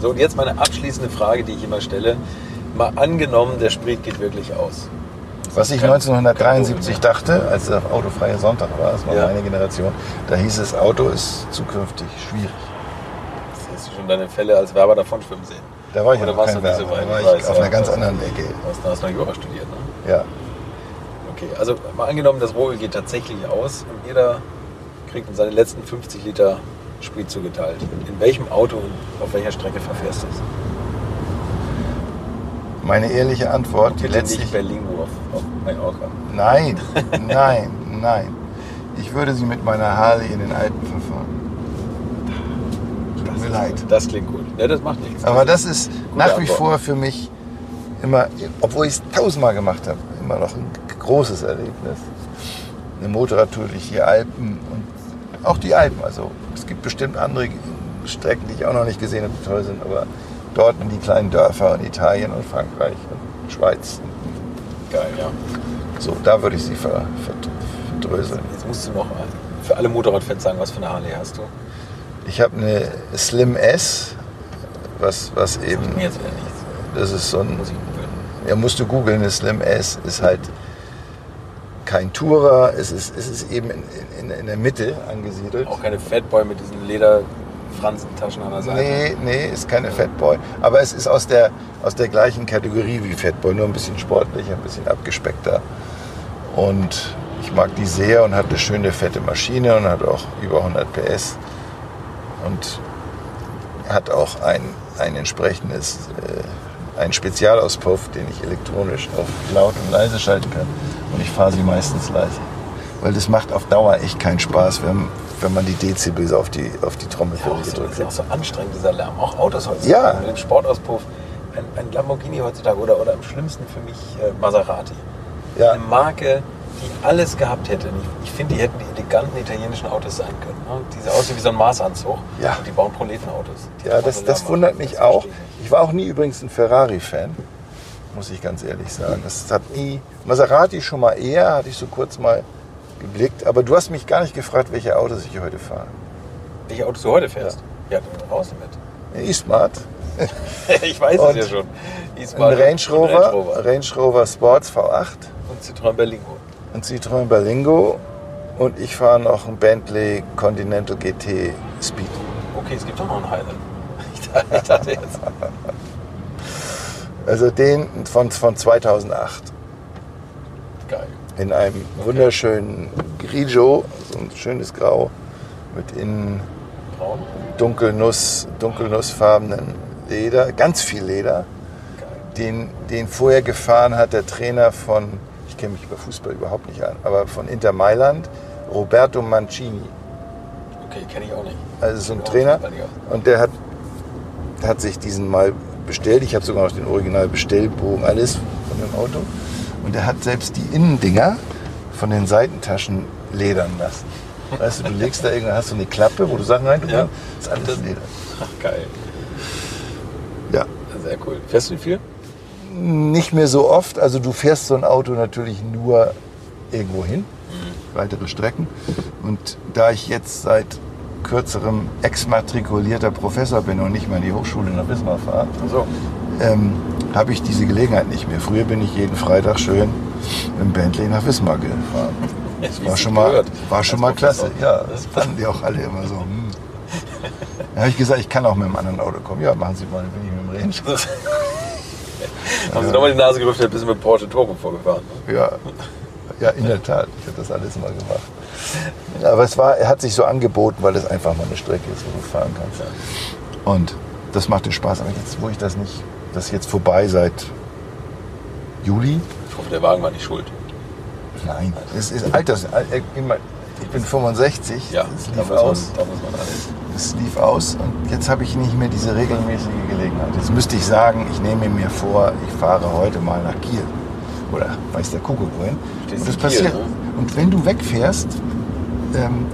[SPEAKER 1] So, und jetzt meine abschließende Frage, die ich immer stelle. Mal angenommen, der Sprit geht wirklich aus.
[SPEAKER 2] Was ich
[SPEAKER 1] Kein-
[SPEAKER 2] 1973 dachte, als der autofreie Sonntag war, das war
[SPEAKER 1] Ja.
[SPEAKER 2] meine Generation, da hieß es, Auto ist zukünftig schwierig.
[SPEAKER 1] Das hast du schon deine Fälle als Werber davon schwimmen sehen.
[SPEAKER 2] Da war ich ja
[SPEAKER 1] Oder
[SPEAKER 2] noch
[SPEAKER 1] warst
[SPEAKER 2] kein
[SPEAKER 1] du nicht so
[SPEAKER 2] Werber,
[SPEAKER 1] weit?
[SPEAKER 2] da war
[SPEAKER 1] Ich weiß,
[SPEAKER 2] auf
[SPEAKER 1] ja.
[SPEAKER 2] einer ganz anderen Ecke.
[SPEAKER 1] Du hast, da hast du noch Jura studiert, ne?
[SPEAKER 2] Ja.
[SPEAKER 1] Okay, also mal angenommen, das Rohöl geht tatsächlich aus und jeder kriegt in seine letzten 50 Liter Sprit zugeteilt. In welchem Auto und auf welcher Strecke verfährst du es?
[SPEAKER 2] Meine ehrliche Antwort, die letztlich...
[SPEAKER 1] nicht Berlingo auf, auf Mallorca.
[SPEAKER 2] Nein, nein, nein. Ich würde sie mit meiner Harley in den Alpen verfahren. Tut mir leid.
[SPEAKER 1] Das klingt gut. Ja, das macht nichts.
[SPEAKER 2] Aber das ist nach wie
[SPEAKER 1] Antwort.
[SPEAKER 2] vor für mich immer, obwohl ich es tausendmal gemacht habe, immer noch ein großes Erlebnis. Eine Motorradtour durch die Alpen und auch die Alpen. Also es gibt bestimmt andere Strecken, die ich auch noch nicht gesehen habe, die toll sind, aber dort in die kleinen Dörfer in Italien und Frankreich und Schweiz.
[SPEAKER 1] geil, ja.
[SPEAKER 2] So, da würde ich sie ver, ver, verdröseln.
[SPEAKER 1] Jetzt musst du noch für alle Motorradfans sagen, was für eine Harley hast du?
[SPEAKER 2] Ich habe eine Slim S, was, was eben,
[SPEAKER 1] Mir jetzt wieder nichts.
[SPEAKER 2] das ist so ein
[SPEAKER 1] Muss ich googeln.
[SPEAKER 2] Ja, musst du googeln, eine Slim S ist halt kein Tourer, es ist, es ist eben in, in, in der Mitte angesiedelt.
[SPEAKER 1] Auch keine Fatboy mit diesen Lederfranzentaschen an der Seite.
[SPEAKER 2] Nee, nee, ist keine Fatboy. Aber es ist aus der, aus der gleichen Kategorie wie Fatboy, nur ein bisschen sportlicher, ein bisschen abgespeckter. Und ich mag die sehr und hat eine schöne fette Maschine und hat auch über 100 PS. Und hat auch ein, ein entsprechendes, äh, einen Spezialauspuff, den ich elektronisch auf laut und leise schalten kann. Und ich fahre sie meistens leise. Weil das macht auf Dauer echt keinen Spaß, wenn, wenn man die Dezibels auf die, auf die
[SPEAKER 1] Ja,
[SPEAKER 2] Trommelfell
[SPEAKER 1] auch so, das
[SPEAKER 2] gedrückt
[SPEAKER 1] ist ja auch
[SPEAKER 2] hat.
[SPEAKER 1] so anstrengend, dieser Lärm. Auch Autos heutzutage.
[SPEAKER 2] Ja.
[SPEAKER 1] Mit dem Sportauspuff. Ein, ein Lamborghini heutzutage oder, oder am schlimmsten für mich äh, Maserati.
[SPEAKER 2] Ja.
[SPEAKER 1] Eine Marke, die alles gehabt hätte. Ich, ich finde, die hätten die eleganten italienischen Autos sein können. Ne? Die aussehen wie so ein Maßanzug.
[SPEAKER 2] Ja.
[SPEAKER 1] Und die bauen Proletenautos. Die
[SPEAKER 2] Ja, das, das wundert mich
[SPEAKER 1] Das
[SPEAKER 2] auch.
[SPEAKER 1] Ich
[SPEAKER 2] war auch nie übrigens ein Ferrari-Fan, muss ich ganz ehrlich sagen. Das hat nie. Maserati schon mal eher, hatte ich so kurz mal geblickt. Aber du hast mich gar nicht gefragt, welche Autos ich heute fahre.
[SPEAKER 1] Welche Autos du heute fährst? Ja, dann raus damit.
[SPEAKER 2] E-Smart,
[SPEAKER 1] ich weiß
[SPEAKER 2] Und
[SPEAKER 1] es ja schon.
[SPEAKER 2] ein
[SPEAKER 1] E-Smart
[SPEAKER 2] Range
[SPEAKER 1] und
[SPEAKER 2] Rover,
[SPEAKER 1] Range Rover.
[SPEAKER 2] Range Rover Sports V8,
[SPEAKER 1] Und Citroën Berlingo.
[SPEAKER 2] ein Citroën Berlingo und ich fahre noch ein Bentley Continental GT Speed.
[SPEAKER 1] Okay, es gibt doch noch einen Highland. Ich dachte jetzt.
[SPEAKER 2] Also den von, von 2008
[SPEAKER 1] Geil.
[SPEAKER 2] in einem wunderschönen Grigio, so ein schönes Grau mit innen
[SPEAKER 1] Braun.
[SPEAKER 2] dunkelnuss, dunkelnussfarbenen Leder, ganz viel Leder,
[SPEAKER 1] Geil.
[SPEAKER 2] den, den vorher gefahren hat der Trainer von, ich kenne mich über Fußball überhaupt nicht an, aber von Inter Mailand, Roberto Mancini.
[SPEAKER 1] Okay, kenne ich auch nicht.
[SPEAKER 2] Also so ein
[SPEAKER 1] Ja,
[SPEAKER 2] Trainer. Und der hat, hat sich diesen mal bestellt. Ich habe sogar noch den Original Bestellbogen, alles von dem Auto. Und der hat selbst die Innendinger von den Seitentaschen ledern lassen. Weißt du, du legst da irgendwann, hast du eine Klappe, wo du Sachen rein tun
[SPEAKER 1] Ja.
[SPEAKER 2] kannst. Ist alles Leder.
[SPEAKER 1] Ach, geil.
[SPEAKER 2] Ja.
[SPEAKER 1] Sehr cool. Fährst du viel?
[SPEAKER 2] Nicht mehr so oft. Also du fährst so ein Auto natürlich nur irgendwo hin, weitere Strecken. Und da ich jetzt seit kürzerem exmatrikulierter Professor bin und nicht mehr in die Hochschule nach Wismar fahre,
[SPEAKER 1] So.
[SPEAKER 2] ähm, habe ich diese Gelegenheit nicht mehr. Früher bin ich jeden Freitag schön dem Bentley nach Wismar gefahren. Das war schon mal, war schon mal klasse. Ja, das fanden die auch alle immer so. Hm. Da habe ich gesagt, ich kann auch mit einem anderen Auto kommen. Ja, machen Sie mal, dann bin ich mit dem Range.
[SPEAKER 1] Haben Sie nochmal die Nase gerüftet, bis Sie mit Porsche Turbo vorgefahren. Ne?
[SPEAKER 2] Ja, ja, in der Tat. Ich habe das alles mal gemacht. Aber es war, er hat sich so angeboten, weil es einfach mal eine Strecke ist, wo du fahren kannst. Und das machte Spaß. Aber jetzt, wo ich das nicht, das ist jetzt vorbei seit Juli.
[SPEAKER 1] Ich hoffe, der Wagen war nicht schuld.
[SPEAKER 2] Nein, es ist Alters. Ich bin 65.
[SPEAKER 1] Ja,
[SPEAKER 2] es
[SPEAKER 1] da
[SPEAKER 2] lief
[SPEAKER 1] man,
[SPEAKER 2] aus.
[SPEAKER 1] da muss man alles.
[SPEAKER 2] Es lief aus und jetzt habe ich nicht mehr diese regelmäßige Gelegenheit. Jetzt müsste ich sagen, ich nehme mir vor, ich fahre heute mal nach Kiel. Oder weiß der Kuckuck wohin. Und das
[SPEAKER 1] in Kiel,
[SPEAKER 2] passiert.
[SPEAKER 1] ne?
[SPEAKER 2] Und wenn du wegfährst, ähm,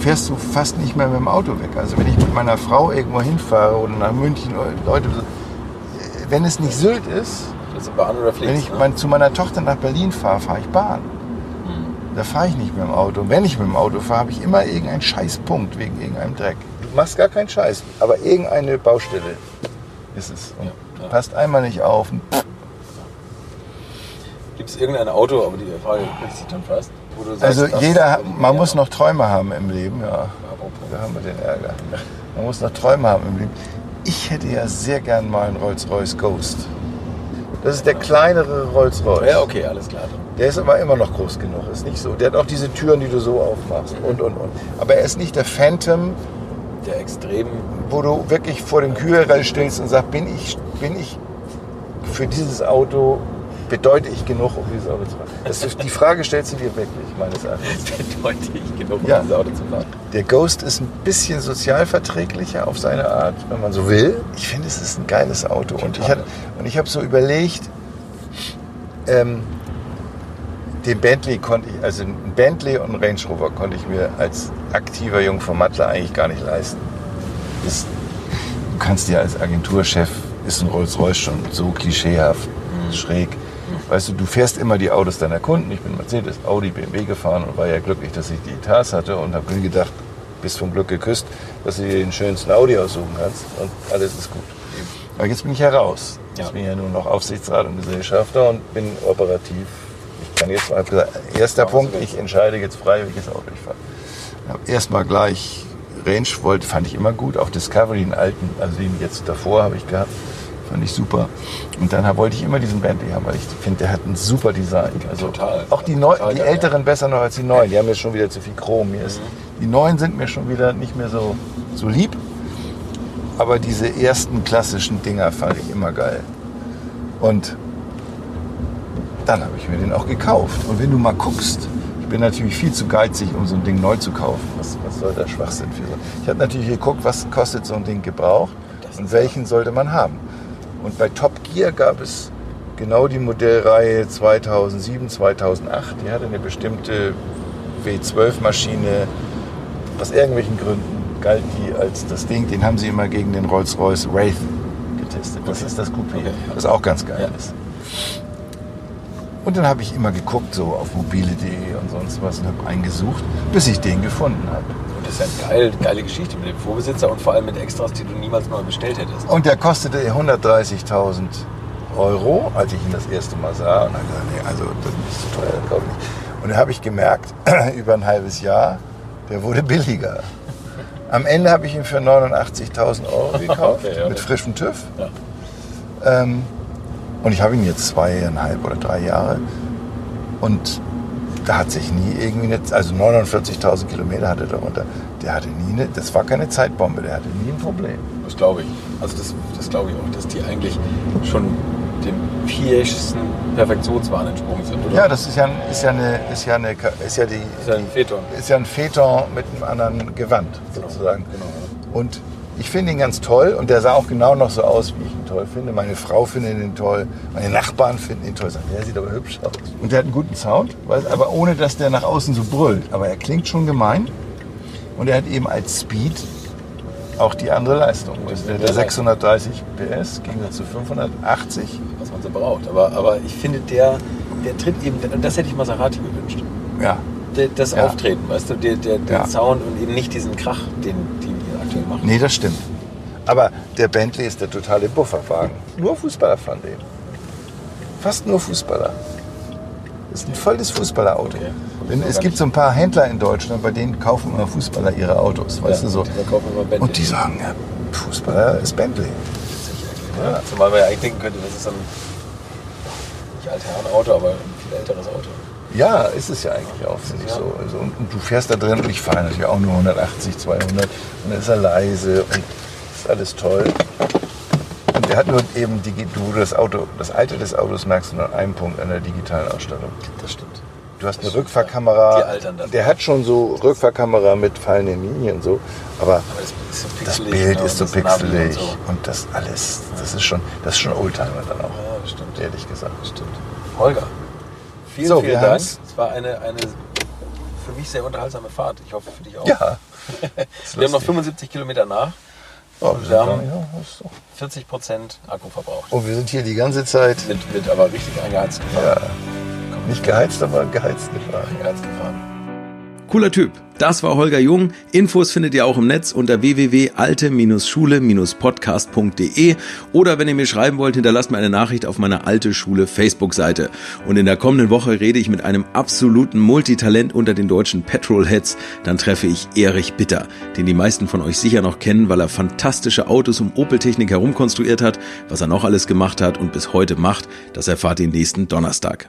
[SPEAKER 2] fährst du fast nicht mehr mit dem Auto weg. Also wenn ich mit meiner Frau irgendwo hinfahre oder nach München, oder Leute, äh, wenn es nicht Sylt ist,
[SPEAKER 1] ist fliegst
[SPEAKER 2] wenn ich
[SPEAKER 1] ne?
[SPEAKER 2] mein, zu meiner Tochter nach Berlin fahre, fahre ich Bahn. Da fahre ich nicht mit dem Auto. Und wenn ich mit dem Auto fahre, habe ich immer irgendeinen Scheißpunkt wegen irgendeinem Dreck. Du machst gar keinen Scheiß, aber irgendeine Baustelle ist es. Und
[SPEAKER 1] Ja, ja.
[SPEAKER 2] passt einmal nicht auf.
[SPEAKER 1] Gibt es irgendein Auto, aber die Frage ist sich dann fast, du sagst,
[SPEAKER 2] Also jeder, man muss noch Träume haben im Leben, ja. Da haben wir den Ärger. Man muss noch Träume haben im Leben. Ich hätte ja sehr gern mal einen Rolls-Royce Ghost. Das ist der kleinere Rolls-Royce.
[SPEAKER 1] Ja, okay, alles klar.
[SPEAKER 2] Der ist aber immer noch groß genug, ist nicht so. Der hat auch diese Türen, die du so aufmachst und und und. Aber er ist nicht der Phantom,
[SPEAKER 1] Der extrem,
[SPEAKER 2] wo du wirklich vor dem Kühlregal stehst und sagst, bin ich, bin ich für dieses Auto, bedeute ich genug, um dieses Auto zu fahren? Ist, die Frage stellst du dir wirklich, meines Erachtens.
[SPEAKER 1] deutlich genug, um
[SPEAKER 2] Ja.
[SPEAKER 1] dieses Auto zu fahren.
[SPEAKER 2] Der Ghost ist ein bisschen sozialverträglicher auf seine Art, wenn man so will. Ich finde, es ist ein geiles Auto. Und ich,
[SPEAKER 1] Total.
[SPEAKER 2] hatte- und ich habe so überlegt, ähm, den Bentley konnte ich, also ein Bentley und ein Range Rover konnte ich mir als aktiver Jungformattler eigentlich gar nicht leisten. Das, du kannst dir als Agenturchef, ist ein Rolls-Royce schon so klischeehaft, schräg. Weißt du, du fährst immer die Autos deiner Kunden. Ich bin Mercedes, Audi, BMW gefahren und war ja glücklich, dass ich die Etats hatte und habe mir gedacht, bist vom Glück geküsst, dass du dir den schönsten Audi aussuchen kannst und alles ist gut. Aber jetzt bin ich heraus. Jetzt
[SPEAKER 1] Ja.
[SPEAKER 2] bin ich ja nur noch Aufsichtsrat und Gesellschafter und bin operativ. Ich kann jetzt mal gesagt, erster Punkt, ich entscheide jetzt frei, welches Auto ich fahre. Erstmal gleich Range wollte, fand ich immer gut. Auch Discovery, den alten, also den jetzt davor habe ich gehabt, fand ich super. Und dann wollte ich immer diesen Bentley haben, weil ich finde, der hat ein super Design. Also
[SPEAKER 1] Total.
[SPEAKER 2] Auch die, Neu
[SPEAKER 1] Total
[SPEAKER 2] die älteren besser noch als die neuen. Die haben jetzt schon wieder zu viel Chrom. Hier ist,
[SPEAKER 1] Mhm.
[SPEAKER 2] Die neuen sind mir schon wieder nicht mehr so, so lieb. Aber diese ersten klassischen Dinger fand ich immer geil. Und dann habe ich mir den auch gekauft. Und wenn du mal guckst, ich bin natürlich viel zu geizig, um so ein Ding neu zu kaufen. Was, was soll der Schwachsinn für so? Ich habe natürlich geguckt, was kostet so ein Ding gebraucht und welchen sollte man haben. Und bei Top Gear gab es genau die Modellreihe 2007, 2008. Die hatte eine bestimmte W12-Maschine. Aus irgendwelchen Gründen galt die als das Ding. Den haben sie immer gegen den Rolls-Royce Wraith getestet. Das
[SPEAKER 1] Okay.
[SPEAKER 2] ist das Coupé,
[SPEAKER 1] Okay,
[SPEAKER 2] das auch ganz geil
[SPEAKER 1] Ja.
[SPEAKER 2] ist. Und dann habe ich immer geguckt, so auf mobile.de und sonst was und habe eingesucht, bis ich den gefunden habe.
[SPEAKER 1] Das ist ja eine geile, geile Geschichte mit dem Vorbesitzer und vor allem mit Extras, die du niemals neu bestellt hättest.
[SPEAKER 2] Und der kostete 130.000 Euro, als ich ihn das erste Mal sah. Und dann gesagt, nee, also das ist zu teuer, kaufe ich nicht. Und dann habe ich gemerkt, über ein halbes Jahr, der wurde billiger. Am Ende habe ich ihn für 89.000 Euro gekauft,
[SPEAKER 1] Okay, ja.
[SPEAKER 2] mit frischem TÜV.
[SPEAKER 1] Ja.
[SPEAKER 2] Ähm, und ich habe ihn jetzt zweieinhalb oder drei Jahre. Und da hat sich nie irgendwie, eine, also 49.000 Kilometer hatte er darunter. Der hatte nie eine, das war keine Zeitbombe, der hatte nie ein Problem.
[SPEAKER 1] Das glaube ich. Also das, das glaube ich auch, dass die eigentlich schon dem viersten Perfektionswahn entsprungen sind, oder?
[SPEAKER 2] Ja, das ist ja, ist ja eine, ist ja eine, ist ja die,
[SPEAKER 1] ist ja ein Phaeton.
[SPEAKER 2] ist ja ein Phaeton mit einem anderen Gewand sozusagen.
[SPEAKER 1] Genau.
[SPEAKER 2] Und ich finde ihn ganz toll und der sah auch genau noch so aus, wie ich ihn toll finde. Meine Frau findet ihn toll, meine Nachbarn finden ihn toll. Sagen, der sieht aber hübsch aus. Und der hat einen guten Sound, weil- aber ohne dass der nach außen so brüllt. Aber er klingt schon gemein und er hat eben als Speed auch die andere Leistung.
[SPEAKER 1] Ist
[SPEAKER 2] Der,
[SPEAKER 1] der
[SPEAKER 2] der 630 PS ging zu 580.
[SPEAKER 1] was man so braucht. Aber, aber ich finde, der, der tritt eben, und das hätte ich Maserati gewünscht.
[SPEAKER 2] Ja,
[SPEAKER 1] das
[SPEAKER 2] Ja.
[SPEAKER 1] Auftreten, weißt du, der, der, der
[SPEAKER 2] Ja.
[SPEAKER 1] Sound und eben nicht diesen Krach, den aktuell machen.
[SPEAKER 2] Nee, das stimmt. Aber der Bentley ist der totale Bufferwagen. Nur Fußballer fahren den. Fast nur Fußballer. Das ist ein volles Fußballerauto.
[SPEAKER 1] Okay.
[SPEAKER 2] Denn es gibt so ein paar Händler in Deutschland, bei denen kaufen immer Fußballer ihre Autos, weißt
[SPEAKER 1] Ja,
[SPEAKER 2] du so.
[SPEAKER 1] die.
[SPEAKER 2] Und die sagen, ja, Fußballer ist Bentley.
[SPEAKER 1] Ja. Zumal man ja eigentlich denken könnte, das ist ein nicht Altherrenauto, aber ein viel älteres Auto.
[SPEAKER 2] Ja, ist es ja eigentlich auch, finde ich so. Also, und, und, du fährst da drin und ich fahre natürlich auch nur 180, 200 und dann ist er leise und ist alles toll. Und er hat nur eben, du das Auto, das Alter des Autos merkst du nur an einem Punkt an der digitalen Ausstattung.
[SPEAKER 1] Das stimmt.
[SPEAKER 2] Du hast eine Rückfahrkamera.
[SPEAKER 1] Die altern dann.
[SPEAKER 2] Der hat schon so Rückfahrkamera mit fallenden Linien und so, aber,
[SPEAKER 1] Aber das, so
[SPEAKER 2] das Bild ist so pixelig
[SPEAKER 1] Und so.
[SPEAKER 2] und das alles, das ist schon, das ist schon Oldtimer dann auch,
[SPEAKER 1] Ja, stimmt.
[SPEAKER 2] ehrlich gesagt.
[SPEAKER 1] Stimmt. Holger, vielen,
[SPEAKER 2] So,
[SPEAKER 1] vielen Dank.
[SPEAKER 2] haben's.
[SPEAKER 1] Es war eine, eine für mich sehr unterhaltsame Fahrt. Ich hoffe für dich auch.
[SPEAKER 2] Ja.
[SPEAKER 1] Wir haben noch 75 Kilometer nach,
[SPEAKER 2] Oh, wir
[SPEAKER 1] wir haben-
[SPEAKER 2] ja, das ist doch-
[SPEAKER 1] 40 Prozent Akku verbraucht.
[SPEAKER 2] Und wir sind hier die ganze Zeit,
[SPEAKER 1] Mit, mit aber richtig eingeheizt
[SPEAKER 2] ja,
[SPEAKER 1] gefahren.
[SPEAKER 2] nicht geheizt, aber geheizt gefahren.
[SPEAKER 1] Eingeheizt gefahren.
[SPEAKER 5] Cooler Typ. Das war Holger Jung. Infos findet ihr auch im Netz unter www.alte-schule-podcast.de oder wenn ihr mir schreiben wollt, hinterlasst mir eine Nachricht auf meiner Alte Schule Facebook-Seite. Und in der kommenden Woche rede ich mit einem absoluten Multitalent unter den deutschen Petrolheads. Dann treffe ich Erich Bitter, den die meisten von euch sicher noch kennen, weil er fantastische Autos um Opel-Technik herumkonstruiert hat, was er noch alles gemacht hat und bis heute macht. Das erfahrt ihr nächsten Donnerstag.